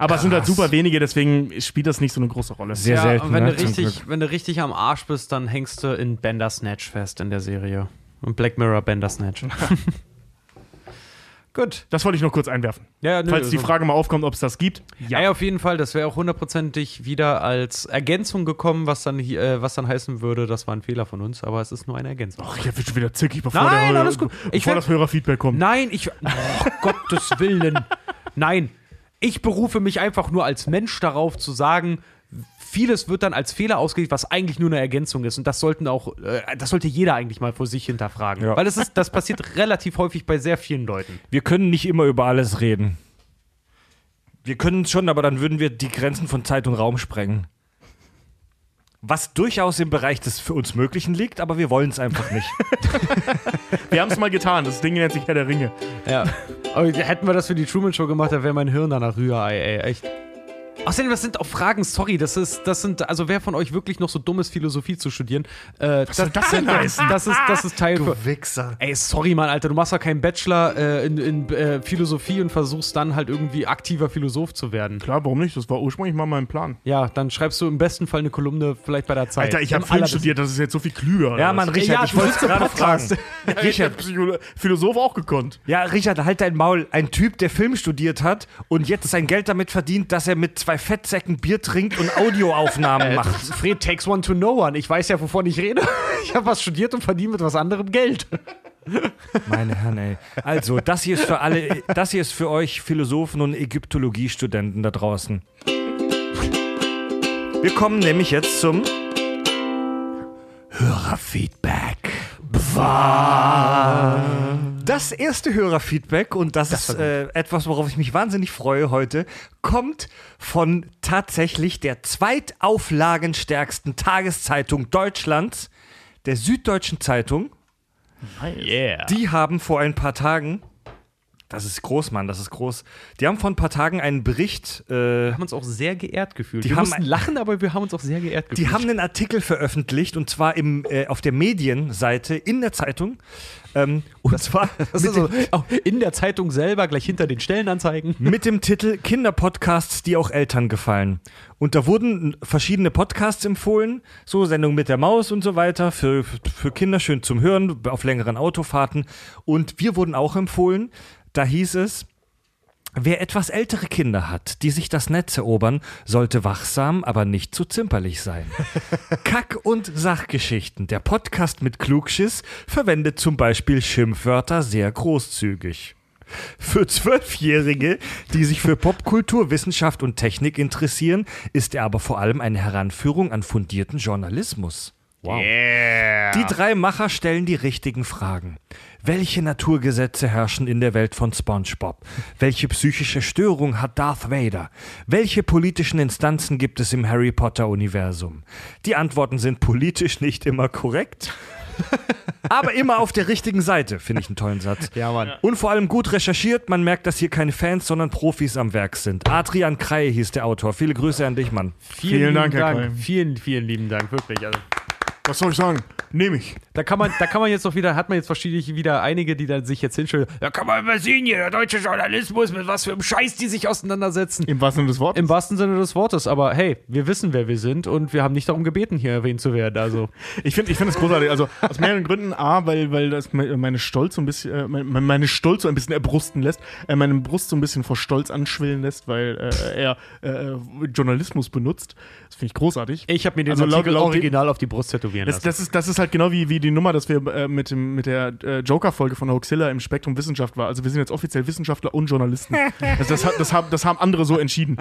Aber es sind halt super wenige, deswegen spielt das nicht so eine große Rolle. Sehr ja, selten, und wenn, ne, du richtig, wenn du richtig am Arsch bist, dann hängst du in Bandersnatch fest in der Serie. Und Black Mirror Bandersnatch. Gut. Das wollte ich noch kurz einwerfen. Ja, nö, Falls die also- Frage mal aufkommt, ob es das gibt. Ja, ja, auf jeden Fall. Das wäre auch hundertprozentig wieder als Ergänzung gekommen, was dann, äh, was dann heißen würde, das war ein Fehler von uns, aber es ist nur eine Ergänzung. Ach, ich bin schon wieder zickig, bevor, Nein, der, alles gut. Ich bevor das Hörerfeedback kommt. Nein, ich. Oh, Gottes Willen. Nein. Ich berufe mich einfach nur als Mensch darauf zu sagen, vieles wird dann als Fehler ausgelegt, was eigentlich nur eine Ergänzung ist. Und das sollten auch, äh, das sollte jeder eigentlich mal vor sich hinterfragen. Ja. Weil es ist, das passiert relativ häufig bei sehr vielen Leuten. wir können nicht immer über alles reden. Wir können es schon, aber dann würden wir die Grenzen von Zeit und Raum sprengen. Was durchaus im Bereich des für uns Möglichen liegt, aber wir wollen es einfach nicht. Wir haben es mal getan. Das Ding nennt sich Herr der Ringe. Ja. Aber hätten wir das für die Truman Show gemacht, dann wäre mein Hirn danach Rührei, ey, echt. Außerdem, das sind auch Fragen, sorry, das ist, das sind, also wer von euch wirklich noch so dumm ist, Philosophie zu studieren, äh, Was soll das denn heißen? Das ist, das ist Teil für, Wichser. Ey, sorry, Mann, Alter, du machst doch keinen Bachelor äh, in, in äh, Philosophie und versuchst dann halt irgendwie aktiver Philosoph zu werden. Klar, warum nicht? Das war ursprünglich mal mein Plan. Ja, dann schreibst du im besten Fall eine Kolumne vielleicht bei der Zeit. Alter, ich habe Film studiert, das ist jetzt so viel klüger. Ja, Mann? Richard, Ja, ich du wollte gerade fragen. Ja, ich Richard, Philosoph auch gekonnt. Ja, Richard, halt dein Maul. Ein Typ, der Film studiert hat und jetzt sein Geld damit verdient, dass er mit zwei Fettsäcken Bier trinkt und Audioaufnahmen macht. Fred takes one to no one. Ich weiß ja, wovon ich rede. Ich habe was studiert und verdiene mit was anderem Geld. Meine Herren, ey. Also, das hier ist für alle, das hier ist für euch Philosophen und Ägyptologiestudenten da draußen. Wir kommen nämlich jetzt zum Hörerfeedback. Das erste Hörerfeedback, und das, ist äh, etwas, worauf ich mich wahnsinnig freue heute, kommt von tatsächlich der zweitauflagenstärksten Tageszeitung Deutschlands, der Süddeutschen Zeitung. Yeah. Die haben vor ein paar Tagen, das ist groß, Mann, das ist groß. Die haben vor ein paar Tagen einen Bericht, äh, Wir haben uns auch sehr geehrt gefühlt. Die wir haben mussten lachen, aber wir haben uns auch sehr geehrt gefühlt. die haben einen Artikel veröffentlicht und zwar im, äh, auf der Medienseite in der Zeitung. Ähm, und zwar das ist so, in der Zeitung selber, gleich hinter den Stellenanzeigen. mit dem Titel Kinderpodcasts, die auch Eltern gefallen. Und da wurden verschiedene Podcasts empfohlen, so Sendung mit der Maus und so weiter, für, für Kinder schön zum Hören, auf längeren Autofahrten. Und wir wurden auch empfohlen. Da hieß es, Wer etwas ältere Kinder hat, die sich das Netz erobern, sollte wachsam, aber nicht zu zimperlich sein. Kack- und Sachgeschichten. Der Podcast mit Klugschiss verwendet zum Beispiel Schimpfwörter sehr großzügig. Für Zwölfjährige, die sich für Popkultur, Wissenschaft und Technik interessieren, ist er aber vor allem eine Heranführung an fundierten Journalismus. Wow. Die drei Macher stellen die richtigen Fragen. Welche Naturgesetze herrschen in der Welt von SpongeBob? Welche psychische Störung hat Darth Vader? Welche politischen Instanzen gibt es im Harry Potter Universum? Die Antworten sind politisch nicht immer korrekt. Aber immer auf der richtigen Seite, finde ich einen tollen Satz. Ja, Mann. Und vor allem gut recherchiert. Man merkt, dass hier keine Fans, sondern Profis am Werk sind. Adrian Krei hieß der Autor. Viele Grüße an dich, Mann. Vielen lieben Dank, Herr Klein. Vielen, vielen lieben Dank, wirklich. Also, Was soll ich sagen? Nehme ich. da kann man, da kann man jetzt noch wieder, hat man jetzt verschiedene wieder einige, die dann sich jetzt hinstellen. Da kann man immer sehen hier, der deutsche Journalismus, mit was für einem Scheiß die sich auseinandersetzen. Im wahrsten Sinne des Wortes. Im wahrsten Sinne des Wortes, aber hey, wir wissen, wer wir sind und wir haben nicht darum gebeten, hier erwähnt zu werden. Also, Ich finde ich find das großartig. Also aus mehreren Gründen. A, weil, weil das me- meine Stolz so ein bisschen, äh, meine, meine Stolz so ein bisschen erbrusten lässt, äh, meine Brust so ein bisschen vor Stolz anschwillen lässt, weil äh, er äh, Journalismus benutzt. Das finde ich großartig. ich habe mir den Also laut- Artikel laut- original auf die Brust tätowieren Das, lassen. das, ist, das ist halt genau wie, wie die Nummer, dass wir äh, mit, dem, mit der äh, Joker-Folge von Hoaxilla im Spektrum Wissenschaft war. Also wir sind jetzt offiziell Wissenschaftler und Journalisten. Also das, das, haben, das haben andere so entschieden.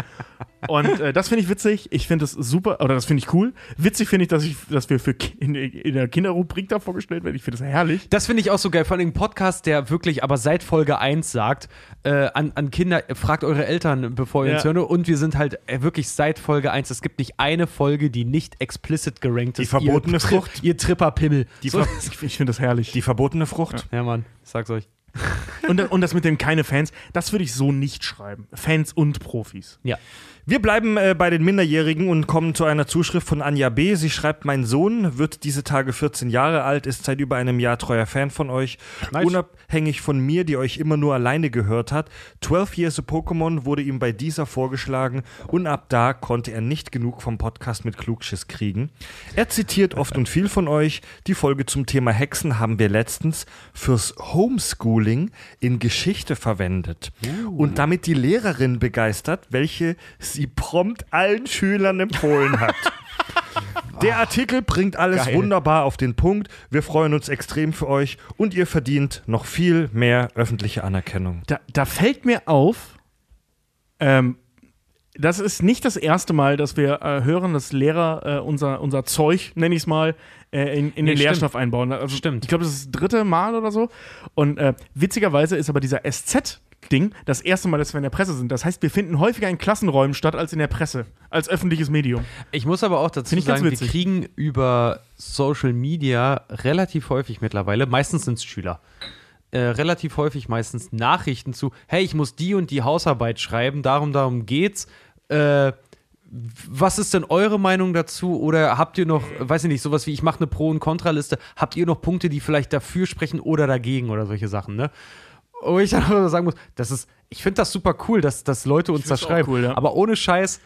Und äh, das finde ich witzig. Ich finde das super, oder das finde ich cool. Witzig finde ich, dass, ich, dass wir für in, in der Kinderrubrik da vorgestellt werden. Ich finde das herrlich. Das finde ich auch so geil, vor allem ein Podcast, der wirklich aber seit Folge 1 sagt, äh, an, an Kinder, fragt eure Eltern, bevor ihr Ja. uns hören. Und wir sind halt äh, wirklich seit Folge 1, es gibt nicht eine Folge, die nicht explicit gerankt Die ist. verbotene ihr, Tri- Frucht. Ihr Tripperpimmel. Die so, Ich, finde das herrlich. Die verbotene Frucht. ja, Mann, ich sag's euch. Und, das- und das mit den keine Fans, das würde ich so nicht schreiben. Fans und Profis. Ja. Wir bleiben äh, bei den Minderjährigen und kommen zu einer Zuschrift von Anja B. Sie schreibt, mein Sohn wird diese Tage 14 Jahre alt, ist seit über einem Jahr treuer Fan von euch. Nice. Unabhängig von mir, die euch immer nur alleine gehört hat. 12 Years a Pokémon wurde ihm bei dieser vorgeschlagen und ab da konnte er nicht genug vom Podcast mit Klugschiss kriegen. Er zitiert oft und viel von euch. Die Folge zum Thema Hexen haben wir letztens fürs Homeschooling in Geschichte verwendet und damit die Lehrerin begeistert, welche sie prompt allen Schülern empfohlen hat. Der Artikel bringt alles Geil. wunderbar auf den Punkt. Wir freuen uns extrem für euch und ihr verdient noch viel mehr öffentliche Anerkennung. Da, da fällt mir auf, ähm, das ist nicht das erste Mal, dass wir äh, hören, dass Lehrer äh, unser, unser Zeug, nenne ich es mal, äh, in, in Nee, den stimmt. Lehrstoff einbauen. Also, Stimmt. Ich glaube, das ist das dritte Mal oder so. Und äh, witzigerweise ist aber dieser SZ. Ding, das erste Mal, dass wir in der Presse sind. Das heißt, wir finden häufiger in Klassenräumen statt als in der Presse, als öffentliches Medium. Ich muss aber auch dazu sagen, wir kriegen über Social Media relativ häufig mittlerweile, meistens sind es Schüler, äh, relativ häufig meistens Nachrichten zu, hey, ich muss die und die Hausarbeit schreiben, darum, darum geht's. Äh, was ist denn eure Meinung dazu? Oder habt ihr noch, weiß ich nicht, sowas wie ich mache eine Pro- und Kontraliste, habt ihr noch Punkte, die vielleicht dafür sprechen oder dagegen oder solche Sachen, ne? Wo ich dann sagen muss, das ist, ich finde das super cool, dass, dass Leute uns das schreiben. cool, ja. Aber ohne Scheiß,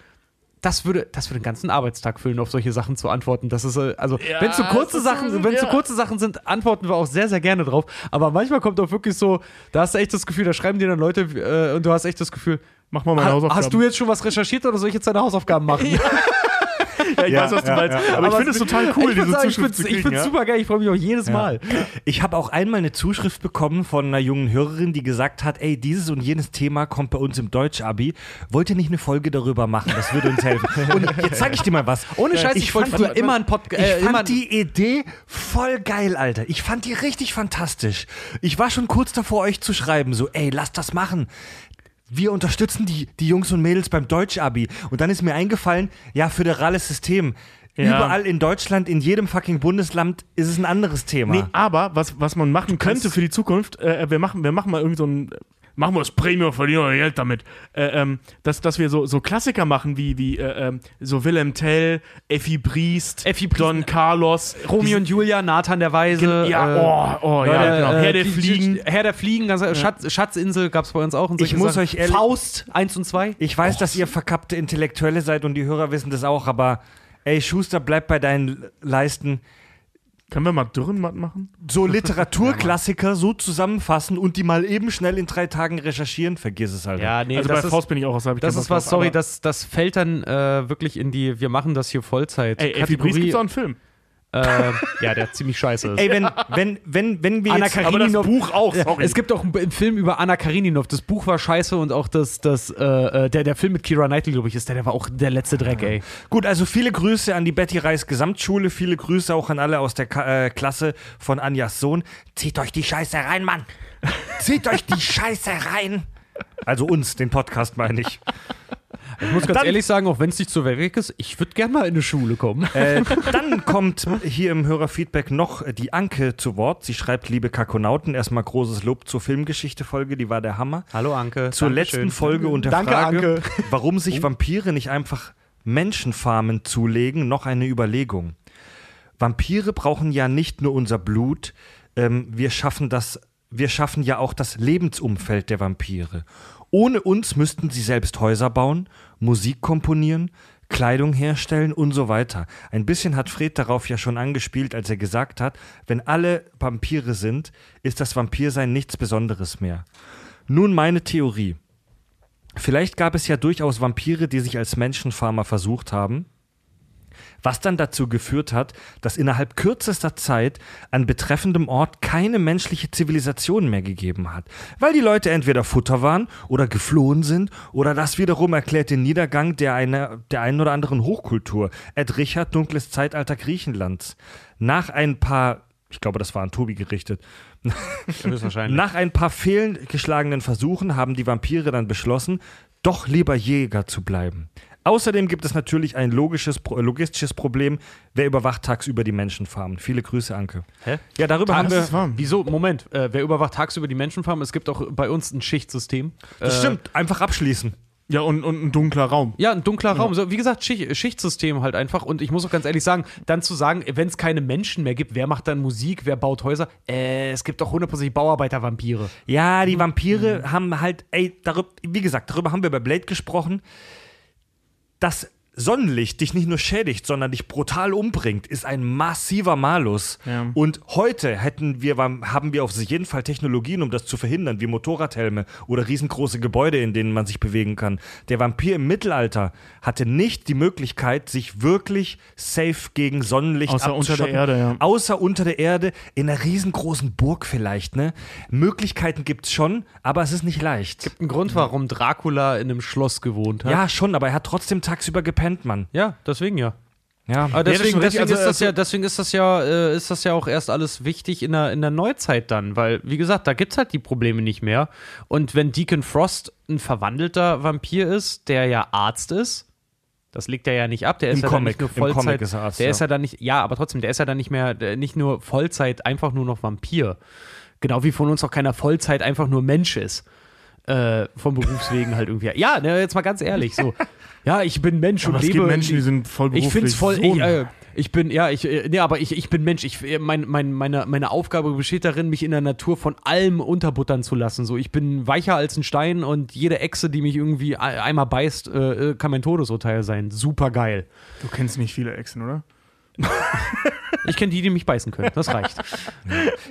das würde, das würde einen ganzen Arbeitstag füllen, auf solche Sachen zu antworten. Das ist, äh, also, Ja, wenn es so kurze Sachen, so- wenn es so ja. kurze Sachen sind, antworten wir auch sehr, sehr gerne drauf. Aber manchmal kommt auch wirklich so, da hast du echt das Gefühl, da schreiben dir dann Leute äh, und du hast echt das Gefühl, Mach mal meine ha, Hausaufgaben. hast du jetzt schon was recherchiert oder soll ich jetzt deine Hausaufgaben machen? ja, ich Ja, weiß, was du ja, meinst. ja, Aber ich finde es total cool, ich diese sagen, ich Zuschrift Ich finde es ja. super geil, ich freue mich auch jedes Mal. Ich habe auch einmal eine Zuschrift bekommen von einer jungen Hörerin, die gesagt hat, ey, dieses und jenes Thema kommt bei uns im Deutsch-Abi. Wollt ihr nicht eine Folge darüber machen? Das würde uns helfen. Und jetzt zeige ich dir mal was. Ohne Scheiß, ich, wollte fand- früher immer einen Podcast. Ich Äh, immer fand die Idee voll geil, Alter. Ich fand die richtig fantastisch. Ich war schon kurz davor, euch zu schreiben, so, ey, lasst das machen. Wir unterstützen die, die Jungs und Mädels beim Deutsch-Abi. Und dann ist mir eingefallen, ja, föderales System. Ja. Überall in Deutschland, in jedem fucking Bundesland ist es ein anderes Thema. Nee, aber was, was man machen könnte für die Zukunft, äh, wir, machen, wir machen mal irgendwie so ein. Machen wir das Premium, verdienen wir Geld damit. Äh, ähm, dass, dass wir so, so Klassiker machen wie, wie äh, ähm, so Willem Tell, Effi Briest, Effi Briest, Don Carlos, Romeo und Julia, Nathan der Weise. Ja, äh, oh, oh, ja, genau. äh, Herr der Fliegen. Herr der Fliegen, ganz, Schatz, Schatzinsel gab es bei uns auch. Und Ich muss Sachen. euch ehrlich- Faust 1 und 2. Ich weiß, dass ihr verkappte Intellektuelle seid und die Hörer wissen das auch, aber ey, Schuster, bleib bei deinen Leisten. Können wir mal Dürrenmatt machen? So Literaturklassiker so zusammenfassen und die mal eben schnell in drei Tagen recherchieren, vergiss es, Alter. Ja, nee, also bei das, ist, Faust bin ich auch aus, hab ich das ist was, drauf, sorry, das, das fällt dann äh, wirklich in die, wir machen das hier Vollzeit. Ey, Effi Briest gibt's auch einen Film. Äh, ja, der ziemlich scheiße ist. Ey, wenn, wenn, wenn, wenn wir Anna jetzt... Aber das Buch auch, sorry. Es gibt auch einen, Film über Anna Karininow. Das Buch war scheiße und auch das, das, äh, äh, der, der Film mit Kira Knightley, glaube ich, ist der, der war auch der letzte Dreck, ey. Gut, also viele Grüße an die Betty Reis Gesamtschule, viele Grüße auch an alle aus der Ka äh, Klasse von Anjas Sohn. Zieht euch die Scheiße rein, Mann! Zieht euch die Scheiße rein! Also uns, den Podcast meine ich. Ich muss ganz Dann- ehrlich sagen, auch wenn es nicht so weit weg ist, ich würde gerne mal in eine Schule kommen. Äh, dann kommt hier im Hörerfeedback noch die Anke zu Wort. Sie schreibt, liebe Kakonauten, erstmal großes Lob zur Filmgeschichte-Folge, die war der Hammer. Hallo Anke. Zur Dankeschön. letzten Folge und der Danke, Frage, Anke. warum sich Vampire nicht einfach Menschenfarmen zulegen, noch eine Überlegung. Vampire brauchen ja nicht nur unser Blut, ähm, wir schaffen das, wir schaffen ja auch das Lebensumfeld der Vampire. Ohne uns müssten sie selbst Häuser bauen, Musik komponieren, Kleidung herstellen und so weiter. Ein bisschen hat Fred darauf ja schon angespielt, als er gesagt hat, wenn alle Vampire sind, ist das Vampirsein nichts Besonderes mehr. Nun meine Theorie. Vielleicht gab es ja durchaus Vampire, die sich als Menschenfarmer versucht haben, was dann dazu geführt hat, dass innerhalb kürzester Zeit an betreffendem Ort keine menschliche Zivilisation mehr gegeben hat, weil die Leute entweder Futter waren oder geflohen sind oder das wiederum erklärt den Niedergang der, eine, der einen oder anderen Hochkultur. Ed Richard, Dunkles Zeitalter Griechenlands. Nach ein paar, ich glaube, das war an Tobi gerichtet, nach ein paar fehlgeschlagenen Versuchen haben die Vampire dann beschlossen, doch lieber Jäger zu bleiben. Außerdem gibt es natürlich ein logisches, logistisches Problem. Wer überwacht tagsüber die Menschenfarmen? Viele Grüße, Anke. Hä? Ja, darüber haben Das wir. wahr. Wieso? Moment, äh, wer überwacht tagsüber die Menschenfarm? Es gibt auch bei uns ein Schichtsystem. Das Äh, stimmt, einfach abschließen. Ja, und, und ein dunkler Raum. Ja, ein dunkler Raum. So, wie gesagt, Schicht, Schichtsystem halt einfach. Und ich muss auch ganz ehrlich sagen, dann zu sagen, wenn es keine Menschen mehr gibt, wer macht dann Musik, wer baut Häuser? Äh, es gibt doch hundertprozentig Bauarbeiter-Vampire. Ja, die Vampire haben halt, ey, darüber, wie gesagt, darüber haben wir bei Blade gesprochen. Das Sonnenlicht dich nicht nur schädigt, sondern dich brutal umbringt, ist ein massiver Malus. Ja. Und heute hätten wir, haben wir auf jeden Fall Technologien, um das zu verhindern, wie Motorradhelme oder riesengroße Gebäude, in denen man sich bewegen kann. Der Vampir im Mittelalter hatte nicht die Möglichkeit, sich wirklich safe gegen Sonnenlicht Außer unter der. Erde, ja. Außer unter der Erde, in einer riesengroßen Burg vielleicht, ne? Möglichkeiten gibt's schon, aber es ist nicht leicht. Ein Grund, warum Dracula in einem Schloss gewohnt hat. Ja, schon, aber er hat trotzdem tagsüber gepennt, Mann. Ja, deswegen ja. Ja, Aber deswegen, schon richtig. deswegen, Also, ist das also- ja, deswegen ist das ja, äh, ist das ja auch erst alles wichtig in der, in der Neuzeit dann, weil, wie gesagt, da gibt es halt die Probleme nicht mehr. Und wenn Deacon Frost ein verwandelter Vampir ist, der ja Arzt ist, das legt er ja nicht ab, der Im ist ja Comic. dann nicht nur Vollzeit. Comic ist er Arzt, der ja. ist ja dann nicht, ja, aber trotzdem, der ist ja dann nicht mehr, nicht nur Vollzeit, einfach nur noch Vampir. Genau wie von uns auch keiner Vollzeit einfach nur Mensch ist. Äh, vom Berufswegen halt irgendwie. Ja, ne, jetzt mal ganz ehrlich, so. Ja, ich bin Mensch Aber und es lebe. gibt Menschen, die sind voll Ich finde es voll. so Ich, äh, ich bin, ja, ich, äh, nee, aber ich, ich bin Mensch. Ich, äh, mein, mein, meine, meine Aufgabe besteht darin, mich in der Natur von allem unterbuttern zu lassen. So, ich bin weicher als ein Stein und jede Echse, die mich irgendwie ei- einmal beißt, äh, äh, kann mein Todesurteil sein. Super geil. Du kennst nicht viele Echsen, oder? Ich kenne die, die mich beißen können. Das reicht.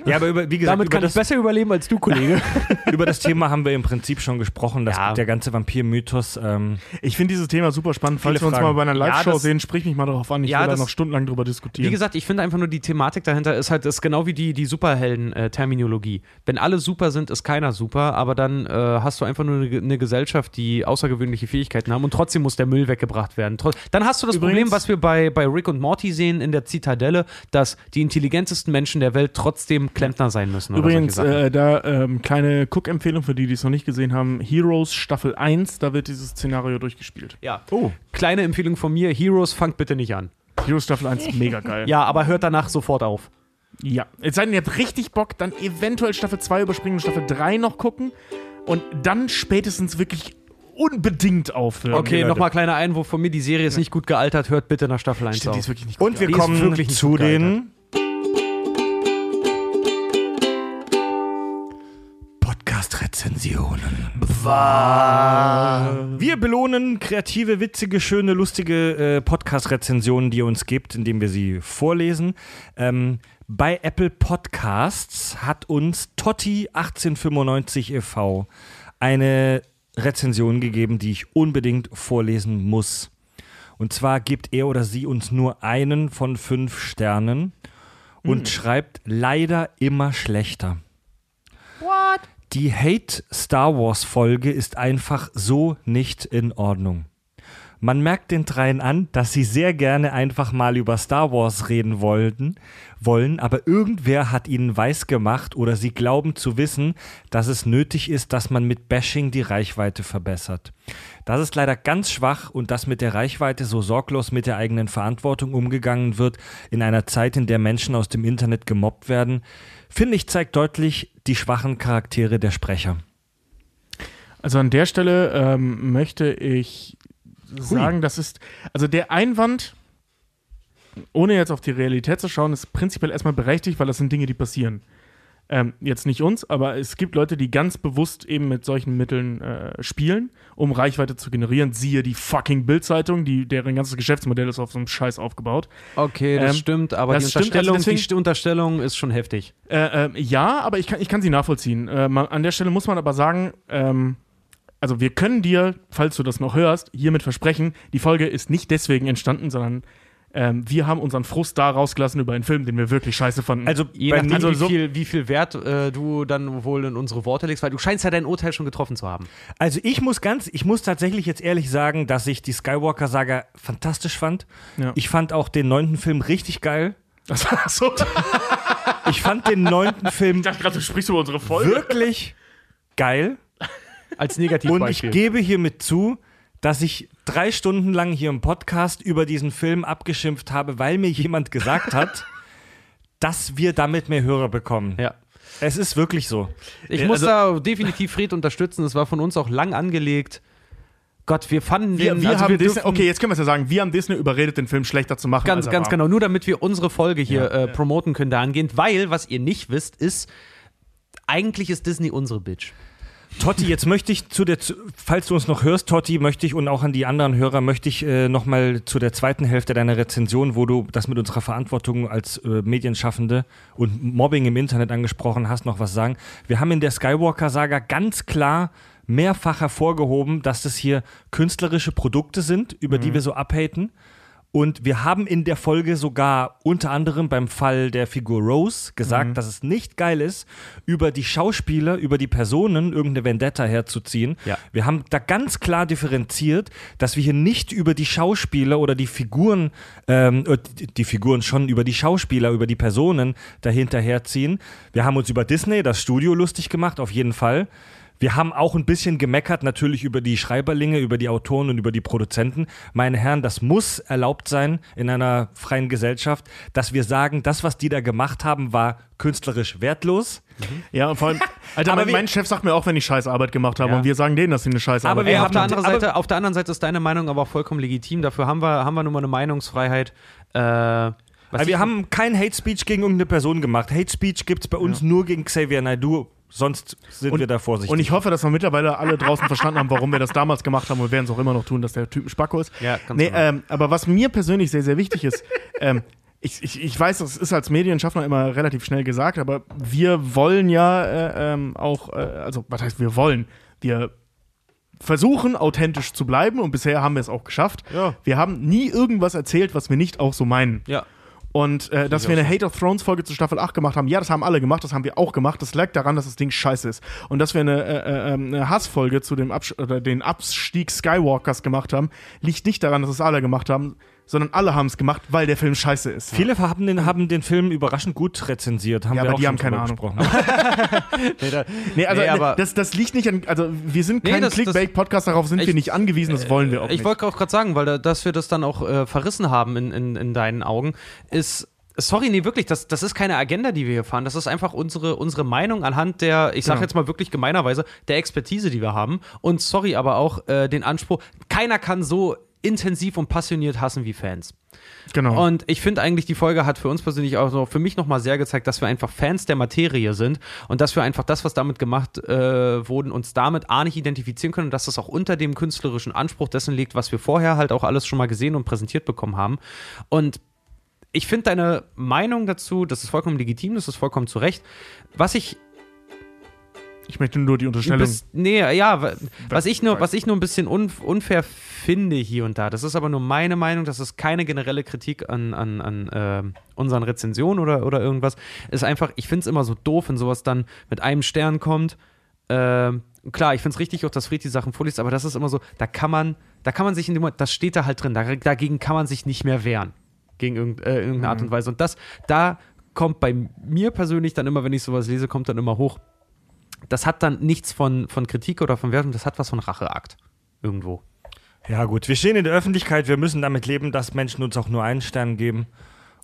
ja aber über, wie gesagt, Damit über, kann ich das, besser überleben als du, Kollege. über das Thema haben wir im Prinzip schon gesprochen, dass Ja. der ganze Vampir-Mythos. Ähm, Ich finde dieses Thema super spannend. Falls wir uns mal bei einer Ja, Live-Show das- sehen, sprich mich mal darauf an. Ich Ja, will da das- noch stundenlang drüber diskutieren. Wie gesagt, ich finde einfach nur die Thematik dahinter ist halt, ist genau wie die, die Superhelden-Terminologie. Wenn alle super sind, ist keiner super, aber dann äh, hast du einfach nur eine, eine Gesellschaft, die außergewöhnliche Fähigkeiten haben und trotzdem muss der Müll weggebracht werden. Dann hast du das Übrigens- Problem, was wir bei, bei Rick und Morty sehen in der Zitadelle, dass die intelligentesten Menschen der Welt trotzdem Klempner sein müssen. Übrigens, äh, da ähm, kleine Cook-Empfehlung für die, die es noch nicht gesehen haben: Heroes Staffel 1, da wird dieses Szenario durchgespielt. ja. oh, Kleine Empfehlung von mir: Heroes, fangt bitte nicht an. Heroes Staffel 1, mega geil. Ja, aber hört danach sofort auf. Ja. Es sei denn, ihr habt richtig Bock, dann eventuell Staffel 2 überspringen und Staffel 3 noch gucken und dann spätestens wirklich unbedingt aufhören. Okay, nochmal kleiner Einwurf von mir: Die Serie ist nicht gut gealtert, hört bitte nach Staffel 1 Stimmt, die auf. ist wirklich nicht gut. und wir Die ist kommen zu den Podcast-Rezensionen. Wir belohnen kreative, witzige, schöne, lustige äh, Podcast-Rezensionen, die ihr uns gibt, indem wir sie vorlesen. Ähm, bei Apple Podcasts hat uns Totti1895 e.V. eine Rezension gegeben, die ich unbedingt vorlesen muss. Und zwar gibt er oder sie uns nur einen von fünf Sternen und schreibt leider immer schlechter. What? Die Hate Star Wars Folge ist einfach so nicht in Ordnung. Man merkt den dreien an, dass sie sehr gerne einfach mal über Star Wars reden wollten, wollen, aber irgendwer hat ihnen weiß gemacht oder sie glauben zu wissen, dass es nötig ist, dass man mit Bashing die Reichweite verbessert. Das ist leider ganz schwach und dass mit der Reichweite so sorglos mit der eigenen Verantwortung umgegangen wird, in einer Zeit, in der Menschen aus dem Internet gemobbt werden, finde ich, zeigt deutlich die schwachen Charaktere der Sprecher. Also an der Stelle ähm, möchte ich sagen, das ist, also der Einwand, ohne jetzt auf die Realität zu schauen, ist prinzipiell erstmal berechtigt, weil das sind Dinge, die passieren. Ähm, jetzt nicht uns, aber es gibt Leute, die ganz bewusst eben mit solchen Mitteln äh, spielen, um Reichweite zu generieren. Siehe die fucking Bild-Zeitung, die, deren ganzes Geschäftsmodell ist auf so einem Scheiß aufgebaut. Okay, das Ähm, stimmt, aber das die, stimmt, Unterstellung, also deswegen- die Unterstellung ist schon heftig. Äh, ähm, ja, aber ich kann, ich kann sie nachvollziehen. Äh, man, an der Stelle muss man aber sagen, ähm, also wir können dir, falls du das noch hörst, hiermit versprechen, die Folge ist nicht deswegen entstanden, sondern ähm, wir haben unseren Frust da rausgelassen über einen Film, den wir wirklich scheiße fanden. Also Je nachdem, also wie, so- viel, wie viel Wert äh, du dann wohl in unsere Worte legst, weil du scheinst ja dein Urteil schon getroffen zu haben. Also ich muss ganz, ich muss tatsächlich jetzt ehrlich sagen, dass ich die Skywalker-Saga fantastisch fand. Ja. Ich fand auch den neunten Film richtig geil. so, Ich fand den neunten Film ich dachte gerade, du sprichst über unsere Folge. wirklich geil. Als Und ich Negativbeispiel. gebe hiermit zu, dass ich drei Stunden lang hier im Podcast über diesen Film abgeschimpft habe, weil mir jemand gesagt hat, dass wir damit mehr Hörer bekommen. ja. Es ist wirklich so. Ich Ja, muss also- da definitiv Fred unterstützen. Es war von uns auch lang angelegt. Gott, wir fanden Wir, den. wir also haben Disney, dürfen- okay, jetzt können wir es ja sagen, wir haben Disney überredet, den Film schlechter zu machen. Ganz, ganz genau. Nur damit wir unsere Folge hier äh, promoten können dahingehend, weil, was ihr nicht wisst, ist, eigentlich ist Disney unsere Bitch. Totti, jetzt möchte ich zu der, falls du uns noch hörst, Totti, möchte ich und auch an die anderen Hörer möchte ich äh, nochmal zu der zweiten Hälfte deiner Rezension, wo du das mit unserer Verantwortung als äh, Medienschaffende und Mobbing im Internet angesprochen hast, noch was sagen. Wir haben in der Skywalker-Saga ganz klar mehrfach hervorgehoben, dass das hier künstlerische Produkte sind, über die wir so abhaten. Und wir haben in der Folge sogar unter anderem beim Fall der Figur Rose gesagt, dass es nicht geil ist, über die Schauspieler, über die Personen irgendeine Vendetta herzuziehen. Ja. Wir haben da ganz klar differenziert, dass wir hier nicht über die Schauspieler oder die Figuren, ähm, äh, die, die Figuren schon über die Schauspieler, über die Personen dahinter herziehen. Wir haben uns über Disney, das Studio, lustig gemacht, auf jeden Fall. Wir haben auch ein bisschen gemeckert, natürlich über die Schreiberlinge, über die Autoren und über die Produzenten. Meine Herren, das muss erlaubt sein in einer freien Gesellschaft, dass wir sagen, das, was die da gemacht haben, war künstlerisch wertlos. Ja, und vor allem, Alter, Aber mein, wir- mein Chef sagt mir auch, wenn ich scheiß Arbeit gemacht habe Ja. und wir sagen denen, dass sie eine scheiß Arbeit Aber wir Ey, gemacht auf, der haben- anderen aber- Seite, auf der anderen Seite ist deine Meinung aber auch vollkommen legitim. Dafür haben wir, haben wir nun mal eine Meinungsfreiheit. Äh, wir haben kein Hate Speech gegen irgendeine Person gemacht. Hate Speech gibt es bei uns nur gegen Xavier Naidoo. Sonst sind wir da vorsichtig. Und ich hoffe, dass wir mittlerweile alle draußen verstanden haben, warum wir das damals gemacht haben und werden es auch immer noch tun, dass der Typ ein Spacko ist. Ja, ganz nee, genau. ähm, aber was mir persönlich sehr, sehr wichtig ist, ähm, ich, ich, ich weiß, das ist als Medienschaffner immer relativ schnell gesagt, aber wir wollen ja äh, ähm, auch, äh, also was heißt wir wollen? Wir versuchen authentisch zu bleiben und bisher haben wir es auch geschafft. Ja. Wir haben nie irgendwas erzählt, was wir nicht auch so meinen. ja. Und äh, dass wir eine Hate of Thrones Folge zu Staffel 8 gemacht haben, ja, das haben alle gemacht, das haben wir auch gemacht. Das lag daran, dass das Ding scheiße ist. Und dass wir eine, äh, äh, eine Hassfolge zu dem Absch oder den Abstieg Skywalkers gemacht haben, liegt nicht daran, dass es alle gemacht haben, sondern alle haben es gemacht, weil der Film scheiße ist. Viele haben den, haben den Film überraschend gut rezensiert. Haben Ja, aber die haben keine Ahnung. Nee, da, Nee, also Nee, aber- das, das liegt nicht an, also wir sind Nee, kein das- Clickbait-Podcast, darauf sind Ich- wir nicht angewiesen, das wollen wir auch ich nicht. wollte auch gerade sagen, weil da, dass wir das dann auch äh, verrissen haben in, in, in deinen Augen, ist. Sorry, nee, wirklich, das, das ist keine Agenda, die wir hier fahren. Das ist einfach unsere, unsere Meinung anhand der, ich sag Genau. jetzt mal wirklich gemeinerweise, der Expertise, die wir haben. Und sorry, aber auch äh, den Anspruch, keiner kann so intensiv und passioniert hassen wie Fans. Genau. Und ich finde eigentlich, die Folge hat für uns persönlich auch noch, für mich nochmal sehr gezeigt, dass wir einfach Fans der Materie sind und dass wir einfach das, was damit gemacht äh, wurden, uns damit A nicht identifizieren können und dass das auch unter dem künstlerischen Anspruch dessen liegt, was wir vorher halt auch alles schon mal gesehen und präsentiert bekommen haben. Und ich finde deine Meinung dazu, das ist vollkommen legitim, das ist vollkommen zu Recht. Was ich ich möchte nur die Unterstellung. bisschen, nee, ja, wa- was ich nur, was ich nur ein bisschen un, unfair finde hier und da, das ist aber nur meine Meinung, das ist keine generelle Kritik an, an, an ähm, unseren Rezensionen oder, oder irgendwas, ist einfach, ich finde es immer so doof, wenn sowas dann mit einem Stern kommt Ähm, klar, ich finde es richtig, auch dass Fred die Sachen vorliest, aber das ist immer so, da kann man, da kann man sich in dem Moment, das steht da halt drin, da, dagegen kann man sich nicht mehr wehren. Gegen irgend, äh, irgendeine Art und Weise. Und das, da kommt bei mir persönlich dann immer, wenn ich sowas lese, kommt dann immer hoch. Das hat dann nichts von, von Kritik oder von Wertung, das hat was von Racheakt. Irgendwo. Ja, gut, wir stehen in der Öffentlichkeit, wir müssen damit leben, dass Menschen uns auch nur einen Stern geben.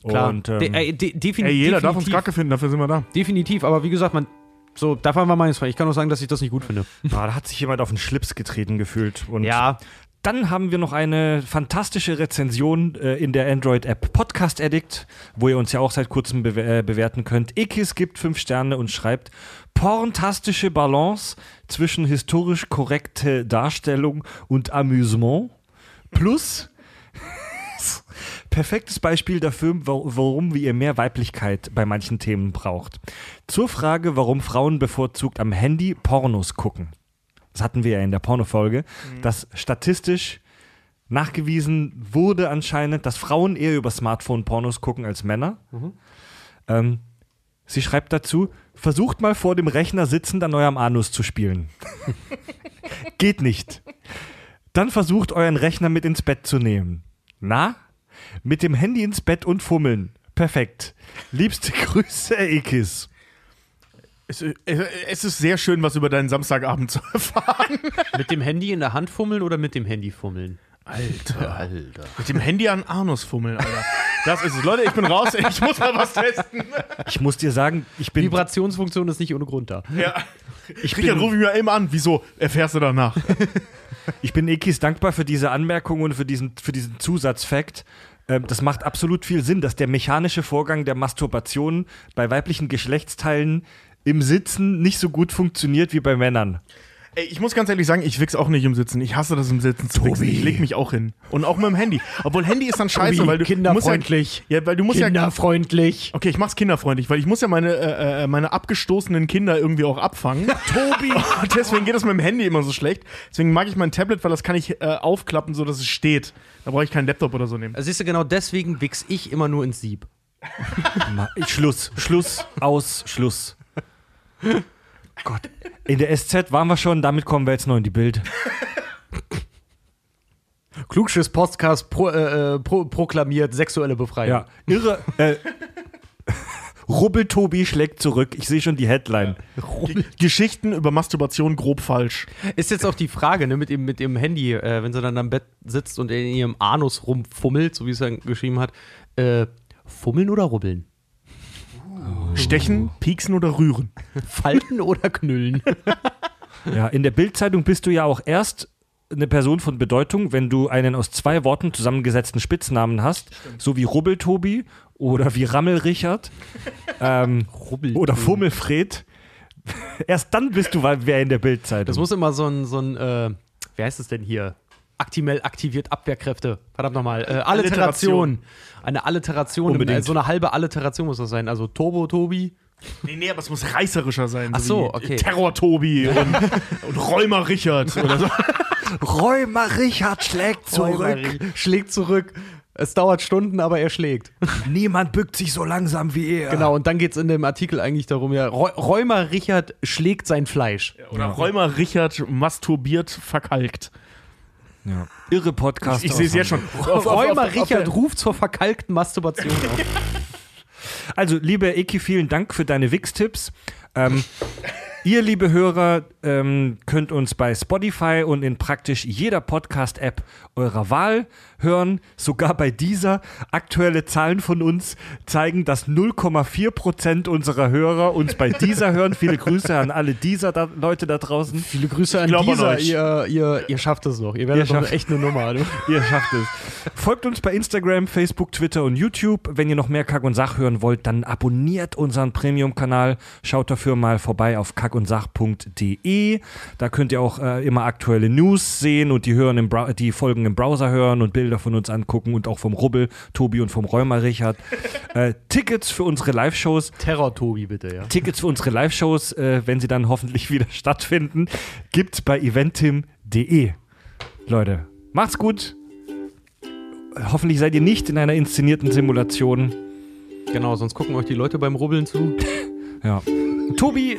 Klar. Und, ähm, De äh, de defini Ey, jeder darf uns definitiv, Kacke finden, dafür sind wir da. definitiv, aber wie gesagt, man, so, davon war meines Ich kann nur sagen, dass ich das nicht gut finde. ah, da hat sich jemand auf den Schlips getreten gefühlt. Und Ja, Dann haben wir noch eine fantastische Rezension äh, in der Android-App Podcast Addict, wo ihr uns ja auch seit kurzem bewe äh, bewerten könnt. Ekis gibt fünf Sterne und schreibt porntastische Balance zwischen historisch korrekte Darstellung und Amüsement plus perfektes Beispiel dafür, wa- warum ihr mehr Weiblichkeit bei manchen Themen braucht. Zur Frage, warum Frauen bevorzugt am Handy Pornos gucken. Das hatten wir ja in der Pornofolge, dass statistisch nachgewiesen wurde anscheinend, dass Frauen eher über Smartphone Pornos gucken als Männer. Ähm, sie schreibt dazu, versucht mal vor dem Rechner sitzend an eurem Anus zu spielen. Geht nicht. Dann versucht euren Rechner mit ins Bett zu nehmen. Na? Mit dem Handy ins Bett und fummeln. Perfekt. Liebste Grüße, Ekis. Es, es, es ist sehr schön, was über deinen Samstagabend zu erfahren. mit dem Handy in der Hand fummeln oder mit dem Handy fummeln? Alter. Alter. Mit dem Handy an Anus fummeln, Alter. Das ist es. Leute, ich bin raus. Ich muss mal was testen. Ich muss dir sagen, ich bin Vibrationsfunktion ist nicht ohne Grund da. Ja. Ich Richard, ruf ich mir immer an. Wieso? Erfährst du danach? Ich bin Ekis dankbar für diese Anmerkung und für diesen, für diesen Zusatzfakt. Ähm, das macht absolut viel Sinn, dass der mechanische Vorgang der Masturbation bei weiblichen Geschlechtsteilen im Sitzen nicht so gut funktioniert wie bei Männern. Ey, ich muss ganz ehrlich sagen, ich wichs auch nicht im Sitzen. Ich hasse das im Sitzen zu wichsen. Tobi. Ich leg mich auch hin. Und auch mit dem Handy. Obwohl Handy ist dann scheiße, weil du kinderfreundlich. Musst ja, ja, weil du musst ja Kinderfreundlich. Okay, ich mach's kinderfreundlich, weil ich muss ja meine, äh, äh, meine abgestoßenen Kinder irgendwie auch abfangen. Tobi! Und deswegen geht das mit dem Handy immer so schlecht. Deswegen mag ich mein Tablet, weil das kann ich äh, aufklappen, so dass es steht. Da brauche ich keinen Laptop oder so nehmen. Also siehst du, genau deswegen wichs ich immer nur ins Sieb. Schluss, Schluss, aus, Schluss. Gott. In der SZ waren wir schon, damit kommen wir jetzt noch in die Bild. Klugschiss Podcast pro, äh, äh, pro, proklamiert sexuelle Befreiung. Ja, irre. Äh, Rubbeltobi schlägt zurück. Ich sehe schon die Headline. G Geschichten über Masturbation grob falsch. Ist jetzt auch die Frage, ne, mit, dem, mit ihrem Handy, äh, wenn sie dann am Bett sitzt und in ihrem Anus rumfummelt, so wie es dann geschrieben hat, äh, fummeln oder rubbeln? Stechen, pieksen oder rühren. Falten oder knüllen? Ja, in der Bildzeitung bist du ja auch erst eine Person von Bedeutung, wenn du einen aus zwei Worten zusammengesetzten Spitznamen hast, so wie Rubbeltobi oder wie Rammelrichard ähm, oder Fummelfred. Erst dann bist du wer in der Bildzeitung. Das muss immer so ein, so ein äh, wie heißt es denn hier? Aktimell aktiviert Abwehrkräfte. Verdammt nochmal. Äh, Alliteration. Eine Alliteration. Unbedingt. Äh, so eine halbe Alliteration muss das sein. Also Turbo Tobi. Nee, nee, aber es muss reißerischer sein. Ach so, okay. Terror-Tobi und, und Räumer Richard oder so. Räumer Richard schlägt zurück. Schlägt zurück. Es dauert Stunden, aber er schlägt. Niemand bückt sich so langsam wie er. Genau, und dann geht es in dem Artikel eigentlich darum, ja, Räu- Räumer Richard schlägt sein Fleisch. Oder Räumer Richard masturbiert verkalkt. Ja. Irre Podcast. Ich sehe es jetzt schon. Räumer Richard ruft zur verkalkten Masturbation auf. Also, liebe Eki, vielen Dank für deine Wix-Tipps. Ähm, ihr, liebe Hörer, ähm, könnt uns bei Spotify und in praktisch jeder Podcast-App eurer Wahl hören. Sogar bei dieser. Aktuelle Zahlen von uns zeigen, dass 0,4% unserer Hörer uns bei dieser hören. Viele Grüße an alle dieser da Leute da draußen. Viele Grüße an an dieser. euch. Ihr, ihr, ihr schafft es noch. Ihr werdet Ihr doch echt eine Nummer. Du. Ihr schafft es. Folgt uns bei Instagram, Facebook, Twitter und YouTube. Wenn ihr noch mehr Kack und Sach hören wollt, dann abonniert unseren Premium-Kanal. Schaut dafür mal vorbei auf kackundsach.de. Da könnt ihr auch äh, immer aktuelle News sehen und die, hören im die Folgen im Browser hören und Bilder von uns angucken und auch vom Rubbel, Tobi und vom Räumer Richard. äh, Tickets für unsere Live-Shows Terror Tobi, bitte, ja. Tickets für unsere Live-Shows, äh, wenn sie dann hoffentlich wieder stattfinden, gibt's bei eventim.de. Leute, macht's gut. Hoffentlich seid ihr nicht in einer inszenierten Simulation. Genau, sonst gucken euch die Leute beim Rubbeln zu. Ja. Tobi,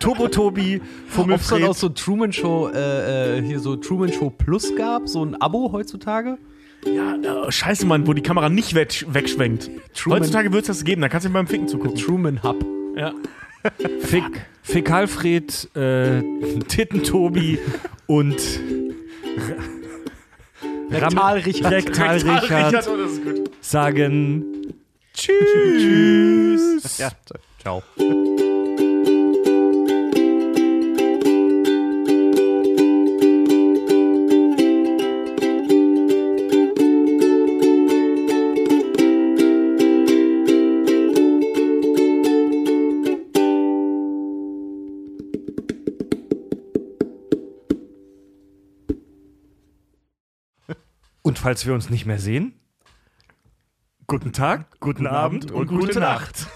Turbo Tobi, Ob es dann auch so Truman Show, äh, äh, hier so Truman Show Plus gab, so ein Abo heutzutage? Ja, äh, scheiße, Mann, wo die Kamera nicht weg, wegschwenkt. Truman- Heutzutage wird es das geben, da kannst du beim Ficken zugucken. Truman Hub. Ja. Fick, Fäkalfred, äh, Titten-Tobi und Rektal-Richard. Rektal-Richard oh, das ist gut. sagen Tschüss. Ja, ciao. Und falls wir uns nicht mehr sehen, guten Tag, guten, Abend und, gute, Nacht.